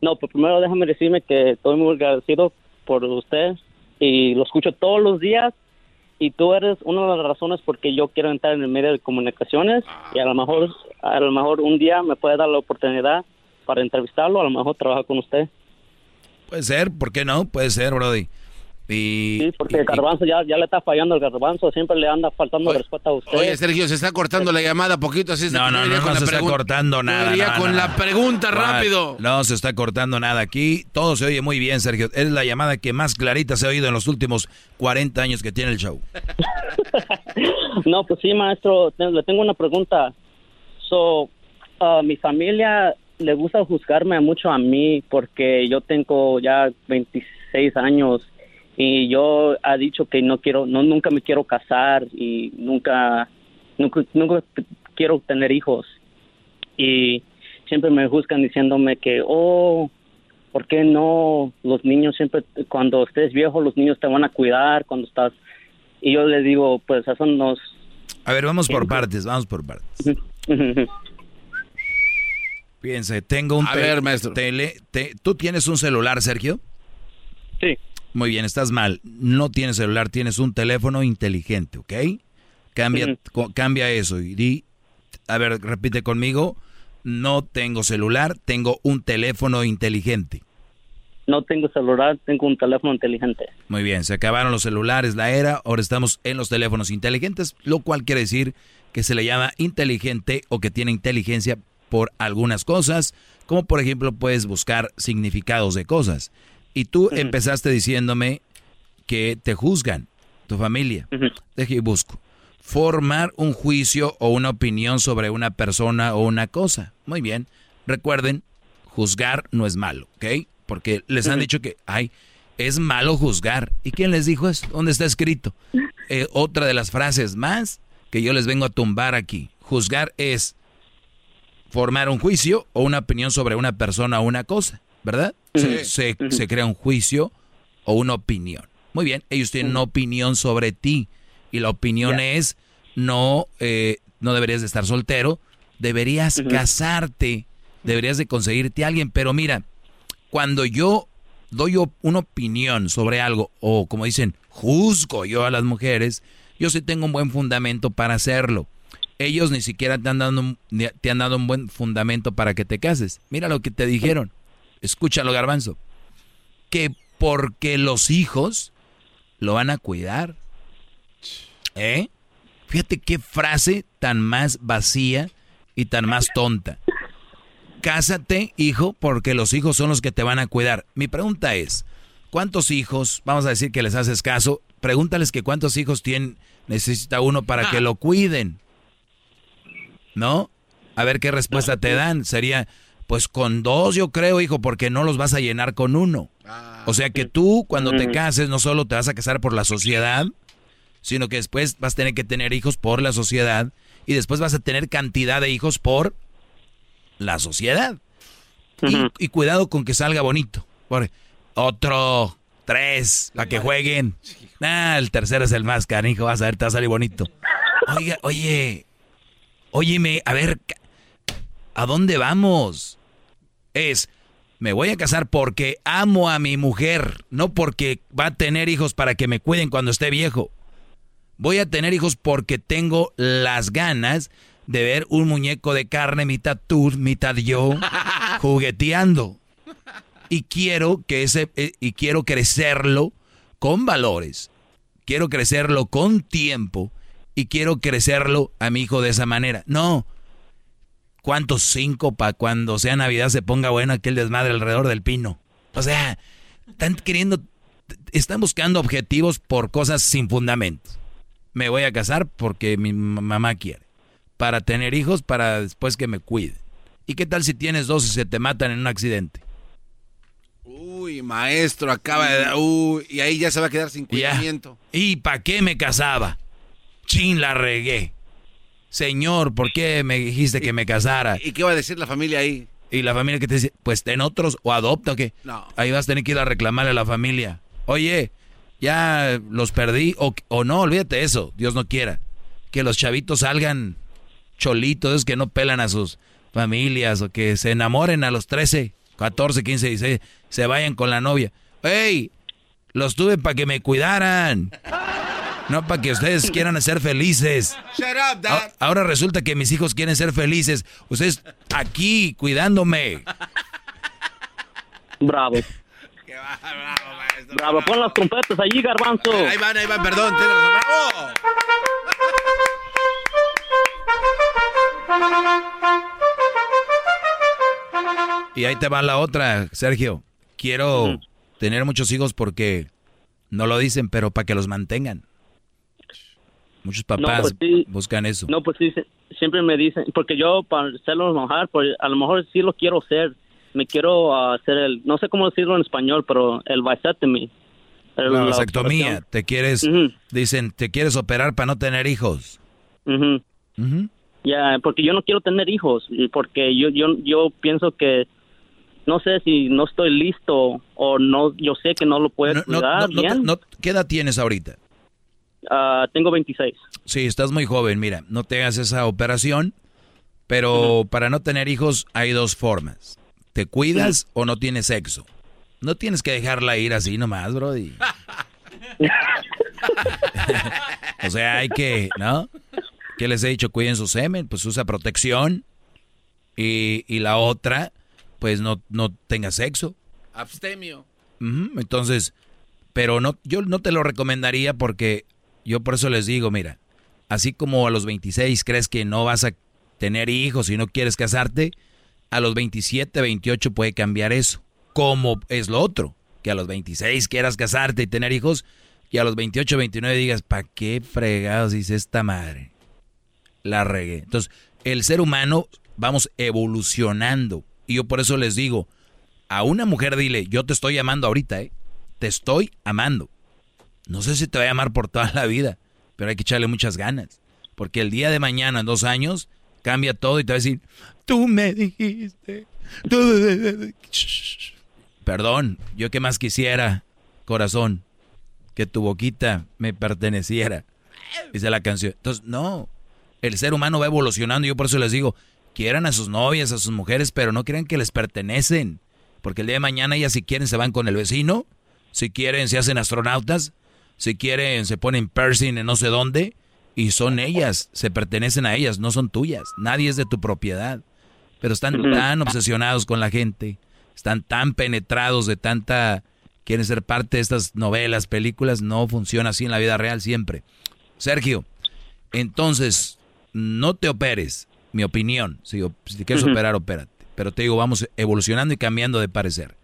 No, pues primero déjame decirme que estoy muy agradecido por usted y lo escucho todos los días y tú eres una de las razones porque yo quiero entrar en el medio de comunicaciones y a lo mejor a lo mejor un día me puede dar la oportunidad para entrevistarlo, a lo mejor trabajar con usted. Puede ser, ¿por qué no? Puede ser, Brody. Y, Sí, porque el garbanzo ya, ya le está fallando el garbanzo, siempre le anda faltando respuesta a usted. Oye, Sergio, se está cortando la llamada poquito, así No, no, no, no se está cortando nada. no, con no, la pregunta rápido. No se está cortando nada aquí. Todo se oye muy bien, Sergio. Es la llamada que más clarita se ha oído en los últimos 40 años que tiene el show. [LAUGHS] No, pues sí, maestro, le tengo una pregunta. So, uh, mi familia le gusta juzgarme mucho a mí porque yo tengo ya 26 años y yo ha dicho que no quiero, no nunca me quiero casar y nunca, nunca, nunca quiero tener hijos y siempre me juzgan diciéndome que, oh, ¿por qué no? Los niños siempre, cuando estés viejo, los niños te van a cuidar cuando estás y yo le digo, pues eso nos... A ver, vamos por partes, vamos por partes. Fíjense, tengo un... A ver, maestro. tele- te- ¿Tú tienes un celular, Sergio? Sí. Muy bien, estás mal. No tienes celular, tienes un teléfono inteligente, ¿ok? Cambia, cambia eso y di... A ver, repite conmigo. No tengo celular, tengo un teléfono inteligente. No tengo celular, tengo un teléfono inteligente. Muy bien, se acabaron los celulares, la era, ahora estamos en los teléfonos inteligentes, lo cual quiere decir que se le llama inteligente o que tiene inteligencia por algunas cosas, como por ejemplo puedes buscar significados de cosas. Y tú empezaste diciéndome que te juzgan, tu familia. Deje y busco. Formar un juicio o una opinión sobre una persona o una cosa. Muy bien. Recuerden, juzgar no es malo, ¿ok? Porque les han dicho que, ay, es malo juzgar. ¿Y quién les dijo eso? ¿Dónde está escrito? [LAUGHS] Eh, otra de las frases más que yo les vengo a tumbar aquí. Juzgar es formar un juicio o una opinión sobre una persona o una cosa, ¿verdad? Se, se- se crea un juicio o una opinión. Muy bien, ellos tienen una opinión sobre ti y la opinión es no, eh, no deberías de estar soltero, deberías casarte, deberías de conseguirte a alguien, pero mira, cuando yo doy una opinión sobre algo o como dicen, juzgo yo a las mujeres, yo sí tengo un buen fundamento para hacerlo. Ellos ni siquiera te han dado un, te han dado un buen fundamento para que te cases. Mira lo que te dijeron. Escúchalo, garbanzo. Que porque los hijos lo van a cuidar. ¿Eh? Fíjate qué frase tan más vacía y tan más tonta. Cásate, hijo, porque los hijos son los que te van a cuidar. Mi pregunta es, ¿cuántos hijos, vamos a decir que les haces caso, pregúntales que cuántos hijos tienen, necesita uno para que lo cuiden? ¿No? A ver qué respuesta te dan. Sería, pues con dos yo creo, hijo, porque no los vas a llenar con uno. O sea que tú cuando te cases no solo te vas a casar por la sociedad, sino que después vas a tener que tener hijos por la sociedad y después vas a tener cantidad de hijos por la sociedad. y, cuidado con que salga bonito. otro, tres, para que jueguen. Ah, el tercero es el más canijo, vas a ver, te va a salir bonito. Oiga, oye, óyeme, a ver, ¿a dónde vamos? Es, me voy a casar porque amo a mi mujer, no porque va a tener hijos para que me cuiden cuando esté viejo. Voy a tener hijos porque tengo las ganas de ver un muñeco de carne, mitad tú, mitad yo, [LAUGHS] jugueteando. Y quiero que ese, eh, y quiero crecerlo con valores. Quiero crecerlo con tiempo y quiero crecerlo a mi hijo de esa manera. No. ¿Cuántos cinco para cuando sea Navidad se ponga bueno aquel desmadre alrededor del pino? O sea, están queriendo, están buscando objetivos por cosas sin fundamentos me voy a casar porque mi mamá quiere. Para tener hijos, para después que me cuide. ¿Y qué tal si tienes dos y se te matan en un accidente? Uy, maestro, acaba de... Uy, y ahí ya se va a quedar sin cuidamiento. ¿Y para qué me casaba? Chin, la regué. Señor, ¿por qué me dijiste que me casara? ¿Y qué va a decir la familia ahí? Y la familia que te dice, pues ten otros o adopta o qué. No. Ahí vas a tener que ir a reclamarle a la familia. Oye, ya los perdí o, o no, olvídate eso, Dios no quiera. Que los chavitos salgan cholitos, que no pelan a sus familias o que se enamoren a los 13, 14, 15, 16, se vayan con la novia. ¡Ey! Los tuve para que me cuidaran. [LAUGHS] No para que ustedes quieran ser felices. Ahora resulta que mis hijos quieren ser felices. Ustedes aquí cuidándome. Bravo. Bravo, pon las trompetas allí, garbanzo. Ahí van, ahí van, perdón, bravo. Y ahí te va la otra, Sergio. Quiero tener muchos hijos porque no lo dicen, pero para que los mantengan. Muchos papás pues buscan eso. No, pues sí, siempre me dicen, porque yo para hacerlos mojar, pues a lo mejor sí lo quiero ser, me quiero hacer el, no sé cómo decirlo en español, pero el vasectomy. La vasectomía, te quieres, dicen, te quieres operar para no tener hijos. Ya, porque yo no quiero tener hijos, porque yo, yo, yo pienso que no sé si no estoy listo o no, yo sé que no lo puedo cuidar bien. ¿Qué edad tienes ahorita? Ah, tengo 26. Sí, estás muy joven, mira, no te hagas esa operación, pero para no tener hijos hay dos formas. ¿Te cuidas o no tienes sexo? No tienes que dejarla ir así nomás, Brody. [LAUGHS] [LAUGHS] o sea, hay que, ¿no? ¿Qué les he dicho? Cuiden su semen, pues usa protección. Y, y la otra, pues no, no tenga sexo. Abstemio. entonces, pero no, yo no te lo recomendaría porque yo por eso les digo, mira, así como a los 26 crees que no vas a tener hijos y no quieres casarte, a los 27, 28 puede cambiar eso. Como es lo otro, que a los 26 quieras casarte y tener hijos y a los 28, 29 digas, ¿para qué fregados dice esta madre? La regué. Entonces, el ser humano vamos evolucionando. Y yo por eso les digo, a una mujer dile, yo te estoy amando ahorita, ¿eh? Te estoy amando. No sé si te voy a amar por toda la vida, pero hay que echarle muchas ganas. Porque el día de mañana, en dos años, cambia todo y te va a decir, tú me dijiste. Perdón, yo que más quisiera, corazón, que tu boquita me perteneciera. Dice la canción. Entonces, no, el ser humano va evolucionando. Yo por eso les digo, quieran a sus novias, a sus mujeres, pero no crean que les pertenecen. Porque el día de mañana ellas si quieren se van con el vecino, si quieren se hacen astronautas, si quieren se ponen piercing en no sé dónde, y son ellas, se pertenecen a ellas, no son tuyas. Nadie es de tu propiedad. Pero están tan obsesionados con la gente, están tan penetrados de tanta... Quieren ser parte de estas novelas, películas, no funciona así en la vida real siempre. Sergio, entonces, no te operes, mi opinión. Si, te quieres operar, opérate. Pero te digo, vamos evolucionando y cambiando de parecer.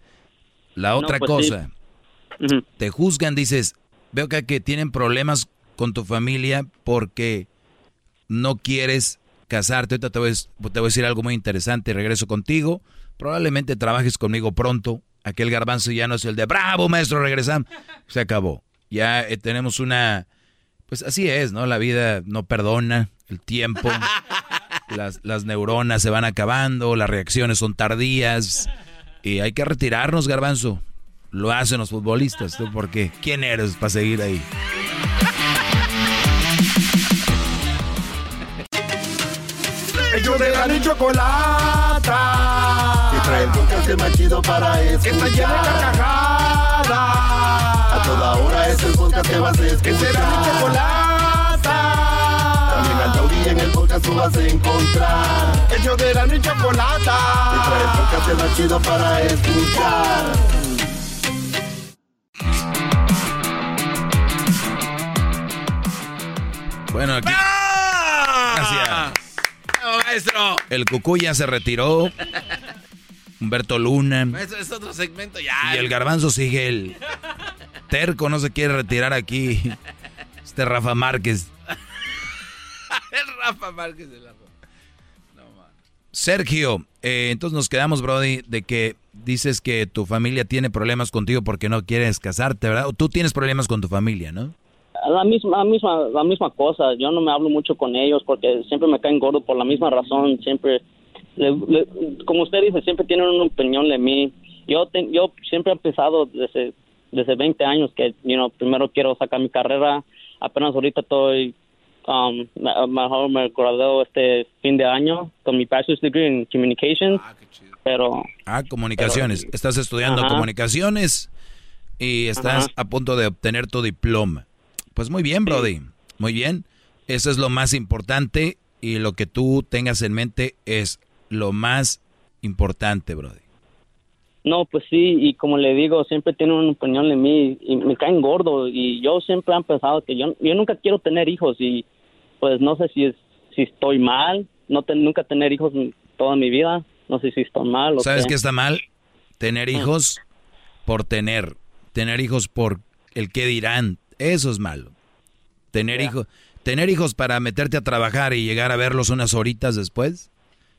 La otra pues cosa, te juzgan, dices, veo que, que tienen problemas con tu familia porque no quieres casarte. Ahorita te voy, a- decir algo muy interesante. Regreso contigo. Probablemente trabajes conmigo pronto. Aquel garbanzo ya no es el de bravo, maestro, regresamos. Se acabó. Ya eh, tenemos una. Pues así es, ¿no? La vida no perdona. El tiempo. Las neuronas se van acabando. Las reacciones son tardías. Y hay que retirarnos, garbanzo. Lo hacen los futbolistas. ¿Tú por qué? ¿Quién eres para seguir ahí? Ellos de la ni chocolata. Y trae el podcast más chido para escuchar. Que está llena de carcajadas. A toda hora es el podcast que vas a escuchar. Que será mi chocolata. También al taurí en el podcast tú vas a encontrar. Ellos de la ni chocolata. Y trae el podcast más chido para escuchar. Bueno, aquí. Gracias. maestro! El cucú ya se retiró. Humberto Luna. Maestro, es otro segmento ya. Y el garbanzo sigue el terco, no se quiere retirar aquí. Este Rafa Márquez. [LAUGHS] el Rafa Márquez de la Sergio, eh, entonces nos quedamos, Brody, de que dices que tu familia tiene problemas contigo porque no quieres casarte, ¿verdad? O tú tienes problemas con tu familia, ¿no? La misma, la misma, la misma cosa. Yo no me hablo mucho con ellos porque siempre me caen gordos por la misma razón. Siempre, le- le- como usted dice, siempre tienen una opinión de mí. Yo, te- yo siempre he empezado desde, desde 20 años que, you know, primero quiero sacar mi carrera. Apenas ahorita estoy, um, me- mejor me gradué este fin de año con mi bachelor's degree en communications. Pero Ah, comunicaciones. Estás estudiando Ajá. comunicaciones y estás Ajá. a punto de obtener tu diploma. Pues muy bien, Brody. Muy bien. Eso es lo más importante y lo que tú tengas en mente es lo más importante, Brody. No, pues sí, y como le digo, siempre tienen una opinión de mí y me caen gordo y yo siempre he pensado que yo, yo nunca quiero tener hijos y pues no sé si es, si estoy mal, no te- nunca tener hijos en toda mi vida, no sé si estoy mal o ¿Sabes qué. qué está mal? Tener hijos por tener. Tener hijos por el qué dirán. Eso es malo. Tener hijos. Tener hijos para meterte a trabajar y llegar a verlos unas horitas después.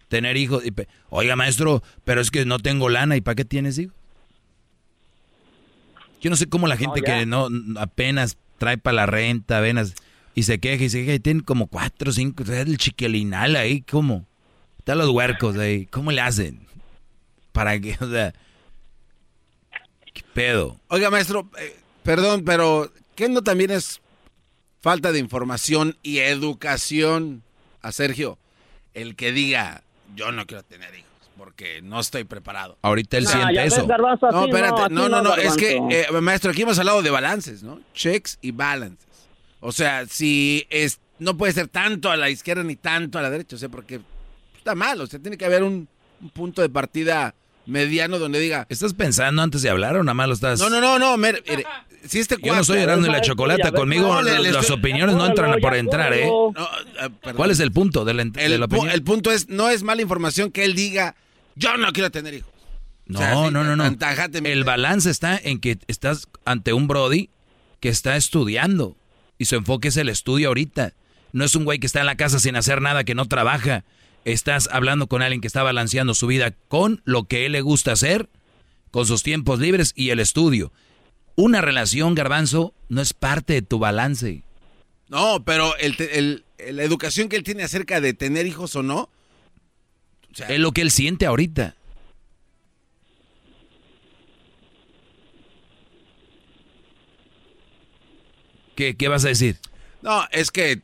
Tener hijos. y Oiga, maestro, pero es que no tengo lana. ¿Y para qué tienes hijos? Yo no sé cómo la gente que no apenas trae para la renta, apenas, y se queja y se queja y tienen como cuatro o cinco. El chiquilinal ahí, ¿cómo? Están los huercos ahí. ¿Cómo le hacen? ¿Para qué? [LAUGHS] O sea, ¿qué pedo? Oiga, maestro, eh, perdón, pero ¿qué no también es falta de información y educación a Sergio? El que diga, yo no quiero tener hijos porque no estoy preparado. Ahorita él Ah, siente eso. Garbanzo, No, espérate, no, no, no, es que, eh, maestro, aquí hemos hablado de balances, ¿no? Checks y balances. O sea, si es, no puede ser tanto a la izquierda ni tanto a la derecha, o sea, porque está mal, o sea, tiene que haber un, un punto de partida mediano donde diga... ¿Estás pensando antes de hablar o nada más lo estás...? No, no, no, no, mire, mire, si este Yo no soy cuate- Erasmo y la Chocolata. Conmigo No, le- le las estoy- opiniones no entran por entrar, ¿eh? No, perdón. ¿Cuál es el punto de la, de El, la opinión? el punto es, no es mala información que él diga, yo no quiero tener hijos. No, O sea, sí, no, no, no. El balance está en que estás ante un Brody que está estudiando y su enfoque es el estudio ahorita. No es un güey que está en la casa sin hacer nada, que no trabaja. Estás hablando con alguien que está balanceando su vida con lo que él le gusta hacer, con sus tiempos libres y el estudio. Una relación, garbanzo, no es parte de tu balance. No, pero el, el- la educación que él tiene acerca de tener hijos o no, es lo que él siente ahorita. ¿Qué, qué vas a decir? no, es que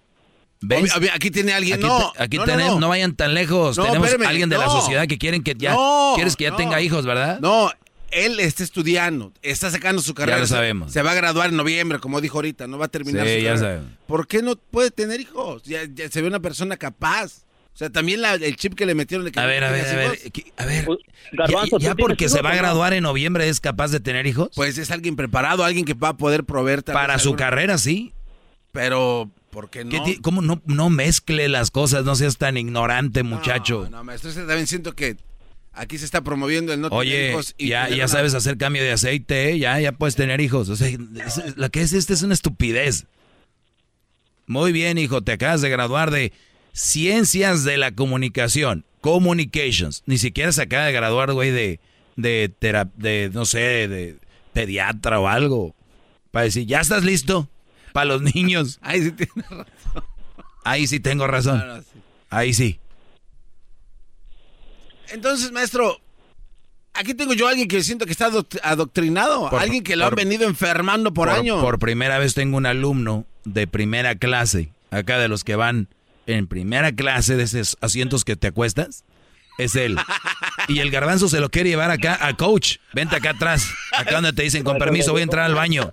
aquí tiene alguien, Aquí, no, aquí no, tenemos, no, no. vayan tan lejos. Tenemos alguien de la sociedad que quieren que ya quieres que ya tenga hijos, ¿verdad? No, él está estudiando, está sacando su carrera. lo se- sabemos. Se va a graduar en noviembre, como dijo ahorita, no va a terminar Sí, su ya carrera. sabemos. ¿Por qué no puede tener hijos? Ya, ya se ve una persona capaz. O sea, también la- el chip que le metieron de que A no ver, a ver, a ver, a ver. Garbanzo, ¿Ya, ya ¿tú tienes porque se va a no? graduar en noviembre es capaz de tener hijos? Pues es alguien preparado, alguien que va a poder proveer Para su alguna- carrera, sí. Pero, ¿por qué no? ¿Qué ti- ¿Cómo no, no mezcle las cosas? No seas tan ignorante, muchacho. No, maestro, este también siento que aquí se está promoviendo el no tener Oye, hijos. y ya, tener ya sabes hacer cambio de aceite, ¿eh? ya, ya puedes tener hijos. O sea, es- la que es esta es una estupidez. Muy bien, hijo, te acabas de graduar de ciencias de la comunicación, communications. Ni siquiera se acaba de graduar, güey, de, de, de, no sé, de pediatra o algo. Para decir, ¿ya estás listo? Para los niños. [LAUGHS] Ahí sí tienes razón. Ahí sí tengo razón. Ahí sí. Entonces, maestro, aquí tengo yo a alguien que siento que está adoctrinado. alguien que lo ha venido enfermando por, años. Por primera vez tengo un alumno de primera clase, acá de los que van en primera clase de esos asientos que te acuestas. Es él. [LAUGHS] Y el garbanzo se lo quiere llevar acá a coach. Vente acá atrás. Acá donde te dicen, con permiso, voy a entrar al baño.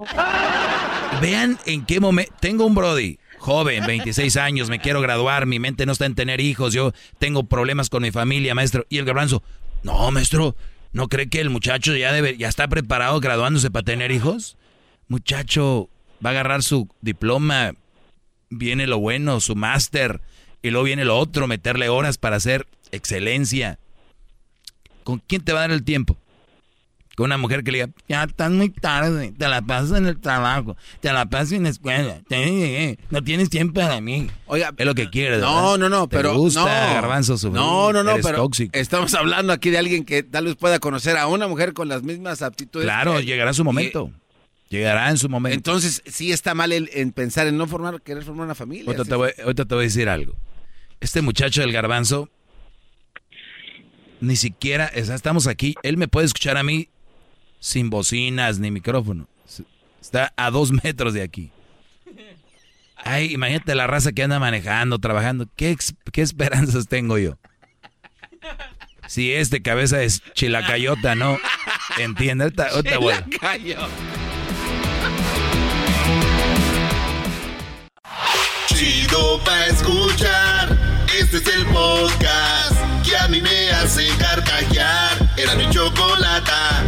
[LAUGHS] Vean en qué momento. Tengo un Brody joven, 26 años, me quiero graduar, mi mente no está en tener hijos, yo tengo problemas con mi familia, maestro. Y el garbanzo, no, maestro, ¿no cree que el muchacho ya, debe, ya está preparado graduándose para tener hijos? Muchacho, va a agarrar su diploma, viene lo bueno, su máster, y luego viene lo otro, meterle horas para hacer excelencia. ¿Con quién te va a dar el tiempo? Con una mujer que le diga, ya estás muy tarde, te la pasas en el trabajo, te la pasas en la escuela, no tienes tiempo para mí. Oiga, es lo que quieres. No, no, no, pero. gusta, no, garbanzo, No, no, no, pero estamos hablando aquí de alguien que tal vez pueda conocer a una mujer con las mismas aptitudes. Claro, llegará su momento. Llegará en su momento. Entonces, sí está mal en pensar en no formar, querer formar una familia. Ahorita te, voy, ahorita te voy a decir algo. Este muchacho del garbanzo, ni siquiera, estamos aquí, él me puede escuchar a mí sin bocinas ni micrófono. Está a dos [LAUGHS] metros de aquí. Ay, imagínate la raza que anda manejando, trabajando. ¿Qué, qué esperanzas tengo yo? Si este cabeza es chilacayota, ¿no? ¿Entiendes? Chido pa' escuchar. Este es el podcast que a mí me hace carcajear. Era mi chocolata.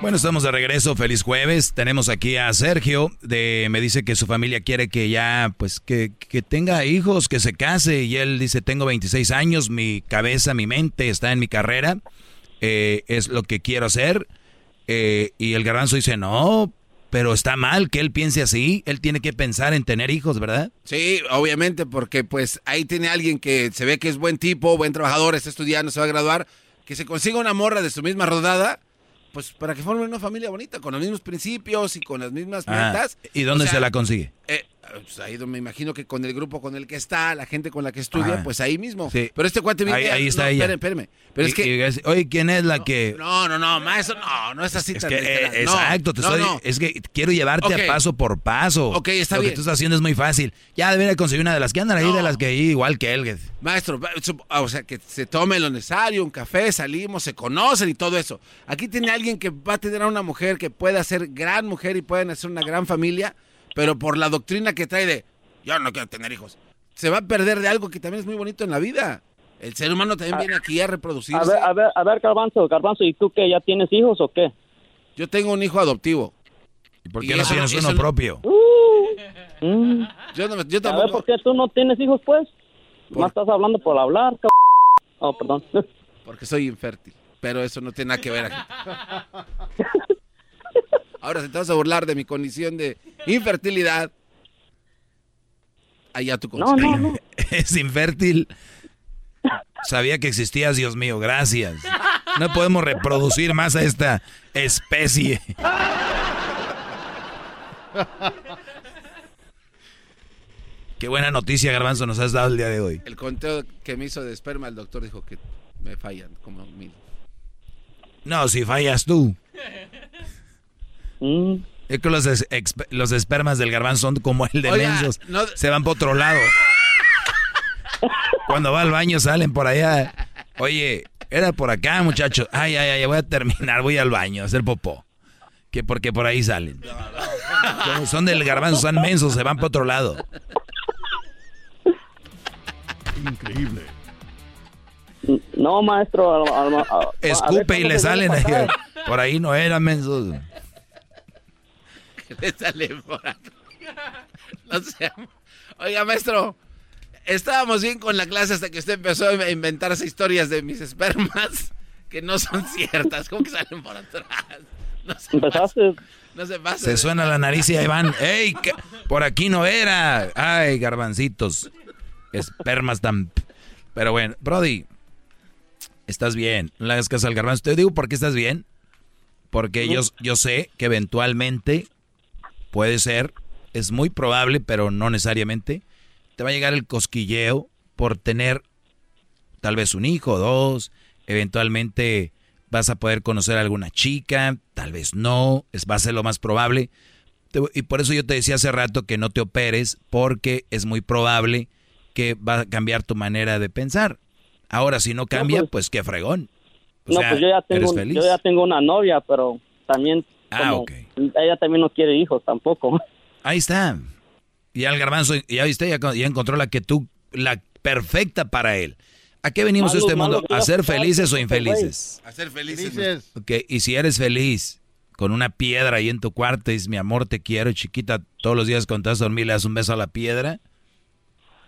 Bueno, estamos de regreso. Feliz jueves. Tenemos aquí a Sergio. De, me dice que su familia quiere que ya, pues, que, tenga hijos, que se case. Y él dice, tengo 26 años, mi cabeza, mi mente está en mi carrera. Eh, es lo que quiero hacer. Eh, y el garbanzo dice, no, pero está mal que él piense así. Él tiene que pensar en tener hijos, ¿verdad? Sí, obviamente, porque pues ahí tiene alguien que se ve que es buen tipo, buen trabajador, está estudiando, se va a graduar, que se consiga una morra de su misma rodada pues para que formen una familia bonita, con los mismos principios y con las mismas ah, metas. ¿Y dónde se la consigue? Eh, pues ahí me imagino que con el grupo con el que está, la gente con la que estudia, pues ahí mismo. Pero este cuate viene... Ahí, está ella. Espérenme, Pero es que... oye, ¿quién es la que...? No, no, no, maestro, no, no es así es que, eh, Exacto, te estoy, es que quiero llevarte a paso por paso. Ok, está bien. Lo que tú estás haciendo es muy fácil. Ya debería conseguir una de las que andan ahí, de las que igual que él. Maestro, o sea, que se tome lo necesario, un café, salimos, se conocen y todo eso. Aquí tiene alguien que va a tener a una mujer que pueda ser gran mujer y pueden hacer una gran familia, pero por la doctrina que trae de yo no quiero tener hijos. Se va a perder de algo que también es muy bonito en la vida. El ser humano también viene aquí a reproducirse. A ver, a ver, a ver, Garbanzo, Garbanzo, ¿y tú qué? ¿Ya tienes hijos o qué? Yo tengo un hijo adoptivo. ¿Y por qué no tienes uno propio? Uh, [LAUGHS] yo, no, yo tampoco... A ver, ¿por qué tú no tienes hijos, pues? Más estás hablando por hablar, cabrón. Oh, perdón. Porque soy infértil, pero eso no tiene nada que ver aquí. [LAUGHS] Ahora, si te vas a burlar de mi condición de infertilidad, allá tu no, no, no. [LAUGHS] Es infértil. Sabía que existías, Dios mío, gracias. No podemos reproducir más a esta especie. Qué buena noticia, Garbanzo, nos has dado el día de hoy. El conteo que me hizo de esperma, el doctor dijo que me fallan como mil. No, si fallas tú. Mm. Es que los, los espermas del garbanzo son como el de mensos. Se van por otro lado. Cuando va al baño salen por allá. Oye, era por acá, muchachos. Ay, ay, ay, voy a terminar, voy al baño a hacer popó. Que porque por ahí salen. son del garbanzo, son mensos, se van por otro lado. Increíble. No, maestro. Escupe y le salen. [LAUGHS] Por ahí no eran mensos. [LAUGHS] le sale por No [LAUGHS] sé. Oiga, maestro, estábamos bien con la clase hasta que usted empezó a inventarse historias de mis espermas [LAUGHS] que no son ciertas. ¿Cómo que salen por atrás? Empezaste. No se pasa. Se suena la nariz y ahí van. ¡Ey! que- Por aquí no era. ¡Ay, garbancitos! Espermas tan. Pero bueno, Brody, estás bien. No le hagas caso al garbanzo. Te digo por qué estás bien. Porque yo, yo sé que eventualmente puede ser, es muy probable, pero no necesariamente, te va a llegar el cosquilleo por tener tal vez un hijo o dos. Eventualmente vas a poder conocer a alguna chica, tal vez no, es, va a ser lo más probable. Te- Y por eso yo te decía hace rato que no te operes, porque es muy probable que va a cambiar tu manera de pensar. Ahora, si no cambia, pues- pues, qué fregón. O no, sea, pues yo ya, tengo, yo ya tengo una novia, pero también. Ah, como ok. Ella también no quiere hijos tampoco. Ahí está. Y al garbanzo, ya viste, ya, ya encontró la que tú, la perfecta para él. ¿A qué venimos a Malo, este mundo? ¿A ser felices o infelices? A ser felices. Ok, y si eres feliz con una piedra ahí en tu cuarto y dices, mi amor, te quiero, chiquita, todos los días cuando te vas a dormir le das un beso a la piedra,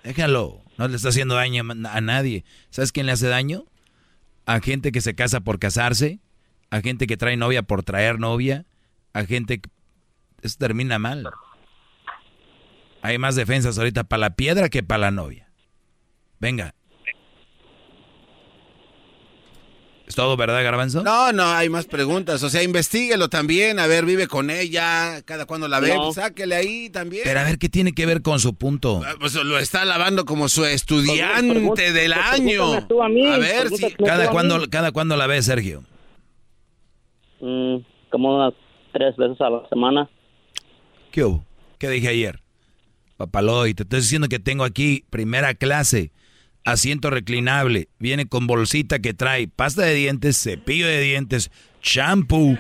déjalo, no le está haciendo daño a a nadie. ¿Sabes quién le hace daño? A gente que se casa por casarse, a gente que trae novia por traer novia, a gente que... Eso termina mal. Hay más defensas ahorita para la piedra que para la novia. Venga. ¿Es todo verdad, Garbanzo? No, no, hay más preguntas. O sea, investiguelo también. A ver, vive con ella. Cada cuando la ve, No. pues, sáquele ahí también. Pero a ver, ¿qué tiene que ver con su punto? Pues lo está alabando como su estudiante del pues, año. A ver si. ¿Cada cuándo, ¿Cada cuándo la ves, Sergio? Mm, como unas tres veces a la semana. ¿Qué hubo? ¿Qué dije ayer? Papaloy, te estoy diciendo que tengo aquí primera clase, asiento reclinable, viene con bolsita que trae pasta de dientes, cepillo de dientes, shampoo,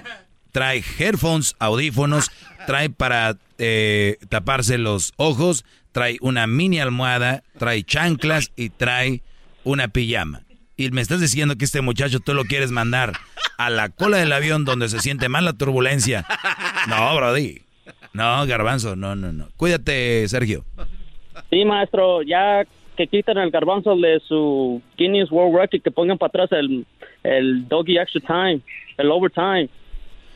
trae headphones, audífonos, trae para eh, taparse los ojos, trae una mini almohada, trae chanclas y trae una pijama. Y me estás diciendo que este muchacho tú lo quieres mandar a la cola del avión donde se siente mal la turbulencia. No, Brody. No, garbanzo, no, no, no. Cuídate, Sergio. Sí, maestro, ya que quiten el garbanzo de su Guinness World Record, que pongan para atrás el, el doggy extra time, el overtime.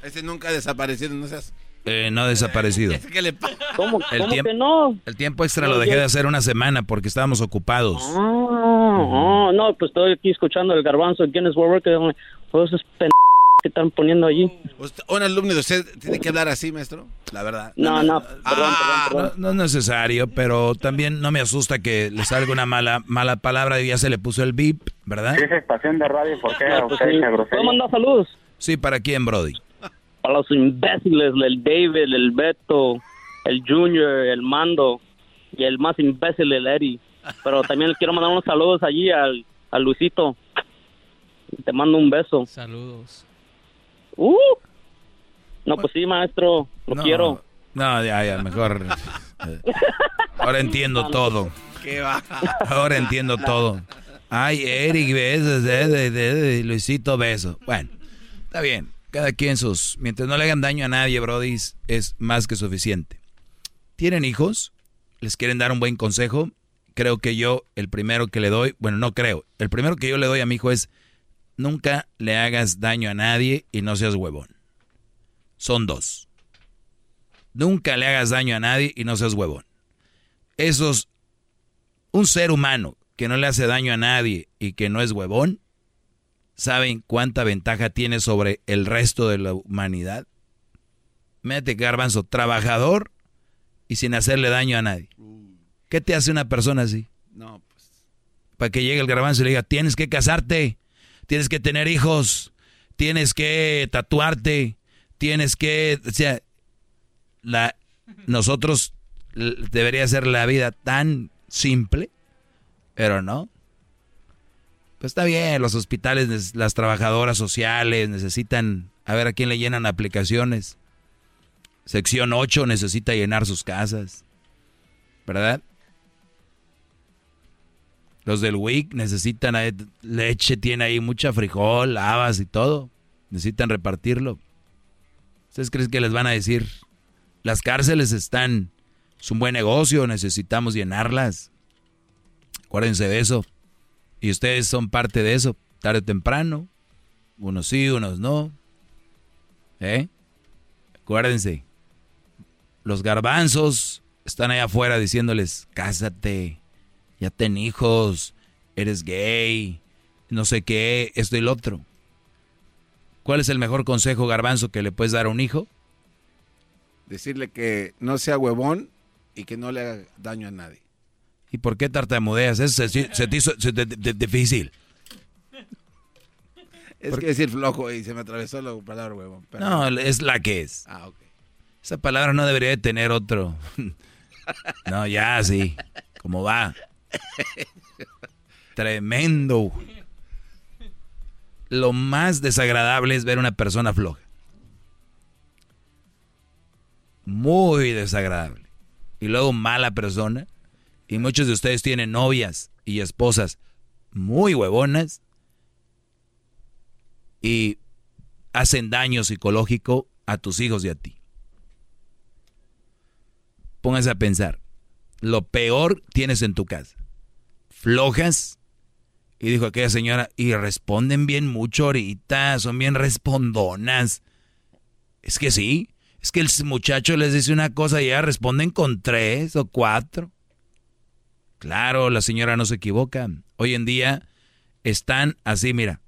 Ese nunca ha desaparecido, no seas. Eh, no ha desaparecido. [LAUGHS] ¿Qué le pasa? ¿Cómo, El cómo tiempo- que no? El tiempo extra lo dejé de hacer una semana porque estábamos ocupados. Ah, ah, no, pues estoy aquí escuchando el garbanzo, el Guinness World Record, todos esos pen... que están poniendo allí. Un alumno de usted tiene que hablar así, maestro. La verdad. No, no, Ah, No, no es necesario, pero también no me asusta que le salga una mala mala palabra y ya se le puso el beep, ¿verdad? esa estación de radio, ¿por qué No, pues? ¿Puedo mandar saludos? Sí, ¿para quién, Brody? Para los imbéciles, el David, el Beto, el Junior, el Mando y el más imbécil, el Eddie. Pero también le quiero mandar unos saludos allí al, al Luisito. Te mando un beso. Saludos. Uh. No, pues sí, maestro, lo No, quiero. No, ya, ya, mejor. eh, [LAUGHS] Ahora entiendo todo. Ahora entiendo todo. Ay, Eric, besos, de, de, de, de, Luisito, beso. Bueno, está bien. Cada quien sus... Mientras no le hagan daño a nadie, Brody, es más que suficiente. ¿Tienen hijos? ¿Les quieren dar un buen consejo? Creo que yo, el primero que le doy... Bueno, no creo. El primero que yo le doy a mi hijo es... Nunca le hagas daño a nadie y no seas huevón. Son dos. Nunca le hagas daño a nadie y no seas huevón. Esos... Un ser humano que no le hace daño a nadie y que no es huevón, ¿saben cuánta ventaja tiene sobre el resto de la humanidad? Mete garbanzo, trabajador y sin hacerle daño a nadie. ¿Qué te hace una persona así? No, Para que llegue el garbanzo y le diga, tienes que casarte, tienes que tener hijos, tienes que tatuarte, tienes que... O sea, la, nosotros debería ser la vida tan simple, pero no. Pues está bien, los hospitales, las trabajadoras sociales necesitan, a ver a quién le llenan aplicaciones. Sección 8 necesita llenar sus casas, ¿verdad? Los del WIC necesitan ahí leche, tiene ahí mucha frijol, habas y todo. Necesitan repartirlo. ¿Ustedes creen que les van a decir? Las cárceles están, es un buen negocio, necesitamos llenarlas. Acuérdense de eso. Y ustedes son parte de eso, tarde o temprano. Unos sí, unos no. ¿Eh? Acuérdense, los garbanzos están allá afuera diciéndoles, cásate, ya ten hijos, eres gay, no sé qué, esto y lo otro. ¿Cuál es el mejor consejo, garbanzo, que le puedes dar a un hijo? Decirle que no sea huevón y que no le haga daño a nadie. ¿Y por qué tartamudeas? Eso se, te hizo difícil. Es que decir flojo y se me atravesó la palabra huevón. No, es la que es. Ah, ok. Esa palabra no debería de tener otro. [LAUGHS] no, ya sí. ¿Cómo va? Tremendo. Lo más desagradable es ver una persona floja. Muy desagradable. Y luego mala persona. Y muchos de ustedes tienen novias y esposas muy huevonas. Y hacen daño psicológico a tus hijos y a ti. Pónganse a pensar. Lo peor tienes en tu casa. Flojas. Y dijo aquella señora, y responden bien mucho ahorita, son bien respondonas. Es que sí, es que el muchacho les dice una cosa y ya responden con tres o cuatro. Claro, la señora no se equivoca. Hoy en día están así, mira,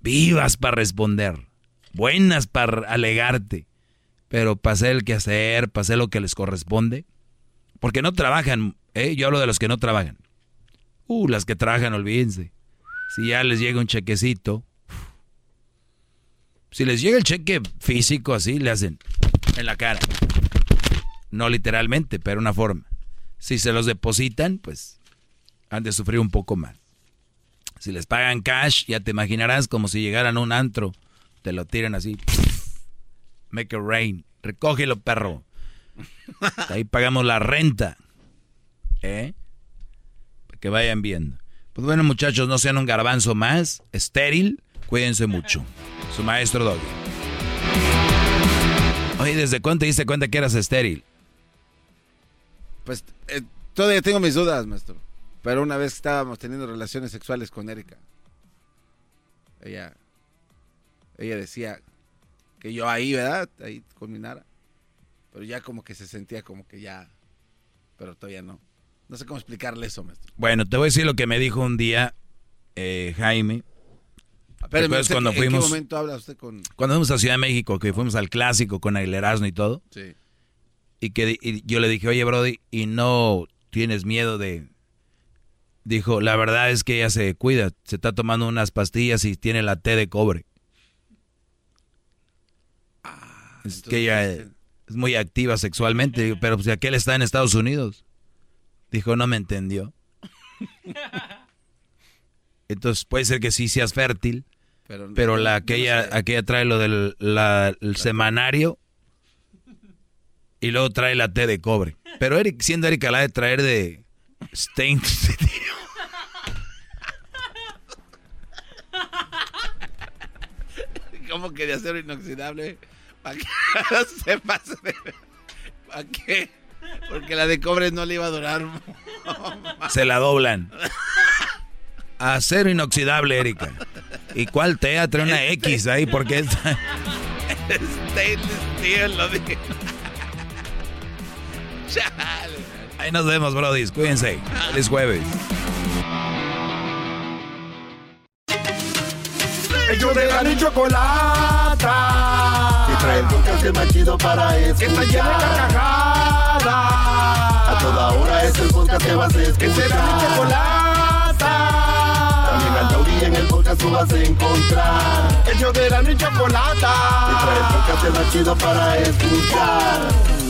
vivas para responder, buenas para alegarte pero pasé el que hacer, pasé lo que les corresponde. Porque no trabajan, ¿eh? Yo hablo de los que no trabajan. Uh, las que trabajan, olvídense. Si ya les llega un chequecito. Si les llega el cheque físico así, le hacen en la cara. No literalmente, pero una forma. Si se los depositan, pues han de sufrir un poco más. Si les pagan cash, ya te imaginarás como si llegaran a un antro, te lo tiran así. Make it rain. Recógelo, perro. Ahí pagamos la renta. ¿Eh? Para que vayan viendo. Pues bueno, muchachos, no sean un garbanzo más. Estéril. Cuídense mucho. Su maestro Doggy. Oye, ¿desde cuándo te diste cuenta que eras estéril? Pues eh, todavía tengo mis dudas, maestro. Pero una vez estábamos teniendo relaciones sexuales con Erika, ella, ella decía, que yo ahí, ¿verdad? Ahí con mi Nara. Pero ya como que se sentía como que ya, pero todavía no. No sé cómo explicarle eso, maestro. Bueno, te voy a decir lo que me dijo un día eh, Jaime. Pero cuando fuimos, ¿En qué momento habla usted con...? Cuando fuimos a Ciudad de México, que fuimos al Clásico con Erasmo y todo. Sí. Y que yo le dije, oye, Brody, ¿y no tienes miedo de...? Dijo, la verdad es que ella se cuida, se está tomando unas pastillas y tiene la T de cobre. Es que ella es muy activa sexualmente, pero pues aquel está en Estados Unidos. Dijo, no me entendió. [LAUGHS] Entonces puede ser que sí seas fértil, pero, la aquella, aquella trae lo del semanario y luego trae la T de cobre. Pero Eric, siendo Erika la de traer de Stain [LAUGHS] ¿Cómo quería ser inoxidable? ¿Para qué? [LAUGHS] no se pase de... ¿Para qué? Porque la de cobre no le iba a durar. se la doblan. Acero inoxidable, Erika. ¿Y cuál te Trae una X ahí porque es... [LAUGHS] Stainless lo dije. Ahí nos vemos, Brody. Cuídense. Feliz jueves. Ellos de la chocolata trae el podcast más chido para escuchar. Que está llena de carcajadas. A toda hora es el podcast que vas a escuchar. Que será mi chocolata. También al taurí en el podcast tú vas a encontrar. El show de la niña chocolata. Que trae el podcast más chido para escuchar.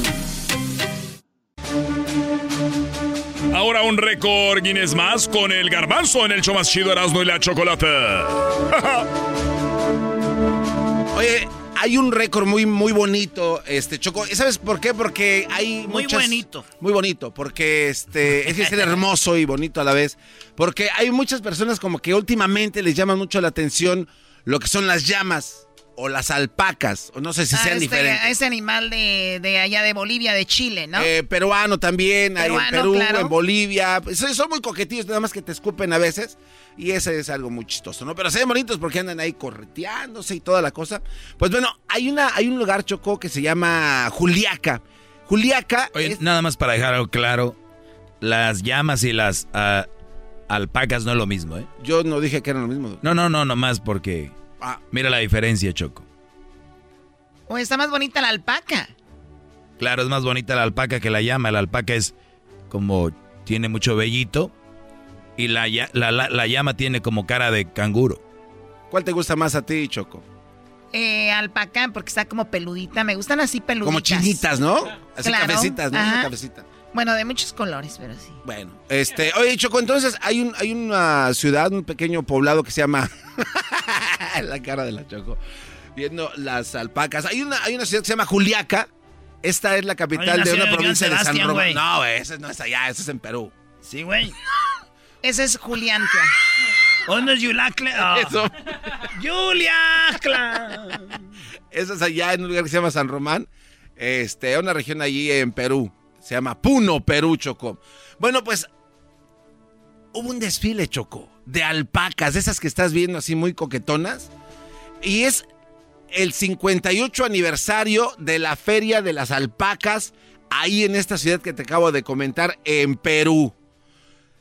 Ahora un récord Guinness más con el garbanzo en el show más chido Erasmo y la chocolata. [LAUGHS] Oye, hay un récord muy, muy bonito, este, Choco. ¿Sabes por qué? Porque hay Muy bonito. Muy bonito, porque este, es que hermoso y bonito a la vez. Porque hay muchas personas como que últimamente les llama mucho la atención lo que son las llamas o las alpacas, o no sé si Ah, sean este- diferentes. Ese animal de, de allá de Bolivia, de Chile, ¿no? Eh, peruano también, hay en Peruano, Perú, claro. en Bolivia. Pues, son son muy coquetillos, nada más que te escupen a veces. Y ese es algo muy chistoso, ¿no? Pero se ven bonitos porque andan ahí correteándose y toda la cosa. Pues bueno, hay, una, hay un lugar, Choco, que se llama Juliaca. Juliaca Oye, es- nada más para dejar algo claro, las llamas y las ah, alpacas no es lo mismo, ¿eh? Yo no dije que eran lo mismo. No, no, no, nomás porque... Ah. Mira la diferencia, Choco. O está más bonita la alpaca. Claro, es más bonita la alpaca que la llama. La alpaca es como... Tiene mucho vellito. Y la, ya- la, la- la llama tiene como cara de canguro. ¿Cuál te gusta más a ti, Choco? Eh, alpaca, porque está como peludita. Me gustan así peluditas. Como chinitas, ¿no? Así Claro, cabecitas, ¿no? ajá. Una cabecita. Bueno, de muchos colores, pero sí. Bueno, este, oye, Choco, entonces hay un, hay una ciudad, un pequeño poblado que se llama [LAUGHS] la cara de la Choco, viendo las alpacas. Hay una, hay una ciudad que se llama Juliaca. Esta es la capital una de una provincia de San Román. No, ese no es allá, ese es en Perú. Sí, güey. [LAUGHS] Ese es Juliantla. ¿Dónde es Yulacla? [LAUGHS] Eso. Yuliacla. Eso es allá en un lugar que se llama San Román. Este, una región allí en Perú. Se llama Puno, Perú, Choco. Bueno, pues hubo un desfile, Choco, de alpacas, de esas que estás viendo así muy coquetonas. Y es el 58 aniversario de la Feria de las Alpacas, ahí en esta ciudad que te acabo de comentar, en Perú.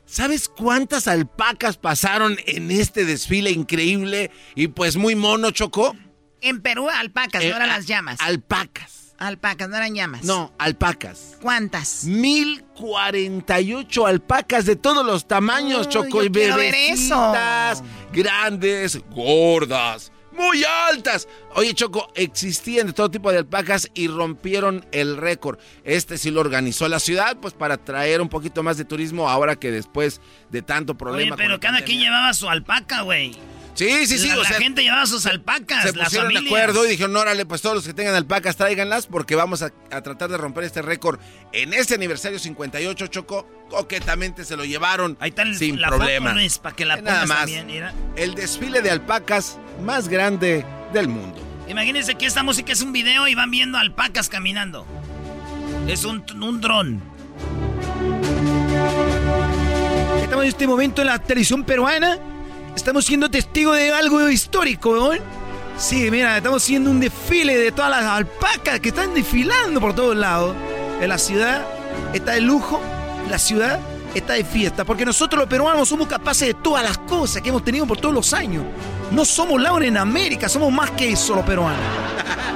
¿Sabes cuántas alpacas pasaron en este desfile increíble y pues muy mono, Choco? En Perú, alpacas, Eh, no eran a- las llamas. Alpacas. Alpacas, no eran llamas. No, alpacas. ¿Cuántas? 1048 alpacas de todos los tamaños, Choco. yo y bebecitas, grandes, gordas, muy altas. Oye, Choco, existían de todo tipo de alpacas y rompieron el récord. Este sí lo organizó la ciudad, pues para traer un poquito más de turismo ahora que después de tanto Oye, problema. con pero cada quien llevaba su alpaca, güey. Sí, sí, sí. La, o la sea, gente llevaba sus alpacas, se las pusieron de familias. acuerdo y dijeron, órale, pues todos los que tengan alpacas, tráiganlas porque vamos a, a tratar de romper este récord. En este aniversario 58, Choco, coquetamente se lo llevaron Ahí está el- sin la problema. foto, Luis, para que la Eh, Nada más. también, mira. El desfile de alpacas más grande del mundo. Imagínense que esta música es un video y van viendo alpacas caminando. Es un, un dron. Estamos en este momento en la televisión peruana. Estamos siendo testigos de algo histórico, ¿no? Sí, mira, estamos haciendo un desfile de todas las alpacas que están desfilando por todos lados. En la ciudad está de lujo, la ciudad está de fiesta, porque nosotros los peruanos somos capaces de todas las cosas que hemos tenido por todos los años. No somos Laura en América, somos más que eso los peruanos.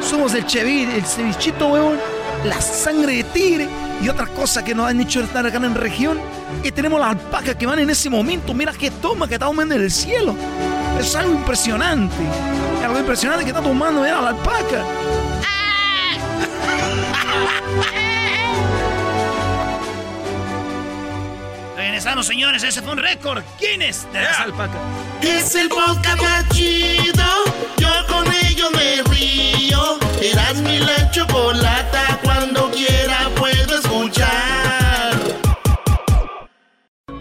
Somos el chevir, el cevichito, weón, la sangre de tigre y otras cosas que nos han hecho estar acá en la región. Y tenemos las alpacas que van en ese momento. Mira qué toma que está tomando en el cielo. Es algo impresionante. Es algo impresionante que está tomando, mira la alpaca. Regresamos, señores. Ese fue un récord. ¿Quién es de las alpacas? Es el podcast más chido. Yo con ello me río. Eras mi la chocolata.